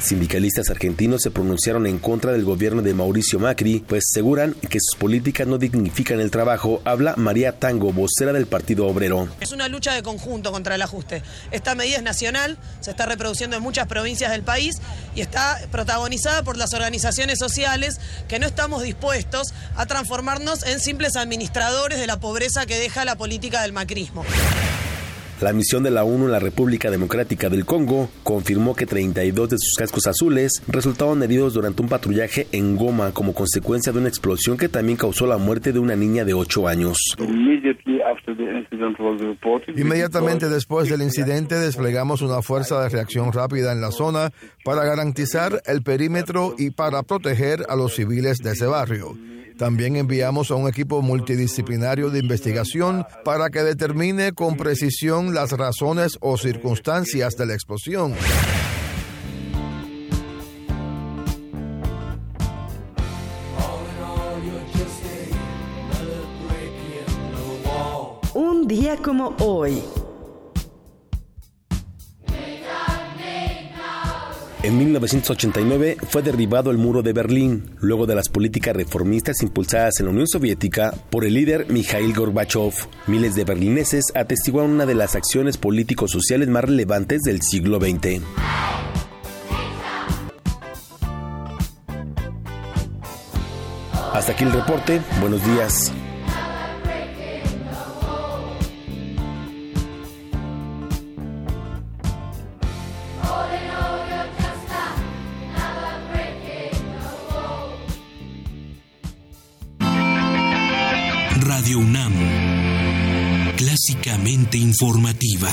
Sindicalistas argentinos se pronunciaron en contra del gobierno de Mauricio Macri, pues aseguran que sus políticas no dignifican el trabajo. Habla María Tango, vocera del Partido Obrero. Es una lucha de conjunto contra el ajuste. Esta medida es nacional, se está reproduciendo en muchas provincias del país y está protagonizada por las organizaciones sociales que no estamos dispuestos a transformarnos en simples administradores de la pobreza que deja la política del macrismo. La misión de la ONU en la República Democrática del Congo confirmó que 32 de sus cascos azules resultaron heridos durante un patrullaje en Goma como consecuencia de una explosión que también causó la muerte de una niña de 8 años. Inmediatamente después del incidente desplegamos una fuerza de reacción rápida en la zona para garantizar el perímetro y para proteger a los civiles de ese barrio. También enviamos a un equipo multidisciplinario de investigación para que determine con precisión las razones o circunstancias de la explosión. Un día como hoy. En 1989 fue derribado el muro de Berlín, luego de las políticas reformistas impulsadas en la Unión Soviética por el líder Mikhail Gorbachev. Miles de berlineses atestiguaron una de las acciones políticos sociales más relevantes del siglo XX. Hasta aquí el reporte. Buenos días. UNAM básicamente informativa.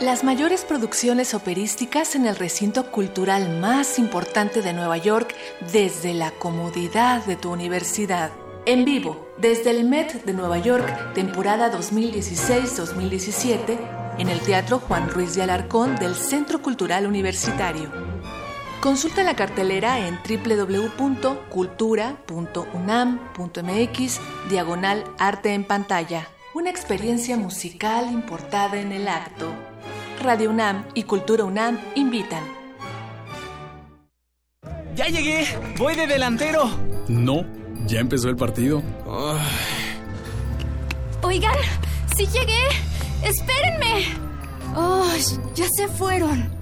Las mayores producciones operísticas en el recinto cultural más importante de Nueva York desde la comodidad de tu universidad. En vivo, desde el Met de Nueva York, temporada 2016-2017, en el Teatro Juan Ruiz de Alarcón del Centro Cultural Universitario. Consulta la cartelera en www.cultura.unam.mx, diagonal arte en pantalla. Una experiencia musical importada en el acto. Radio UNAM y Cultura UNAM invitan. ¡Ya llegué! ¡Voy de delantero! No, ya empezó el partido. Oigan, sí llegué. Espérenme. Oh, ya se fueron.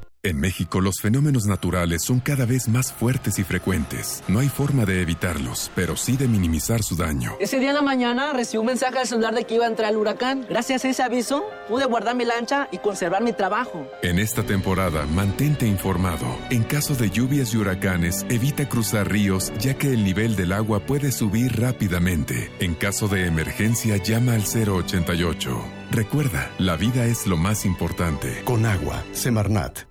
En México los fenómenos naturales son cada vez más fuertes y frecuentes. No hay forma de evitarlos, pero sí de minimizar su daño. Ese día en la mañana recibí un mensaje al celular de que iba a entrar el huracán. Gracias a ese aviso pude guardar mi lancha y conservar mi trabajo. En esta temporada, mantente informado. En caso de lluvias y huracanes, evita cruzar ríos ya que el nivel del agua puede subir rápidamente. En caso de emergencia, llama al 088. Recuerda, la vida es lo más importante. Con agua, Semarnat.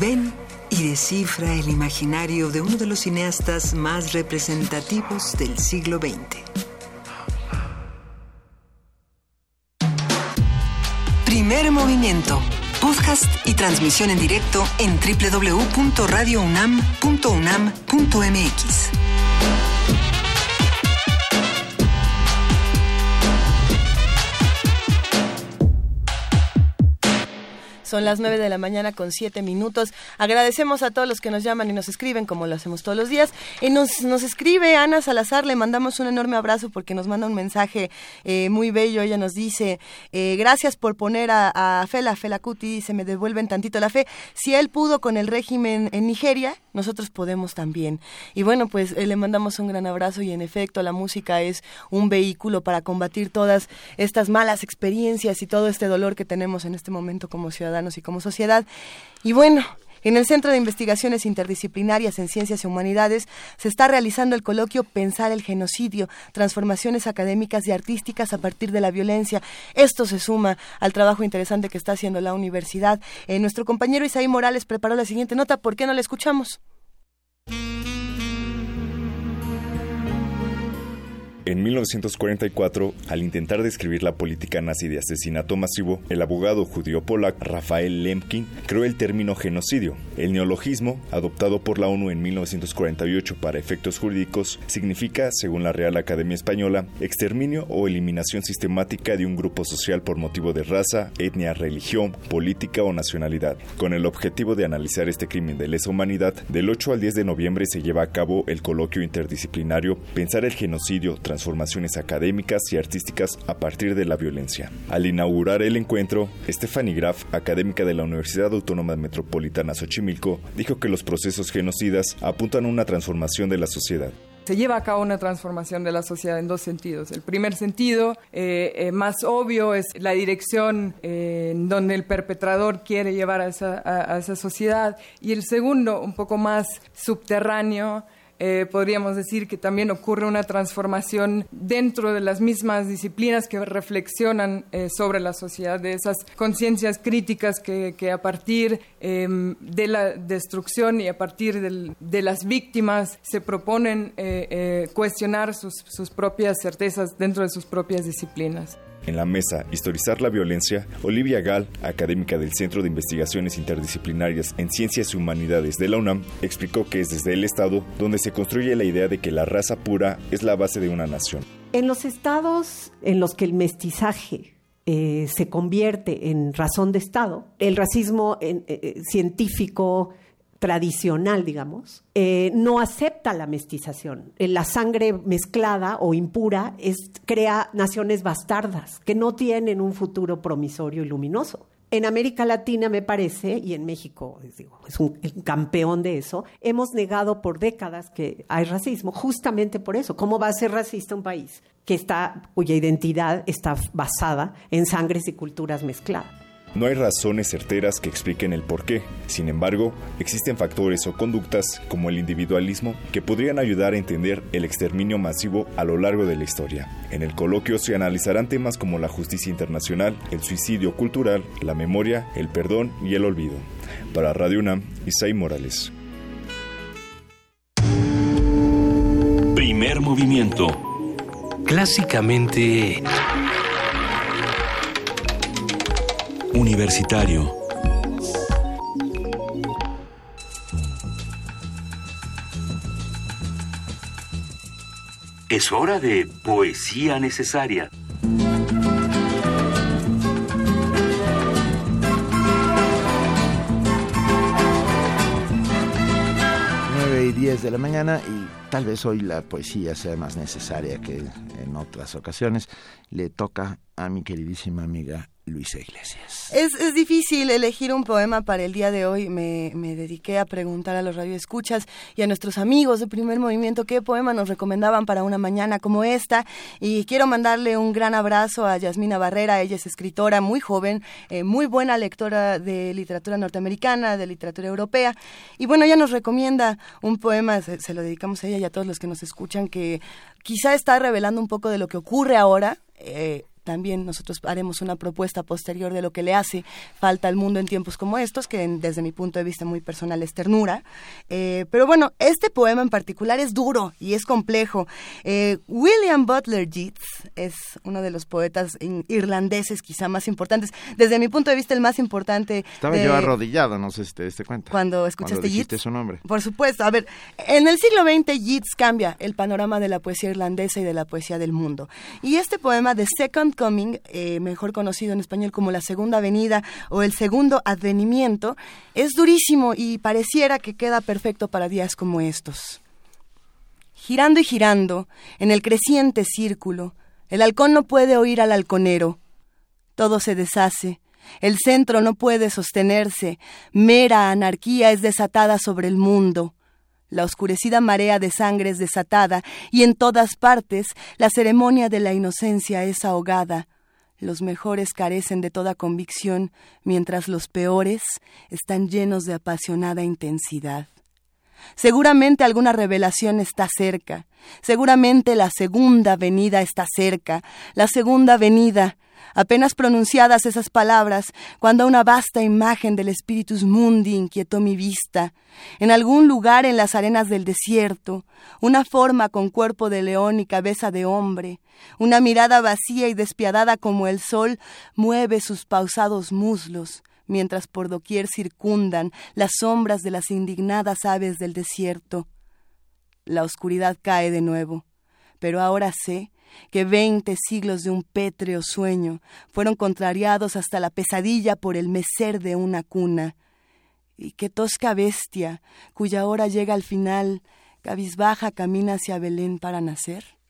Ven y descifra el imaginario de uno de los cineastas más representativos del siglo XX. Primer movimiento. Podcast y transmisión en directo en www.radiounam.unam.mx. Son las 9 de la mañana con 7 minutos. Agradecemos a todos los que nos llaman y nos escriben, como lo hacemos todos los días. Y nos, nos escribe Ana Salazar, le mandamos un enorme abrazo porque nos manda un mensaje eh, muy bello. Ella nos dice, eh, gracias por poner a, a Fela, Fela Kuti, se me devuelven tantito la fe. Si él pudo con el régimen en Nigeria, nosotros podemos también. Y bueno, pues eh, le mandamos un gran abrazo y en efecto la música es un vehículo para combatir todas estas malas experiencias y todo este dolor que tenemos en este momento como ciudadanos y como sociedad. Y bueno, en el Centro de Investigaciones Interdisciplinarias en Ciencias y Humanidades se está realizando el coloquio Pensar el genocidio, transformaciones académicas y artísticas a partir de la violencia. Esto se suma al trabajo interesante que está haciendo la universidad. Eh, nuestro compañero Isaí Morales preparó la siguiente nota. ¿Por qué no la escuchamos? En 1944, al intentar describir la política nazi de asesinato masivo, el abogado judío polaco Rafael Lemkin creó el término genocidio. El neologismo, adoptado por la ONU en 1948 para efectos jurídicos, significa, según la Real Academia Española, exterminio o eliminación sistemática de un grupo social por motivo de raza, etnia, religión, política o nacionalidad. Con el objetivo de analizar este crimen de lesa humanidad, del 8 al 10 de noviembre se lleva a cabo el coloquio interdisciplinario Pensar el genocidio, transformaciones académicas y artísticas a partir de la violencia. Al inaugurar el encuentro, Stephanie Graf, académica de la Universidad Autónoma Metropolitana Xochimilco, dijo que los procesos genocidas apuntan a una transformación de la sociedad. Se lleva a cabo una transformación de la sociedad en dos sentidos. El primer sentido, eh, eh, más obvio, es la dirección eh, donde el perpetrador quiere llevar a esa sociedad. Y el segundo, un poco más subterráneo, eh, podríamos decir que también ocurre una transformación dentro de las mismas disciplinas que reflexionan eh, sobre la sociedad, de esas conciencias críticas que, a partir eh, de la destrucción y a partir del- de las víctimas se proponen eh, eh, cuestionar sus propias certezas dentro de sus propias disciplinas. En la mesa Historizar la Violencia, Olivia Gall, académica del Centro de Investigaciones Interdisciplinarias en Ciencias y Humanidades de la UNAM, explicó que es desde el Estado donde se construye la idea de que la raza pura es la base de una nación. En los estados en los que el mestizaje eh, se convierte en razón de Estado, el racismo eh, eh, científico tradicional, digamos, no acepta la mestización. La sangre mezclada o impura crea naciones bastardas que no tienen un futuro promisorio y luminoso en América Latina, me parece, y en México es un, campeón de eso, hemos negado por décadas que hay racismo, justamente por eso. ¿Cómo va a ser racista un país que está, cuya identidad está basada en sangres y culturas mezcladas? No hay razones certeras que expliquen el por qué. Sin embargo, existen factores o conductas, como el individualismo, que podrían ayudar a entender el exterminio masivo a lo largo de la historia. En el coloquio se analizarán temas como la justicia internacional, el suicidio cultural, la memoria, el perdón y el olvido. Para Radio UNAM, Isai Morales. Primer movimiento. Clásicamente Universitario. Es hora de poesía necesaria. 9 y 10 de la mañana y tal vez hoy la poesía sea más necesaria que en otras ocasiones. Le toca a mi queridísima amiga Luisa Iglesias. Es, es, difícil elegir un poema para el día de hoy. Me, me, dediqué a preguntar a los radioescuchas y a nuestros amigos de primer movimiento qué poema nos recomendaban para una mañana como esta. Y quiero mandarle un gran abrazo a Yasmina Barrera. Ella es escritora muy joven, eh, muy buena lectora de literatura norteamericana, de literatura europea. Y bueno, ella nos recomienda un poema, se, lo dedicamos a ella y a todos los que nos escuchan, que quizá está revelando un poco de lo que ocurre ahora. Eh, también nosotros haremos una propuesta posterior de lo que le hace falta al mundo en tiempos como estos, que desde mi punto de vista muy personal es ternura. Eh, pero bueno, este poema en particular es duro y es complejo. Eh, William Butler Yeats es uno de los poetas irlandeses quizá más importantes. Desde mi punto de vista el más importante. Estaba yo arrodillado, no sé si te diste cuenta. Cuando escuchaste Yeats. su nombre. Por supuesto. A ver, en el siglo XX Yeats cambia el panorama de la poesía irlandesa y de la poesía del mundo. Y este poema, The Second Coming, eh, mejor conocido en español como la Segunda Venida o el Segundo Advenimiento, es durísimo y pareciera que queda perfecto para días como estos. Girando y girando, en el creciente círculo, el halcón no puede oír al halconero. Todo se deshace, el centro no puede sostenerse, mera anarquía es desatada sobre el mundo. La oscurecida marea de sangre es desatada y en todas partes la ceremonia de la inocencia es ahogada. Los mejores carecen de toda convicción, mientras los peores están llenos de apasionada intensidad. Seguramente alguna revelación está cerca, seguramente la segunda venida está cerca, la segunda venida, Apenas pronunciadas esas palabras, cuando una vasta imagen del Spiritus Mundi inquietó mi vista, en algún lugar en las arenas del desierto, una forma con cuerpo de león y cabeza de hombre, una mirada vacía y despiadada como el sol, mueve sus pausados muslos, mientras por doquier circundan las sombras de las indignadas aves del desierto. La oscuridad cae de nuevo, pero ahora sé que veinte siglos de un pétreo sueño fueron contrariados hasta la pesadilla por el mecer de una cuna, y que tosca bestia, cuya hora llega al final, cabizbaja camina hacia Belén para nacer.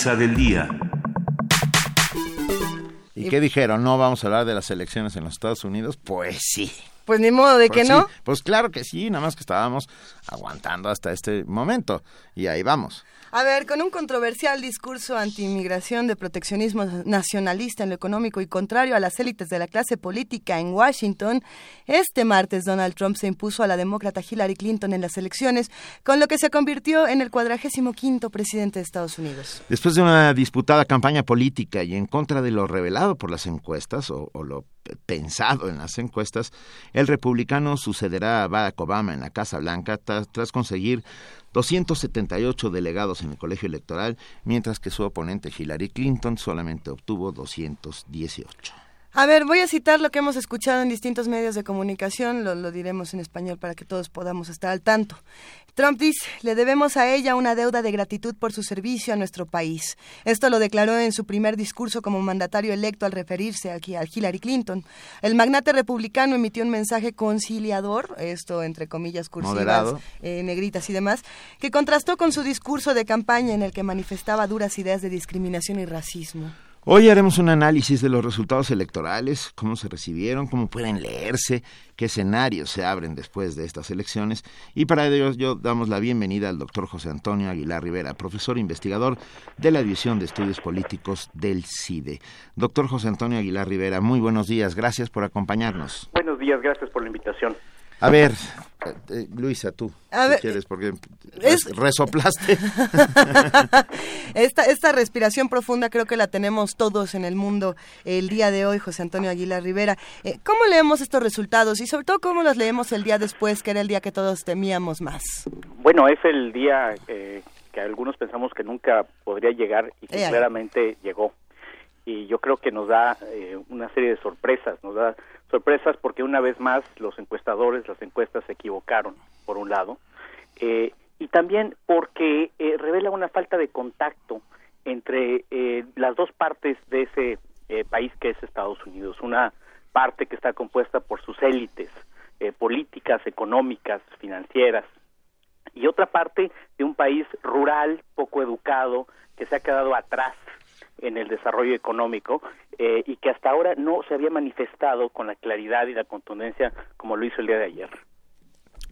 Mesa del día. ¿Y qué dijeron? ¿No vamos a hablar de las elecciones en los Estados Unidos? Pues sí. Pues ni modo de Pues que sí. no. Pues claro que sí, nada más que estábamos aguantando hasta este momento. Y ahí vamos. A ver, con un controversial discurso anti-inmigración de proteccionismo nacionalista en lo económico y contrario a las élites de la clase política en Washington, este martes Donald Trump se impuso a la demócrata Hillary Clinton en las elecciones, con lo que se convirtió en el cuadragésimo quinto presidente de Estados Unidos. Después de una disputada campaña política y en contra de lo revelado por las encuestas o, lo pensado en las encuestas, el republicano sucederá a Barack Obama en la Casa Blanca tras conseguir 278 delegados en el colegio electoral, mientras que su oponente Hillary Clinton solamente obtuvo 218. A ver, voy a citar lo que hemos escuchado en distintos medios de comunicación, lo, lo, diremos en español para que todos podamos estar al tanto. Trump dice, le debemos a ella una deuda de gratitud por su servicio a nuestro país. Esto lo declaró en su primer discurso como mandatario electo al referirse aquí a Hillary Clinton. El magnate republicano emitió un mensaje conciliador, esto entre comillas cursivas, eh, negritas y demás, que contrastó con su discurso de campaña en el que manifestaba duras ideas de discriminación y racismo. Hoy haremos un análisis de los resultados electorales, cómo se recibieron, cómo pueden leerse, qué escenarios se abren después de estas elecciones. Y para ello yo damos la bienvenida al doctor José Antonio Aguilar Rivera, profesor investigador de la División de Estudios Políticos del CIDE. Doctor José Antonio Aguilar Rivera, muy buenos días, gracias por acompañarnos. Buenos días, gracias por la invitación. A ver, eh, Luisa, tú, A si ver, quieres, porque es- resoplaste. Esta, esta respiración profunda creo que la tenemos todos en el mundo el día de hoy, José Antonio Aguilar Rivera. Eh, ¿Cómo leemos estos resultados y sobre todo cómo los leemos el día después, que era el día que todos temíamos más? Bueno, es el día eh, que algunos pensamos que nunca podría llegar y que Eh, ahí. claramente llegó. Y yo creo que nos da eh, una serie de sorpresas, nos da sorpresas porque una vez más los encuestadores, las encuestas se equivocaron, por un lado, eh, y también porque eh, revela una falta de contacto entre eh, las dos partes de ese país que es Estados Unidos, una parte que está compuesta por sus élites políticas, económicas, financieras, y otra parte de un país rural, poco educado, que se ha quedado atrás en el desarrollo económico eh, y que hasta ahora no se había manifestado con la claridad y la contundencia como lo hizo el día de ayer.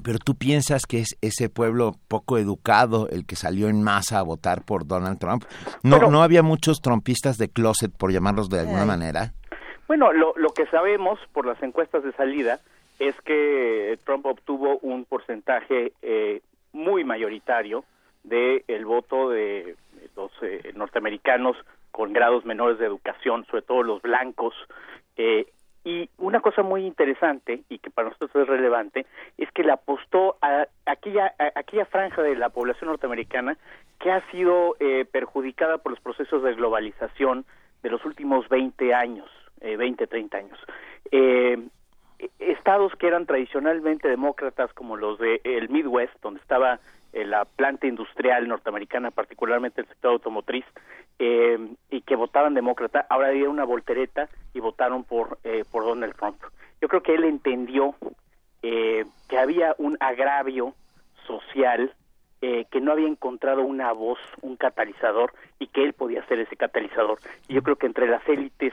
Pero tú piensas que es ese pueblo poco educado el que salió en masa a votar por Donald Trump. No, no había muchos trumpistas de closet, por llamarlos de alguna manera. Bueno, lo, lo que sabemos por las encuestas de salida es que Trump obtuvo un porcentaje eh, muy mayoritario del el voto de los eh, norteamericanos con grados menores de educación, sobre todo los blancos. eh, y una cosa muy interesante y que para nosotros es relevante es que le apostó a aquella, aquella franja de la población norteamericana que ha sido eh, perjudicada por los procesos de globalización de los últimos 20 años, eh, 20, 30 años. Eh, estados que eran tradicionalmente demócratas como los de el Midwest, donde estaba la planta industrial norteamericana, particularmente el sector automotriz, eh, y que votaban demócrata, ahora dieron una voltereta y votaron por, eh, por Donald Trump. Yo creo que él entendió eh, que había un agravio social, eh, que no había encontrado una voz, un catalizador, y que él podía ser ese catalizador. Y yo creo que entre las élites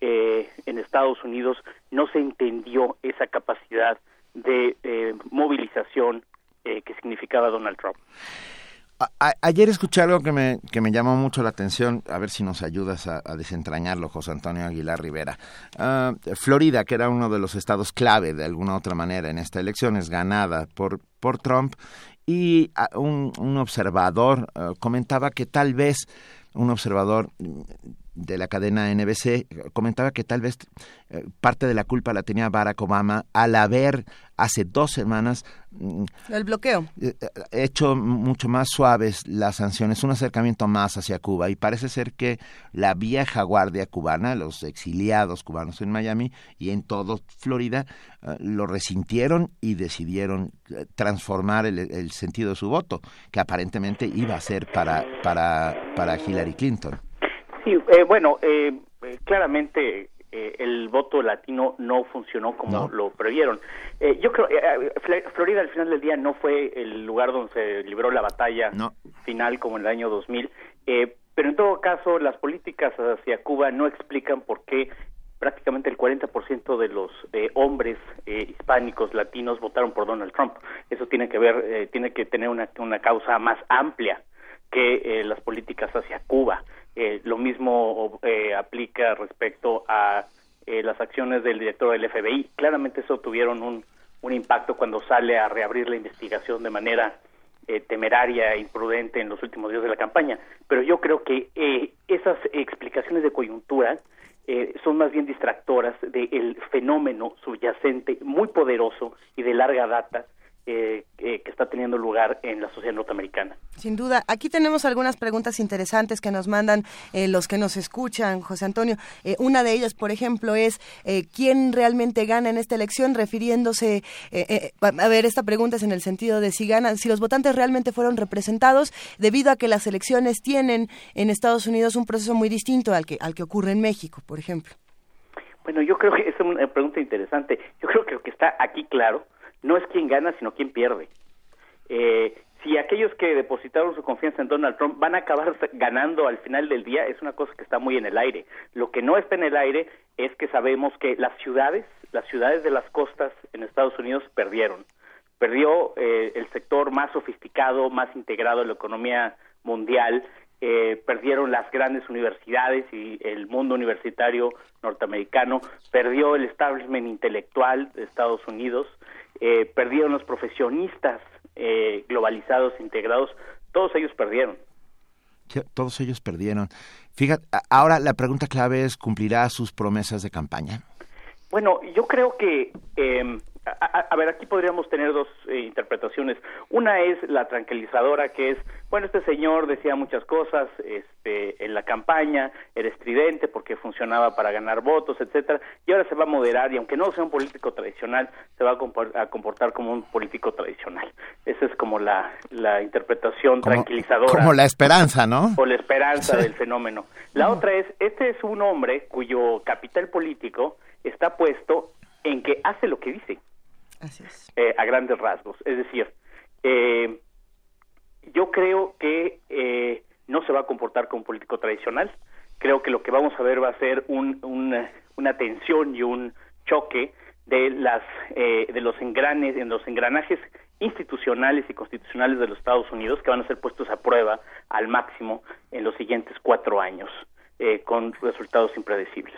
eh, en Estados Unidos no se entendió esa capacidad de eh, movilización eh, significaba Donald Trump. Ayer escuché algo que me, que me llamó mucho la atención, a ver si nos ayudas a, desentrañarlo, José Antonio Aguilar Rivera. Ah, Florida, que era uno de los estados clave de alguna otra manera en esta elección, es ganada por, por Trump y ah, un, un observador ah, comentaba que tal vez, un observador de la cadena NBC comentaba que tal vez eh, parte de la culpa la tenía Barack Obama al haber hace dos semanas mm, El bloqueo. eh, eh, hecho mucho más suaves las sanciones, un acercamiento más hacia Cuba y parece ser que la vieja guardia cubana, los exiliados cubanos en Miami y en todo Florida, eh, lo resintieron y decidieron eh, transformar el, el sentido de su voto, que aparentemente iba a ser para, para, para Hillary Clinton. Sí, eh, bueno, eh, claramente eh, el voto latino no funcionó como lo previeron. Eh, yo creo, eh, Fl- Florida al final del día no fue el lugar donde se libró la batalla final como en el año 2000, eh, pero en todo caso las políticas hacia Cuba no explican por qué prácticamente el 40% de los eh, hombres eh, hispánicos latinos votaron por Donald Trump. Eso tiene que ver, eh, tiene que tener una, una causa más amplia que eh, las políticas hacia Cuba. Eh, lo mismo eh, aplica respecto a eh, las acciones del director del FBI. Claramente eso tuvieron un, un impacto cuando sale a reabrir la investigación de manera eh, temeraria e imprudente en los últimos días de la campaña. Pero yo creo que eh, esas explicaciones de coyuntura son más bien distractoras del fenómeno subyacente muy poderoso y de larga data eh, eh, que está teniendo lugar en la sociedad norteamericana. Sin duda. Aquí tenemos algunas preguntas interesantes que nos mandan eh, los que nos escuchan, José Antonio. Eh, una de ellas, por ejemplo, es eh, ¿quién realmente gana en esta elección? Refiriéndose, a ver, esta pregunta es en el sentido de si ganan, si los votantes realmente fueron representados, debido a que las elecciones tienen en Estados Unidos un proceso muy distinto al que, al que ocurre en México, por ejemplo. Bueno, yo creo que es una pregunta interesante. Yo creo que lo que está aquí claro no es quién gana, sino quién pierde. Eh, si aquellos que depositaron su confianza en Donald Trump van a acabar ganando al final del día, es una cosa que está muy en el aire. Lo que no está en el aire es que sabemos que las ciudades, las ciudades de las costas en Estados Unidos perdieron. Perdió eh, el sector más sofisticado, más integrado en la economía mundial, eh, perdieron las grandes universidades y el mundo universitario norteamericano, perdió el establishment intelectual de Estados Unidos, eh, perdieron los profesionistas eh, globalizados, integrados, todos ellos perdieron. Todos ellos perdieron. Fíjate, ahora la pregunta clave es, ¿cumplirá sus promesas de campaña? Bueno, yo creo que eh, a, a ver, aquí podríamos tener dos eh, interpretaciones. Una es la tranquilizadora, que es, bueno, este señor decía muchas cosas este, en la campaña, era estridente porque funcionaba para ganar votos, etcétera, y ahora se va a moderar y aunque no sea un político tradicional, se va a, compor- a comportar como un político tradicional. Esa es como la, la interpretación Como- tranquilizadora Como la esperanza, ¿no? o la esperanza Sí. del fenómeno. La otra es, este es un hombre cuyo capital político está puesto en que hace lo que dice, eh, a grandes rasgos. Es decir, eh, yo creo que eh, no se va a comportar como un político tradicional. Creo que lo que vamos a ver va a ser un, un- una tensión y un choque de las eh, de los engranes, en los engranajes institucionales y constitucionales de los Estados Unidos que van a ser puestos a prueba al máximo en los siguientes cuatro años eh, con resultados impredecibles.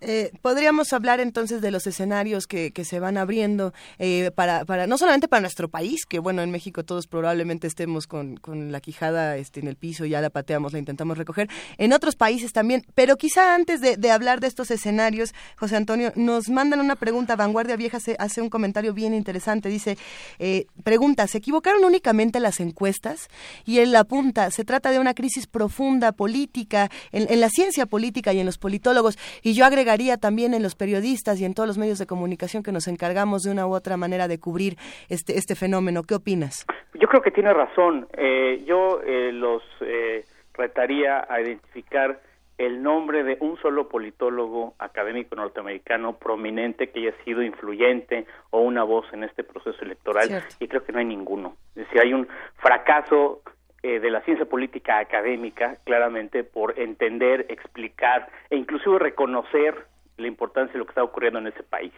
Eh, podríamos hablar entonces de los escenarios que, que se van abriendo eh, para, para no solamente para nuestro país, que bueno, en México todos probablemente estemos con, con la quijada este, en el piso, ya la pateamos, la intentamos recoger, en otros países también, pero quizá antes de, de hablar de estos escenarios, José Antonio, nos mandan una pregunta, Vanguardia Vieja hace, hace un comentario bien interesante, dice, eh, pregunta, ¿se equivocaron únicamente las encuestas? Y él apunta, se trata de una crisis profunda política, en, en la ciencia política y en los politólogos, y yo agregaría también en los periodistas y en todos los medios de comunicación que nos encargamos de una u otra manera de cubrir este, este fenómeno. ¿Qué opinas? Yo creo que tiene razón. Eh, yo eh, los eh, retaría a identificar el nombre de un solo politólogo académico norteamericano prominente que haya sido influyente o una voz en este proceso electoral Cierto. y creo que no hay ninguno. Es decir, hay un fracaso eh, de la ciencia política académica claramente por entender, explicar e inclusive reconocer la importancia de lo que está ocurriendo en ese país.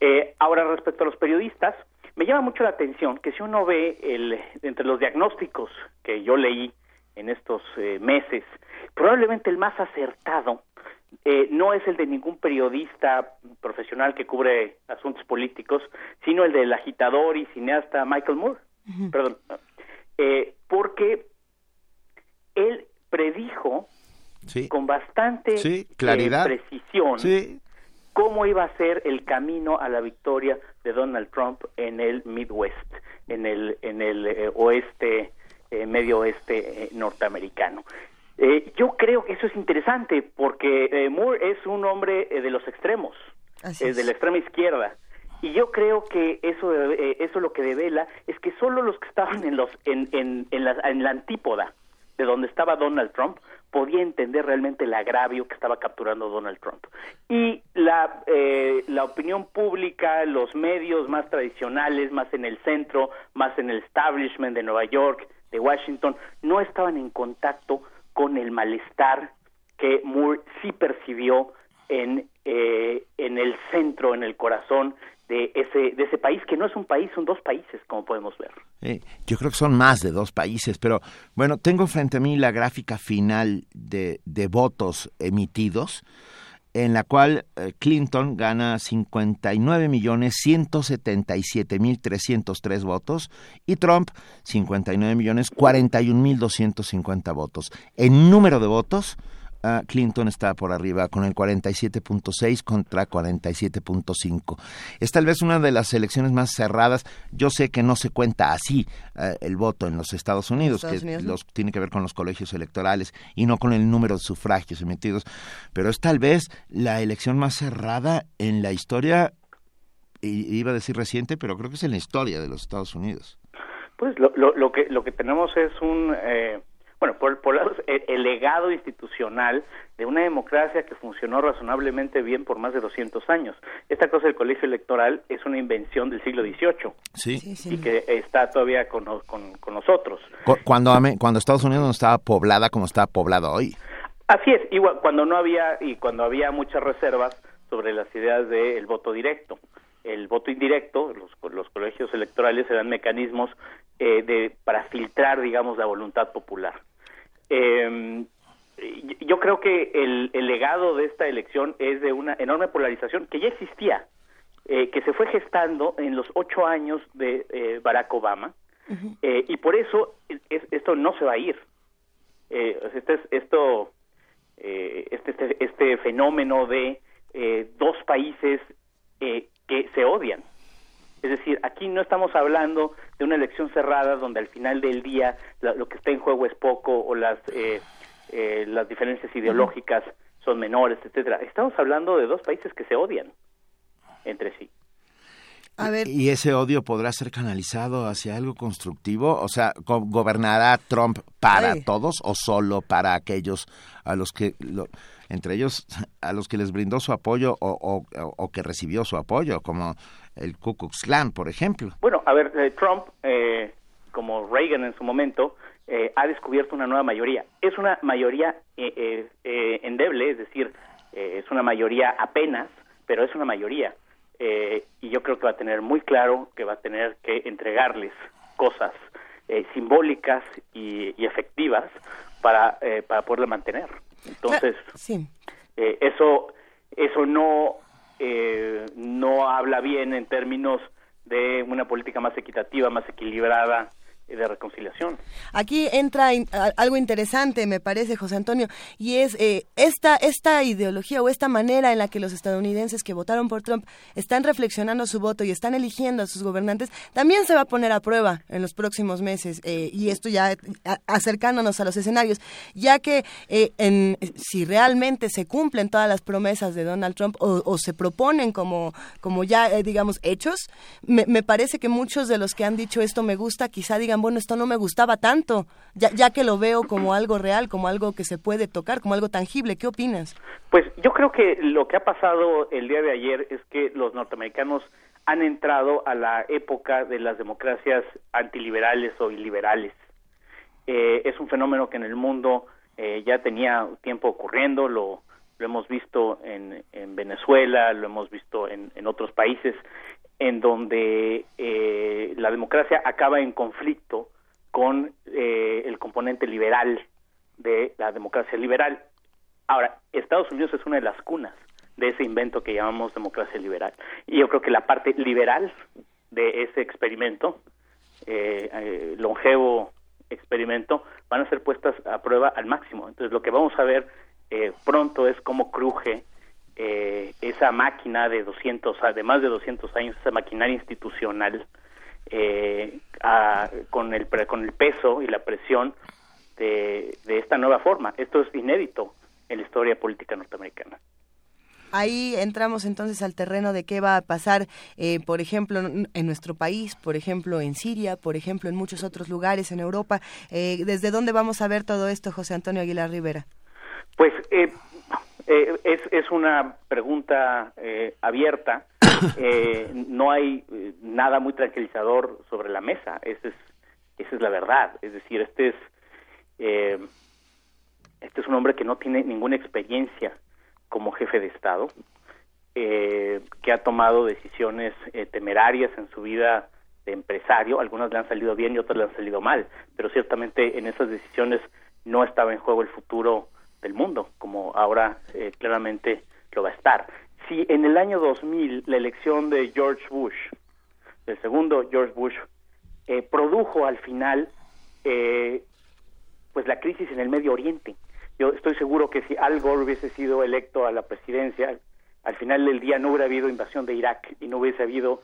Eh, ahora, respecto a los periodistas, me llama mucho la atención que si uno ve el, entre los diagnósticos que yo leí en estos eh, meses, probablemente el más acertado eh, no es el de ningún periodista profesional que cubre asuntos políticos, sino el del agitador y cineasta Michael Moore. Perdón. Eh, porque él predijo Sí. con bastante Sí, eh, claridad. precisión Sí. cómo iba a ser el camino a la victoria de Donald Trump en el Midwest, en el en el eh, oeste eh, medio oeste eh, norteamericano. Eh, yo creo que eso es interesante porque eh, Moore es un hombre eh, de los extremos, es. de la extrema izquierda. Y yo creo que eso eh, eso lo que devela es que solo los que estaban en los en, en, en, la, en la antípoda de donde estaba Donald Trump podía entender realmente el agravio que estaba capturando Donald Trump. Y la, eh, la opinión pública, los medios más tradicionales, más en el centro, más en el establishment de Nueva York, de Washington, no estaban en contacto con el malestar que Moore sí percibió en, eh, en el centro, en el corazón de ese, de ese país, que no es un país, son dos países, como podemos ver. Eh, yo creo que son más de dos países, pero bueno, tengo frente a mí la gráfica final de, de votos emitidos, en la cual eh, Clinton gana 59 millones 177 mil 303 votos y Trump 59 millones 41 mil 250 votos. En número de votos, ah, Clinton está por arriba con el 47.6 contra 47.5. Es tal vez una de las elecciones más cerradas. Yo sé que no se cuenta así eh, el voto en los Estados Unidos, Estados que Unidos, ¿no? los tiene que ver con los colegios electorales y no con el número de sufragios emitidos, pero es tal vez la elección más cerrada en la historia iba a decir reciente, pero creo que es en la historia de los Estados Unidos. Pues lo, lo, lo que lo que tenemos es un eh, bueno por, por lados, el, el legado institucional de una democracia que funcionó razonablemente bien por más de 200 años. Esta cosa del colegio electoral es una invención del siglo XVIII Sí. y que está todavía con, con, con nosotros. Cu- Cuando, cuando Estados Unidos no estaba poblada como está poblada hoy. Así es, igual cuando no había y cuando había muchas reservas sobre las ideas del voto directo. El voto indirecto, los, los colegios electorales eran mecanismos eh, de para filtrar, digamos, la voluntad popular. Eh, yo creo que el, el legado de esta elección es de una enorme polarización que ya existía, eh, que se fue gestando en los ocho años de eh, Barack Obama, eh, y por eso es- esto no se va a ir. Eh, este es- esto, eh, este, este, este fenómeno de eh, dos países eh, que se odian Es decir, aquí no estamos hablando de una elección cerrada donde al final del día la- lo que está en juego es poco o las eh, eh, las diferencias ideológicas son menores, etcétera. Estamos hablando de dos países que se odian entre sí. A ver, ¿Y ese odio podrá ser canalizado hacia algo constructivo? O sea, go- ¿gobernará Trump para Ay. todos o solo para aquellos a los que, lo- entre ellos, a los que les brindó su apoyo o, o- que recibió su apoyo, como el Ku Klux Klan, por ejemplo? Bueno, a ver, eh, Trump, eh, como Reagan en su momento, eh, ha descubierto una nueva mayoría. Es una mayoría eh, eh, eh, endeble, es decir, es una mayoría apenas, pero es una mayoría. Y yo creo que va a tener muy claro que va a tener que entregarles cosas simbólicas y, y efectivas para, para poderla mantener. Entonces, sí. eh, eso eso no eh, no habla bien en términos de una política más equitativa, más equilibrada de reconciliación. Aquí entra algo interesante, me parece, José Antonio, y es eh, esta, esta ideología o esta manera en la que los estadounidenses que votaron por Trump están reflexionando su voto y están eligiendo a sus gobernantes, también se va a poner a prueba en los próximos meses, eh, y esto ya acercándonos a los escenarios, ya que eh, en, si realmente se cumplen todas las promesas de Donald Trump o, o se proponen como, como ya, digamos, hechos, me, me parece que muchos de los que han dicho esto me gusta, quizá bueno, esto no me gustaba tanto, ya, que lo veo como algo real, como algo que se puede tocar, como algo tangible. ¿Qué opinas? Pues yo creo que lo que ha pasado el día de ayer es que los norteamericanos han entrado a la época de las democracias antiliberales o iliberales. Eh, es un fenómeno que en el mundo eh, ya tenía tiempo ocurriendo, lo, lo hemos visto en, en Venezuela, lo hemos visto en otros países, en donde eh, la democracia acaba en conflicto con eh, el componente liberal de la democracia liberal. Ahora, Estados Unidos es una de las cunas de ese invento que llamamos democracia liberal. Y yo creo que la parte liberal de ese experimento, eh, eh, longevo experimento, van a ser puestas a prueba al máximo. Entonces, lo que vamos a ver eh, pronto es cómo cruje eh, esa máquina de 200, a- de más de 200 años, esa maquinaria institucional, eh, a- con, el, con el peso y la presión de, de esta nueva forma. Esto es inédito en la historia política norteamericana. Ahí entramos entonces al terreno de qué va a pasar, eh, por ejemplo, en nuestro país, por ejemplo, en Siria, por ejemplo, en muchos otros lugares, en Europa. Eh, ¿Desde dónde vamos a ver todo esto, José Antonio Aguilar Rivera? Pues eh, eh, es, es una pregunta eh, abierta. Eh, no hay eh, nada muy tranquilizador sobre la mesa. Esa es, esa es la verdad. Es decir, este es, eh, este es un hombre que no tiene ninguna experiencia como jefe de Estado, eh, que ha tomado decisiones eh, temerarias en su vida de empresario. Algunas le han salido bien y otras le han salido mal, pero ciertamente en esas decisiones no estaba en juego el futuro del mundo, como ahora eh, claramente lo va a estar. Si en el año 2000 la elección de George Bush, el segundo George Bush, eh, produjo al final eh, pues la crisis en el Medio Oriente. Yo estoy seguro que si Al Gore hubiese sido electo a la presidencia, al final del día no hubiera habido invasión de Irak y no hubiese habido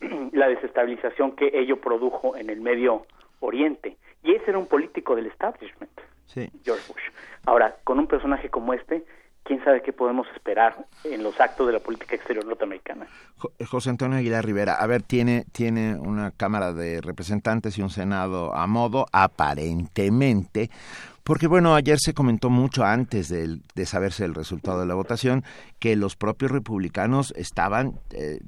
la desestabilización que ello produjo en el Medio Oriente. Y ese era un político del establishment, Sí. George Bush. Ahora, con un personaje como este, quién sabe qué podemos esperar en los actos de la política exterior norteamericana. Jo- José Antonio Aguilar Rivera, a ver, tiene, tiene una Cámara de Representantes y un Senado a modo, aparentemente, porque bueno, ayer se comentó mucho antes del- de, saberse el resultado de la votación que los propios republicanos estaban eh,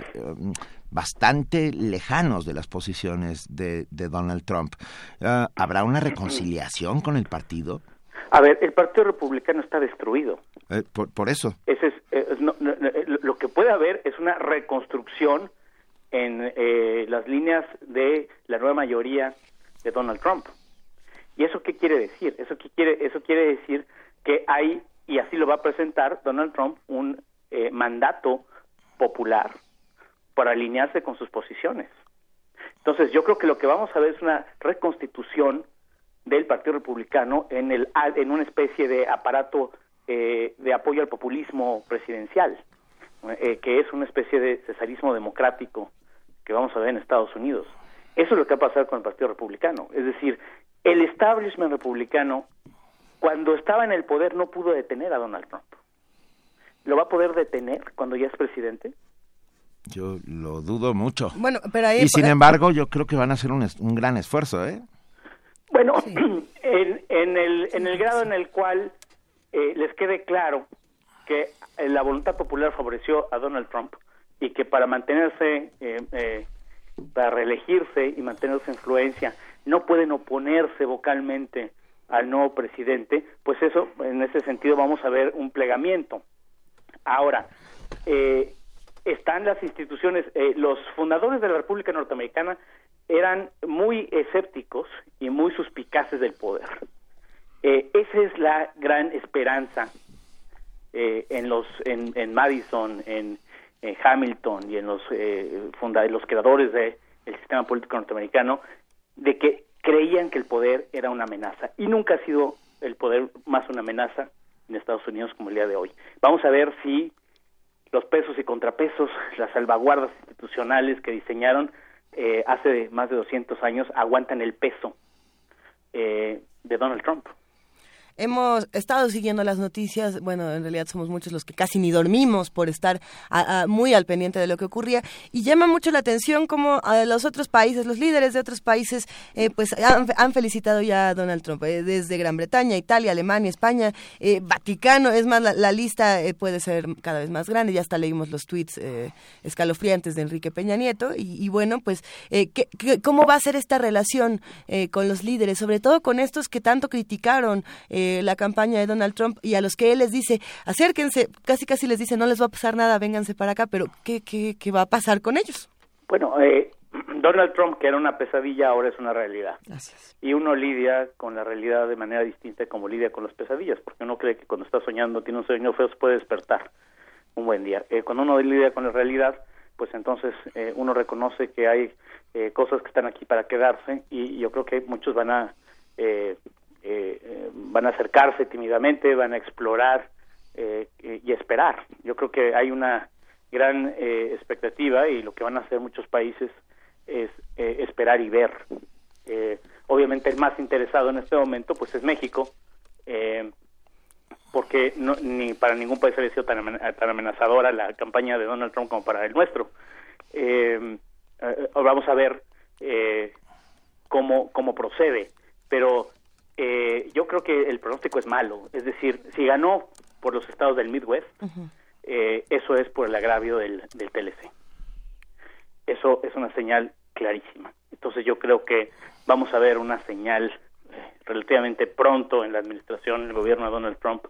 bastante lejanos de las posiciones de, de Donald Trump. Ah, ¿Habrá una reconciliación con el partido? A ver, el Partido Republicano está destruido. Eh, por, por eso. Ese es, eh, no- no- no, eh, lo que puede haber es una reconstrucción en eh, las líneas de la nueva mayoría de Donald Trump. ¿Y eso qué quiere decir? Eso qué quiere eso quiere decir que hay y así lo va a presentar Donald Trump un eh, mandato popular para alinearse con sus posiciones. Entonces, yo creo que lo que vamos a ver es una reconstitución del Partido Republicano en el en una especie de aparato eh, de apoyo al populismo presidencial, eh, que es una especie de cesarismo democrático que vamos a ver en Estados Unidos. Eso es lo que va a pasar con el Partido Republicano. Es decir, el establishment republicano, cuando estaba en el poder, no pudo detener a Donald Trump. ¿Lo va a poder detener cuando ya es presidente? Yo lo dudo mucho. Bueno, pero ahí... Y sin embargo, yo creo que van a hacer un, es- un gran esfuerzo, ¿eh? Bueno, en, en, el, en el grado en el cual eh, les quede claro que eh, la voluntad popular favoreció a Donald Trump y que para mantenerse, eh, eh, para reelegirse y mantener su influencia, no pueden oponerse vocalmente al nuevo presidente, pues eso, en ese sentido, vamos a ver un plegamiento. Ahora, eh, están las instituciones, eh, los fundadores de la República Norteamericana eran muy escépticos y muy suspicaces del poder. Eh, esa es la gran esperanza eh, en los en, en Madison, en, Hamilton y en los eh, funda- los creadores del sistema político norteamericano de que creían que el poder era una amenaza y nunca ha sido el poder más una amenaza en Estados Unidos como el día de hoy. Vamos a ver si los pesos y contrapesos, las salvaguardas institucionales que diseñaron eh, hace más de 200 años aguantan el peso eh, de Donald Trump. Hemos estado siguiendo las noticias, bueno, en realidad somos muchos los que casi ni dormimos por estar a- muy al pendiente de lo que ocurría. Y llama mucho la atención como a los otros países, los líderes de otros países, eh, pues han, han felicitado ya a Donald Trump, eh, desde Gran Bretaña, Italia, Alemania, España, eh, Vaticano, es más, la, la lista eh, puede ser cada vez más grande, ya hasta leímos los tweets eh, escalofriantes de Enrique Peña Nieto. Y, y bueno, pues, eh, ¿qué- qué- ¿cómo va a ser esta relación eh, con los líderes, sobre todo con estos que tanto criticaron eh, la campaña de Donald Trump y a los que él les dice, acérquense, casi casi les dice, no les va a pasar nada, vénganse para acá, pero ¿qué, qué, qué va a pasar con ellos? Bueno, eh, Donald Trump, que era una pesadilla, ahora es una realidad. Gracias. Y uno lidia con la realidad de manera distinta como lidia con las pesadillas, porque uno cree que cuando está soñando, tiene un sueño feo, se puede despertar un buen día. Eh, cuando uno lidia con la realidad, pues entonces eh, uno reconoce que hay eh, cosas que están aquí para quedarse y yo creo que muchos van a eh, eh, van a acercarse tímidamente, van a explorar eh, y esperar. Yo creo que hay una gran eh, expectativa y lo que van a hacer muchos países es eh, esperar y ver. Obviamente el más interesado en este momento pues es México, porque no, ni para ningún país había sido tan, tan amenazadora la campaña de Donald Trump como para el nuestro. Vamos a ver cómo, cómo procede, pero eh, yo creo que el pronóstico es malo, es decir, si ganó por los estados del Midwest, eh, eso es por el agravio del, del TLC. Eso es una señal clarísima. Entonces yo creo que vamos a ver una señal eh, relativamente pronto en la administración, en el gobierno de Donald Trump,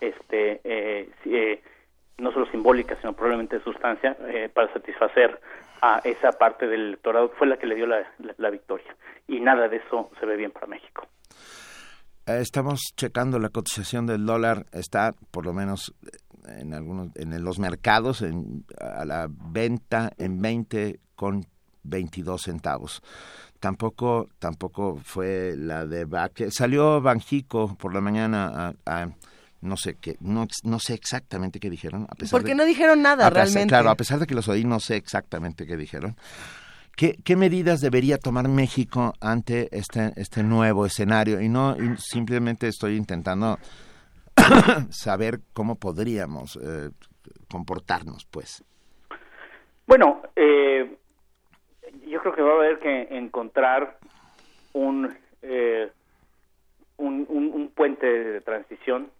este, eh, eh, no solo simbólica, sino probablemente de sustancia, eh, para satisfacer a esa parte del electorado que fue la que le dio la, la- la victoria. Y nada de eso se ve bien para México. Eh, Estamos checando la cotización del dólar, está por lo menos en algunos en los mercados en, a la venta en 20 con 22 centavos. Tampoco tampoco fue la de que salió Banjico por la mañana a, a- no sé qué no, no sé exactamente qué dijeron a pesar Porque de- no dijeron nada a pesar- realmente. Claro, a pesar de que los oí no sé exactamente qué dijeron. ¿Qué, medidas debería tomar México ante este, este nuevo escenario? Y no simplemente estoy intentando saber cómo podríamos eh, comportarnos, pues. Bueno, eh, yo creo que va a haber que encontrar un, eh, un, un- un puente de transición,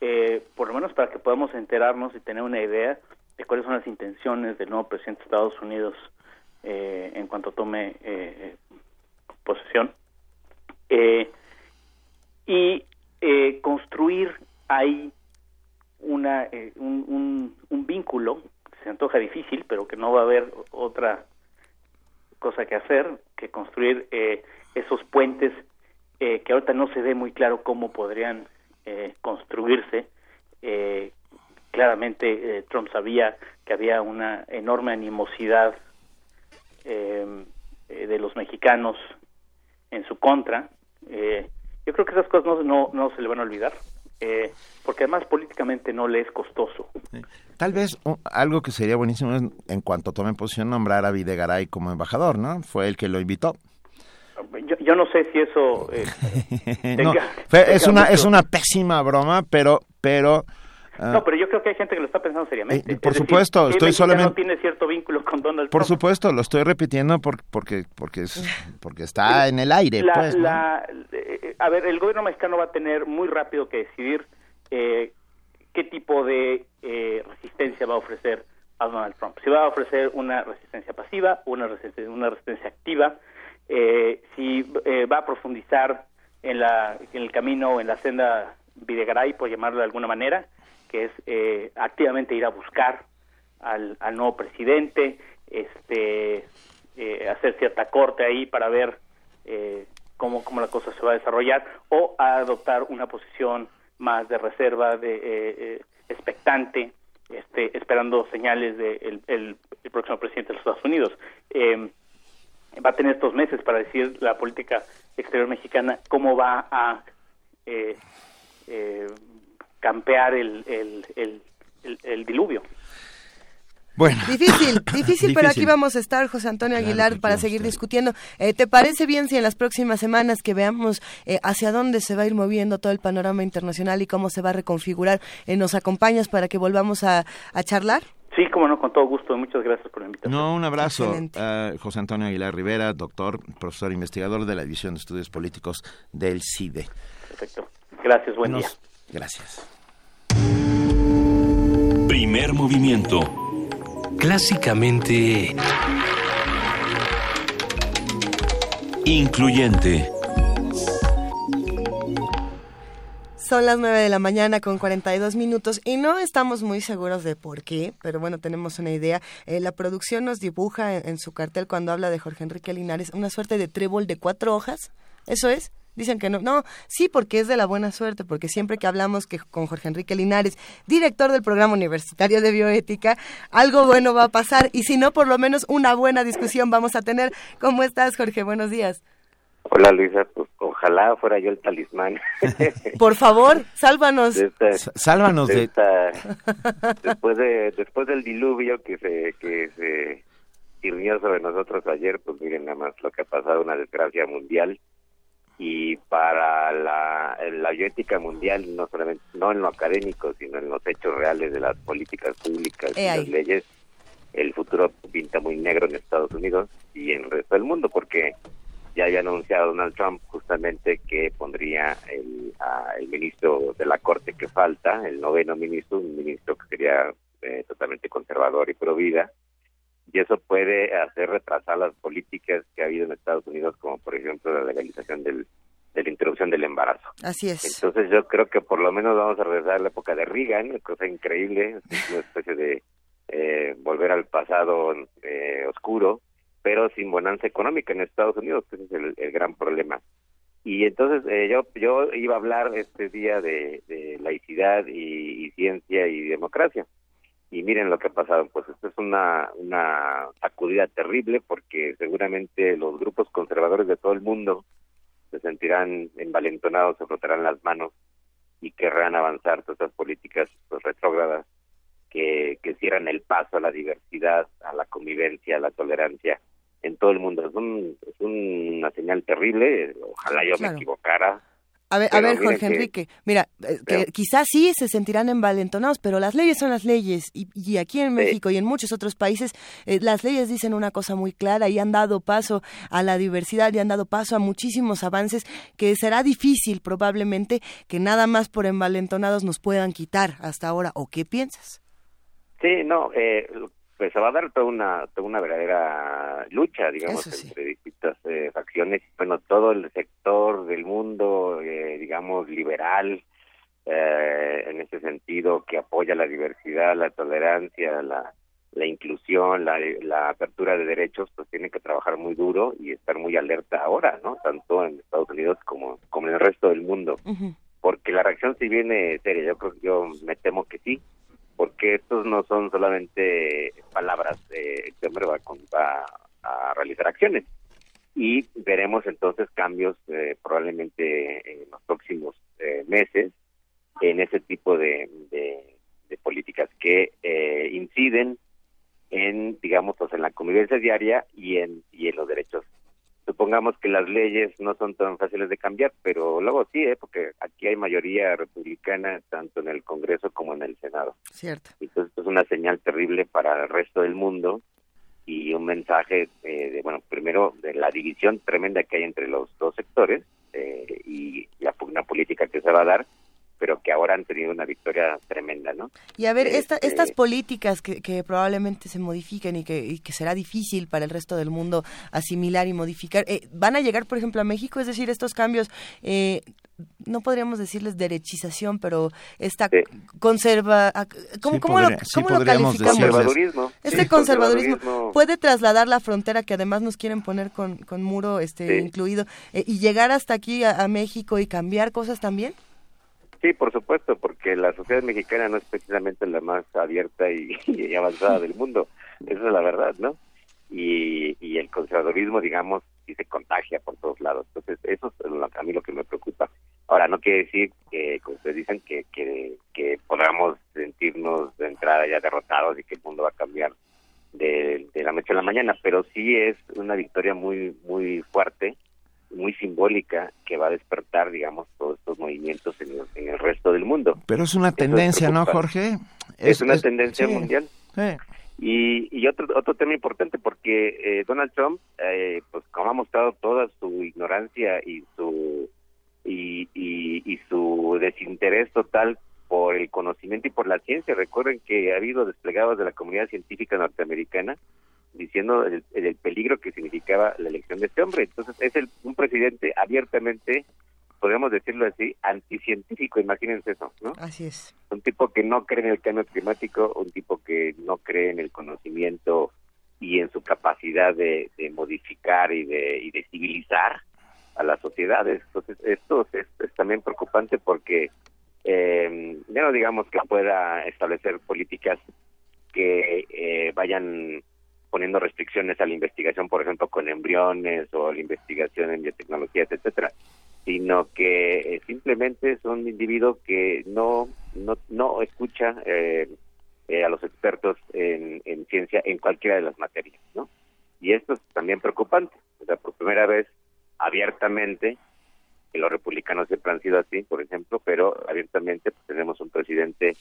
eh, por lo menos para que podamos enterarnos y tener una idea de cuáles son las intenciones del nuevo presidente de Estados Unidos eh, en cuanto tome eh, posesión. Eh, y eh, construir ahí una, un, un, un vínculo que se antoja difícil, pero que no va a haber otra cosa que hacer que construir eh, esos puentes eh, que ahorita no se ve muy claro cómo podrían eh, construirse. Claramente Trump sabía que había una enorme animosidad eh, eh, de los mexicanos en su contra. Eh, yo creo que esas cosas no, no, no se le van a olvidar. eh, porque además políticamente no le es costoso. Tal vez uh, algo que sería buenísimo es, en cuanto tome posición, nombrar a Videgaray como embajador, ¿no? Fue el que lo invitó. Yo, yo no sé si eso eh, No, es una mucho- es una pésima broma, pero pero ah, No, pero yo creo que hay gente que lo está pensando seriamente. Eh, por Es supuesto, ¿qué estoy solamente- tiene cierto vínculo con Donald por Trump. supuesto lo estoy repitiendo por- porque porque es, porque está en el aire, La- pues. ¿no? la- eh, a ver, el gobierno mexicano va a tener muy rápido que decidir eh, qué tipo de eh, resistencia va a ofrecer a Donald Trump. Si va a ofrecer una resistencia pasiva o una resistencia, una resistencia activa, eh, si eh, va a profundizar en, la, en el camino, en la senda Videgaray, por llamarlo de alguna manera, que es eh, activamente ir a buscar al, al nuevo presidente, este, eh, hacer cierta corte ahí para ver eh, cómo, cómo la cosa se va a desarrollar, o a adoptar una posición más de reserva, de eh, eh, expectante, este, esperando señales del el, el próximo presidente de los Estados Unidos. Eh, va a tener estos meses para decir la política exterior mexicana cómo va a eh, eh, campear el, el, el, el- el diluvio. Bueno. Difícil, difícil, pero aquí vamos a estar, José Antonio Claro Aguilar, para seguir estar. discutiendo. Eh, ¿Te parece bien si en las próximas semanas que veamos eh, hacia dónde se va a ir moviendo todo el panorama internacional y cómo se va a reconfigurar, eh, nos acompañas para que volvamos a, a charlar? Sí, como no, con todo gusto. Muchas gracias por la invitación. No, un abrazo. A José Antonio Aguilar Rivera, doctor, profesor investigador de la División de Estudios Políticos del CIDE. Perfecto. Gracias, buen día. Gracias. Primer movimiento. Clásicamente... Incluyente. Son las 9 de la mañana con 42 minutos y no estamos muy seguros de por qué, pero bueno, tenemos una idea. Eh, la producción nos dibuja en, en su cartel cuando habla de Jorge Enrique Linares una suerte de trébol de cuatro hojas. ¿Eso es? Dicen que no. No, sí, porque es de la buena suerte, porque siempre que hablamos que con Jorge Enrique Linares, director del programa universitario de bioética, algo bueno va a pasar y si no, por lo menos una buena discusión vamos a tener. ¿Cómo estás, Jorge? Buenos días. Hola Luisa, pues ojalá fuera yo el talismán. Por favor, sálvanos. De esta- Sálvanos de... esta- después de después del diluvio que se que se sobre nosotros ayer, pues miren nada más lo que ha pasado, una desgracia mundial y para la, la bioética mundial, no solamente no en lo académico, sino en los hechos reales de las políticas públicas y las leyes, el futuro pinta muy negro en Estados Unidos y en el resto del mundo, porque ya había anunciado Donald Trump justamente que pondría el, a- el ministro de la Corte que falta, el noveno ministro, un ministro que sería eh, totalmente conservador y pro vida, y eso puede hacer retrasar las políticas que ha habido en Estados Unidos, como por ejemplo la legalización del, de la interrupción del embarazo. Así es. Entonces yo creo que por lo menos vamos a regresar a la época de Reagan, cosa increíble, una especie de eh, volver al pasado eh, oscuro, pero sin bonanza económica en Estados Unidos, que ese es el, el gran problema. Y entonces eh, yo yo iba a hablar este día de, de laicidad y, y ciencia y democracia. Y miren lo que ha pasado, pues esto es una, una sacudida terrible porque seguramente los grupos conservadores de todo el mundo se sentirán envalentonados, se frotarán las manos y querrán avanzar todas estas políticas pues, retrógradas que, que cierran el paso a la diversidad, a la convivencia, a la tolerancia en todo el mundo. Es, un, es una señal terrible, ojalá yo Claro. me equivocara. A ver, a ver Jorge que- Enrique, mira, eh, que quizás sí se sentirán envalentonados, pero las leyes son las leyes y, y aquí en México y en muchos otros países eh, las leyes dicen una cosa muy clara y han dado paso a la diversidad y han dado paso a muchísimos avances que será difícil probablemente que nada más por envalentonados nos puedan quitar hasta ahora. ¿O qué piensas? Sí, no, eh, pues se va a dar toda una, toda una verdadera lucha, digamos, entre distintas eh, facciones. Bueno, todo el sector del mundo, eh, digamos, liberal, eh, en ese sentido, que apoya la diversidad, la tolerancia, la, la inclusión, la, la apertura de derechos, pues tiene que trabajar muy duro y estar muy alerta ahora, ¿no? Tanto en Estados Unidos como, como en el resto del mundo. Porque la reacción sí viene seria, yo creo yo me temo que sí, porque estos no son solamente palabras, eh, este hombre va, va a realizar acciones y veremos entonces cambios eh, probablemente en los próximos eh, meses en ese tipo de, de, de políticas que eh, inciden en, digamos, pues en la convivencia diaria y en, y en los derechos. Supongamos que las leyes no son tan fáciles de cambiar, pero luego sí, ¿eh? porque aquí hay mayoría republicana tanto en el Congreso como en el Senado. Cierto. Entonces esto es una señal terrible para el resto del mundo y un mensaje eh, de, bueno, primero de la división tremenda que hay entre los dos sectores eh, y la pugna política que se va a dar, pero que ahora han tenido una victoria tremenda, ¿no? Y a ver, esta- Este, estas políticas que, que probablemente se modifiquen y que, y que será difícil para el resto del mundo asimilar y modificar, eh, ¿van a llegar, por ejemplo, a México? Es decir, estos cambios, eh, no podríamos decirles derechización, pero esta conserva... ¿Cómo, Sí, cómo lo, sí cómo lo calificamos? Conservadurismo. Este Sí, conservadurismo, conservadurismo. puede trasladar la frontera que además nos quieren poner con, con muro este Sí. incluido eh, y llegar hasta aquí a, a México y cambiar cosas también. Sí, por supuesto, porque la sociedad mexicana no es precisamente la más abierta y, avanzada del mundo. Esa es la verdad, ¿no? Y, y el conservadurismo, digamos, sí se contagia por todos lados. Entonces, eso es lo- a mí lo que me preocupa. Ahora, no quiere decir que, como ustedes dicen, que, que, que podamos sentirnos de entrada ya derrotados y que el mundo va a cambiar de, de la noche a la mañana, pero sí es una victoria muy, muy fuerte muy simbólica que va a despertar, digamos, todos estos movimientos en el, en el resto del mundo. Pero es una tendencia, ¿no. Jorge? Es, una tendencia sí. mundial. Sí. Y, y otro otro tema importante porque eh, Donald Trump, eh, pues como ha mostrado toda su ignorancia y su y, y, y su desinterés total por el conocimiento y por la ciencia. Recuerden que ha habido desplegados de la comunidad científica norteamericana diciendo el, el peligro que significaba la elección de este hombre. Entonces es el, un presidente abiertamente, podemos decirlo así, anticientífico, imagínense eso, ¿no? Así es. un tipo que no cree en el cambio climático, un tipo que no cree en el conocimiento y en su capacidad de, de modificar y de, y de civilizar a las sociedades. Entonces, esto es, es también preocupante porque eh, ya no digamos que pueda establecer políticas que eh, vayan poniendo restricciones a la investigación, por ejemplo, con embriones o la investigación en biotecnologías, etcétera, sino que eh, simplemente es un individuo que no no, no escucha eh, eh, a los expertos en, en ciencia en cualquiera de las materias, ¿no? Y esto es también preocupante. O sea, por primera vez, abiertamente, que los republicanos siempre han sido así, por ejemplo, pero abiertamente pues, tenemos un presidente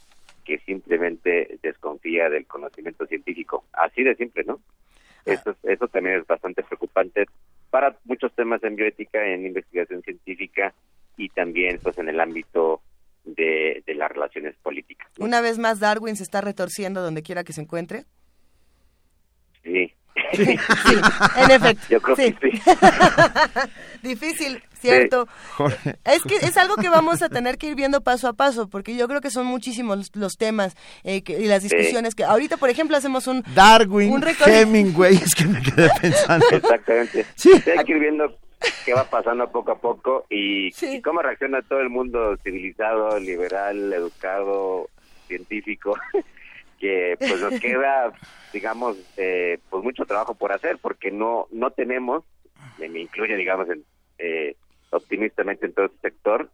que simplemente desconfía del conocimiento científico. Así de simple, ¿no? Eso, es- eso también es bastante preocupante para muchos temas en bioética, en investigación científica y también pues en el ámbito de, de las relaciones políticas. Una vez más, Darwin se está retorciendo donde quiera que se encuentre. Sí. Sí, en efecto. Yo creo sí. que sí. Difícil, ¿cierto? Es que es algo que vamos a tener que ir viendo paso a paso, porque yo creo que son muchísimos los, los temas eh, que- y las discusiones que ahorita, por ejemplo, hacemos un Darwin, un Hemingway, es que me quedé pensando. Exactamente. Sí. Hay que ir viendo qué va pasando poco a poco y, y cómo reacciona todo el mundo civilizado, liberal, educado, científico, que pues nos queda, digamos, eh, pues mucho trabajo por hacer porque no no tenemos, me incluye, digamos, en, eh, optimistamente en todo este sector,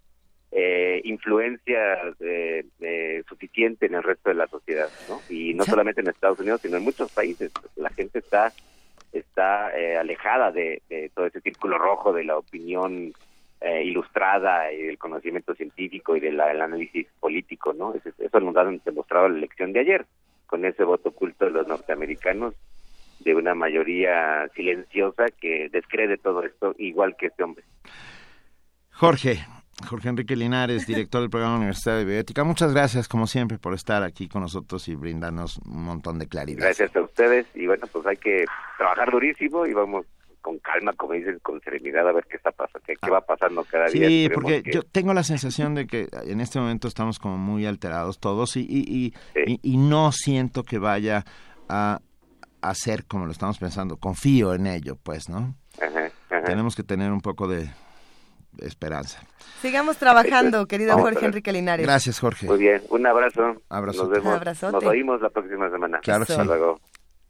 eh, influencia eh, eh, suficiente en el resto de la sociedad, ¿no? Y no solamente en Estados Unidos, sino en muchos países. La gente está está eh, alejada de, de todo ese círculo rojo de la opinión eh, ilustrada y del conocimiento científico y del análisis político, ¿no? Eso, eso nos ha demostrado la elección de ayer, con ese voto oculto de los norteamericanos, de una mayoría silenciosa que descree todo esto, igual que este hombre. Jorge, Jorge Enrique Linares, director del programa Universidad de Bioética, muchas gracias como siempre por estar aquí con nosotros y brindarnos un montón de claridad. Gracias a ustedes y bueno, pues hay que trabajar durísimo y vamos con calma, como dicen, con serenidad a ver qué está pasando, qué, qué va pasando cada día. Sí, porque que- yo tengo la sensación de que en este momento estamos como muy alterados todos y, y, y, y- y no siento que vaya a hacer como lo estamos pensando. Confío en ello, pues, ¿no? Ajá, ajá. Tenemos que tener un poco de esperanza. Sigamos trabajando, querido Vamos a Jorge. Enrique Linares. Gracias, Jorge. Muy bien, un abrazo. Abrazo. Nos vemos. Un abrazote. Nos oímos la próxima semana. Claro que Hasta sí. luego.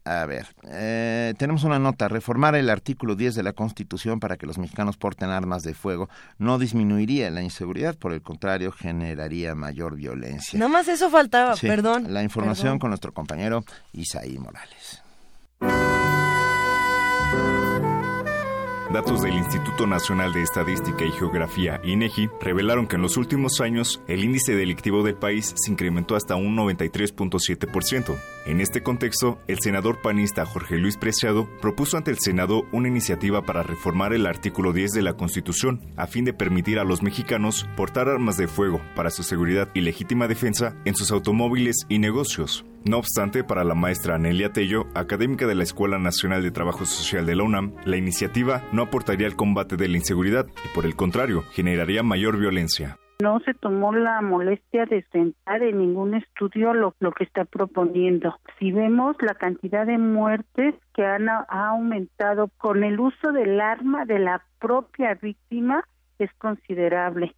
A ver, eh, tenemos una nota. Reformar el artículo 10 de la Constitución para que los mexicanos porten armas de fuego no disminuiría la inseguridad, por el contrario, generaría mayor violencia. Nada más eso faltaba, Sí, perdón. La información perdón. con nuestro compañero Isaí Morales. Datos del Instituto Nacional de Estadística y Geografía, INEGI, revelaron que en los últimos años el índice delictivo del país se incrementó hasta un 93.7%. En este contexto, el senador panista Jorge Luis Preciado propuso ante el Senado una iniciativa para reformar el artículo 10 de la Constitución a fin de permitir a los mexicanos portar armas de fuego para su seguridad y legítima defensa en sus automóviles y negocios. No obstante, para la maestra Anelia Tello, académica de la Escuela Nacional de Trabajo Social de la UNAM, la iniciativa aportaría al combate de la inseguridad y, por el contrario, generaría mayor violencia. No se tomó la molestia de sentar en ningún estudio lo, que está proponiendo. Si vemos la cantidad de muertes que han ha aumentado con el uso del arma de la propia víctima es considerable.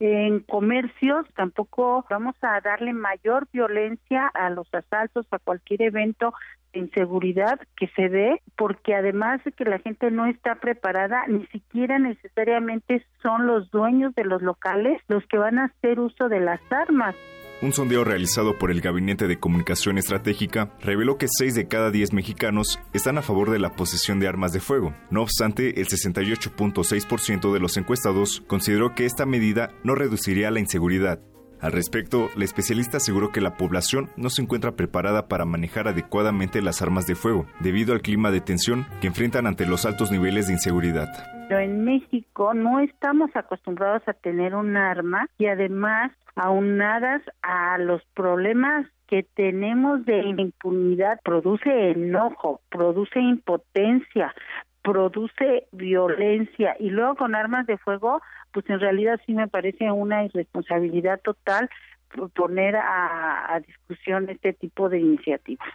En comercios tampoco vamos a darle mayor violencia a los asaltos, a cualquier evento de inseguridad que se dé, porque además de que la gente no está preparada, ni siquiera necesariamente son los dueños de los locales los que van a hacer uso de las armas. Un sondeo realizado por el Gabinete de Comunicación Estratégica reveló que 6 de cada 10 mexicanos están a favor de la posesión de armas de fuego. No obstante, el 68.6% de los encuestados consideró que esta medida no reduciría la inseguridad. Al respecto, la especialista aseguró que la población no se encuentra preparada para manejar adecuadamente las armas de fuego, debido al clima de tensión que enfrentan ante los altos niveles de inseguridad. Pero en México no estamos acostumbrados a tener un arma y además aunadas a los problemas que tenemos de impunidad, produce enojo, produce impotencia, produce violencia y luego con armas de fuego, pues en realidad sí me parece una irresponsabilidad total poner a, a discusión este tipo de iniciativas.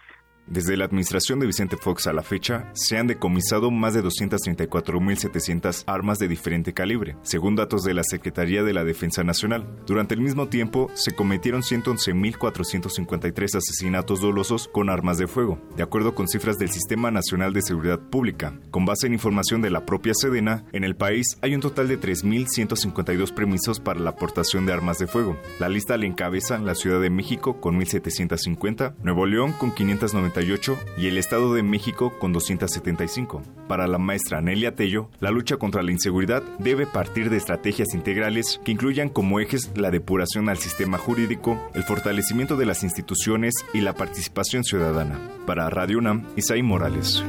Desde la administración de Vicente Fox a la fecha, se han decomisado más de 234.700 armas de diferente calibre, según datos de la Secretaría de la Defensa Nacional. Durante el mismo tiempo, se cometieron 111.453 asesinatos dolosos con armas de fuego, de acuerdo con cifras del Sistema Nacional de Seguridad Pública. Con base en información de la propia Sedena, en el país hay un total de 3.152 permisos para la aportación de armas de fuego. La lista le encabezan la Ciudad de México con 1.750, Nuevo León con 590 y el Estado de México con 275. Para la maestra Anelia Tello, la lucha contra la inseguridad debe partir de estrategias integrales que incluyan como ejes la depuración al sistema jurídico, el fortalecimiento de las instituciones y la participación ciudadana. Para Radio UNAM, Isaí Morales.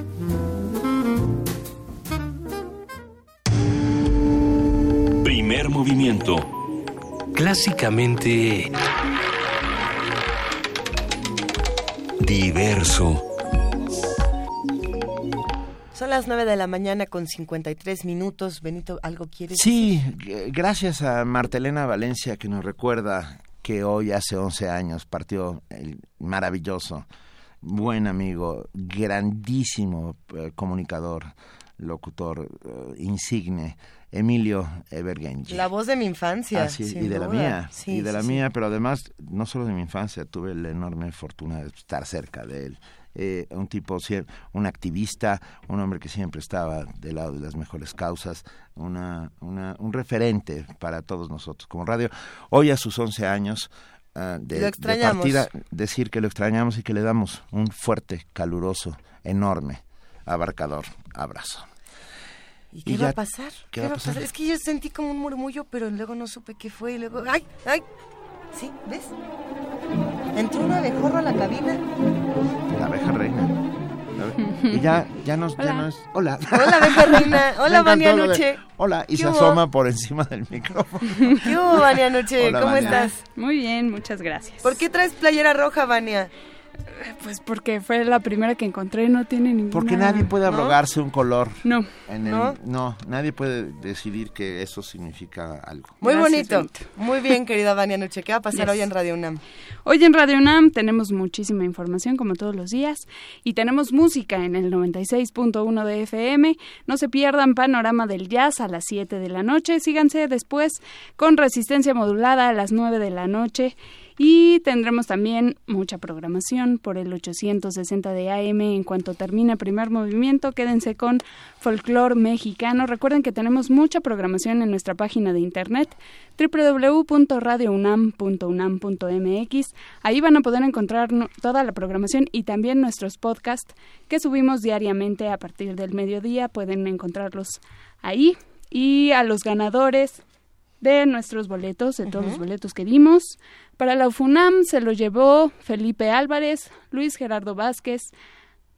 Primer movimiento. Clásicamente... Diverso. Son las 9 de la mañana con 53 minutos. Benito, ¿algo quieres Sí, g- gracias a Martelena Valencia que nos recuerda que hoy hace 11 años partió el maravilloso, buen amigo, grandísimo eh, comunicador, locutor eh, insigne, Emilio Evergenji. La voz de mi infancia. Ah, sí, y de la mía, Sí, y de sí, la mía, pero además, no solo de mi infancia, tuve la enorme fortuna de estar cerca de él. Eh, un tipo, un activista, un hombre que siempre estaba del lado de las mejores causas, una, una- un referente para todos nosotros como radio. Hoy a sus 11 años ah, de, Lo de extrañamos. partida, decir que lo extrañamos y que le damos un fuerte, caluroso, enorme, abarcador abrazo. ¿Y qué Y va a pasar? ¿qué va a pasar? Es que yo sentí como un murmullo, pero luego no supe qué fue y luego... ¡Ay! ¡Ay! ¿Sí? ¿Ves? Entró un abejorro a la cabina. La abeja reina. Y ya, ya nos, ya Hola. nos, hola. Hola, abeja reina. Hola, Vania Nuche. Hola, y ¿Qué se hubo? asoma por encima del micrófono. ¿Qué hubo, Vania Noche? Hola, ¿Cómo Vania. estás? Muy bien, muchas gracias. ¿Por qué traes playera roja, Vania? Pues porque fue la primera que encontré, no tiene ninguna... Porque nadie puede ¿No? abrogarse un color. No. En el- ¿No? ¿No? nadie puede decidir que eso significa algo. Muy Gracias, bonito. Benito. Muy bien, querida Vania Noche. ¿Qué va a pasar Yes. hoy en Radio UNAM? Hoy en Radio UNAM tenemos muchísima información como todos los días y tenemos música en el 96.1 de FM. No se pierdan Panorama del Jazz a las 7 de la noche. Síganse después con Resistencia Modulada a las 9 de la noche Y tendremos también mucha programación por el 860 de AM en cuanto termine primer movimiento. Quédense con folclore mexicano. Recuerden que tenemos mucha programación en nuestra página de internet www.radiounam.unam.mx. Ahí van a poder encontrar toda la programación y también nuestros podcasts que subimos diariamente a partir del mediodía. Pueden encontrarlos ahí. Y a los ganadores de nuestros boletos, de todos los boletos que dimos. Para la UFUNAM se lo llevó Felipe Álvarez, Luis Gerardo Vázquez,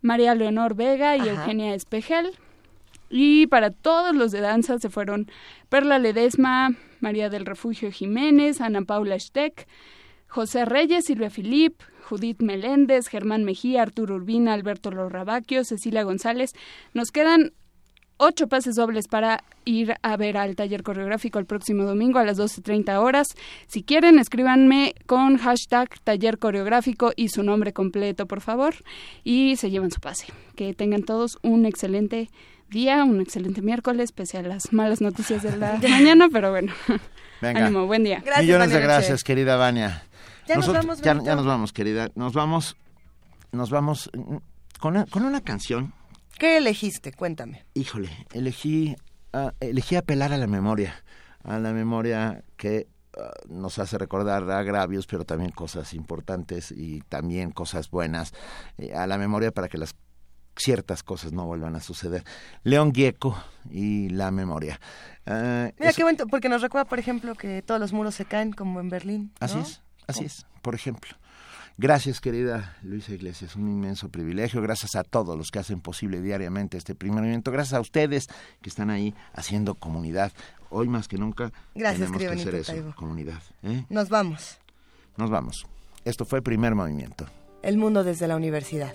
María Leonor Vega y Eugenia Espejel. Y para todos los de danza se fueron Perla Ledesma, María del Refugio Jiménez, Ana Paula Steck, José Reyes, Silvia Filip, Judith Meléndez, Germán Mejía, Arturo Urbina, Alberto Lorrabaquio, Cecilia González. Nos quedan ocho pases dobles para ir a ver al taller coreográfico el próximo domingo a las 12.30 horas. Si quieren, escríbanme con hashtag taller coreográfico y su nombre completo, por favor, y se llevan su pase. Que tengan todos un excelente día, un excelente miércoles, pese a las malas noticias de la mañana, pero bueno. Venga. Ánimo, buen día. Gracias, Millones de gracias, querida Vania. Ya nos vamos, ya, ya, nos vamos, querida. Nos vamos, nos vamos con una, con una canción. ¿Qué elegiste? Cuéntame. Híjole, elegí, uh, elegí apelar a la memoria, a la memoria que uh, nos hace recordar agravios, pero también cosas importantes y también cosas buenas, eh, a la memoria para que las ciertas cosas no vuelvan a suceder. León Gieco y la memoria. Uh, Mira eso, qué bueno, porque nos recuerda, por ejemplo, que todos los muros se caen como en Berlín. ¿no? Así es, así oh. es, por ejemplo. Gracias, querida Luisa Iglesias, un inmenso privilegio. Gracias a todos los que hacen posible diariamente este primer movimiento. Gracias a ustedes que están ahí haciendo comunidad. Hoy más que nunca Gracias, tenemos que hacer eso, Taibo. comunidad. ¿eh? Nos vamos. Nos vamos. Esto fue Primer Movimiento. El mundo desde la universidad.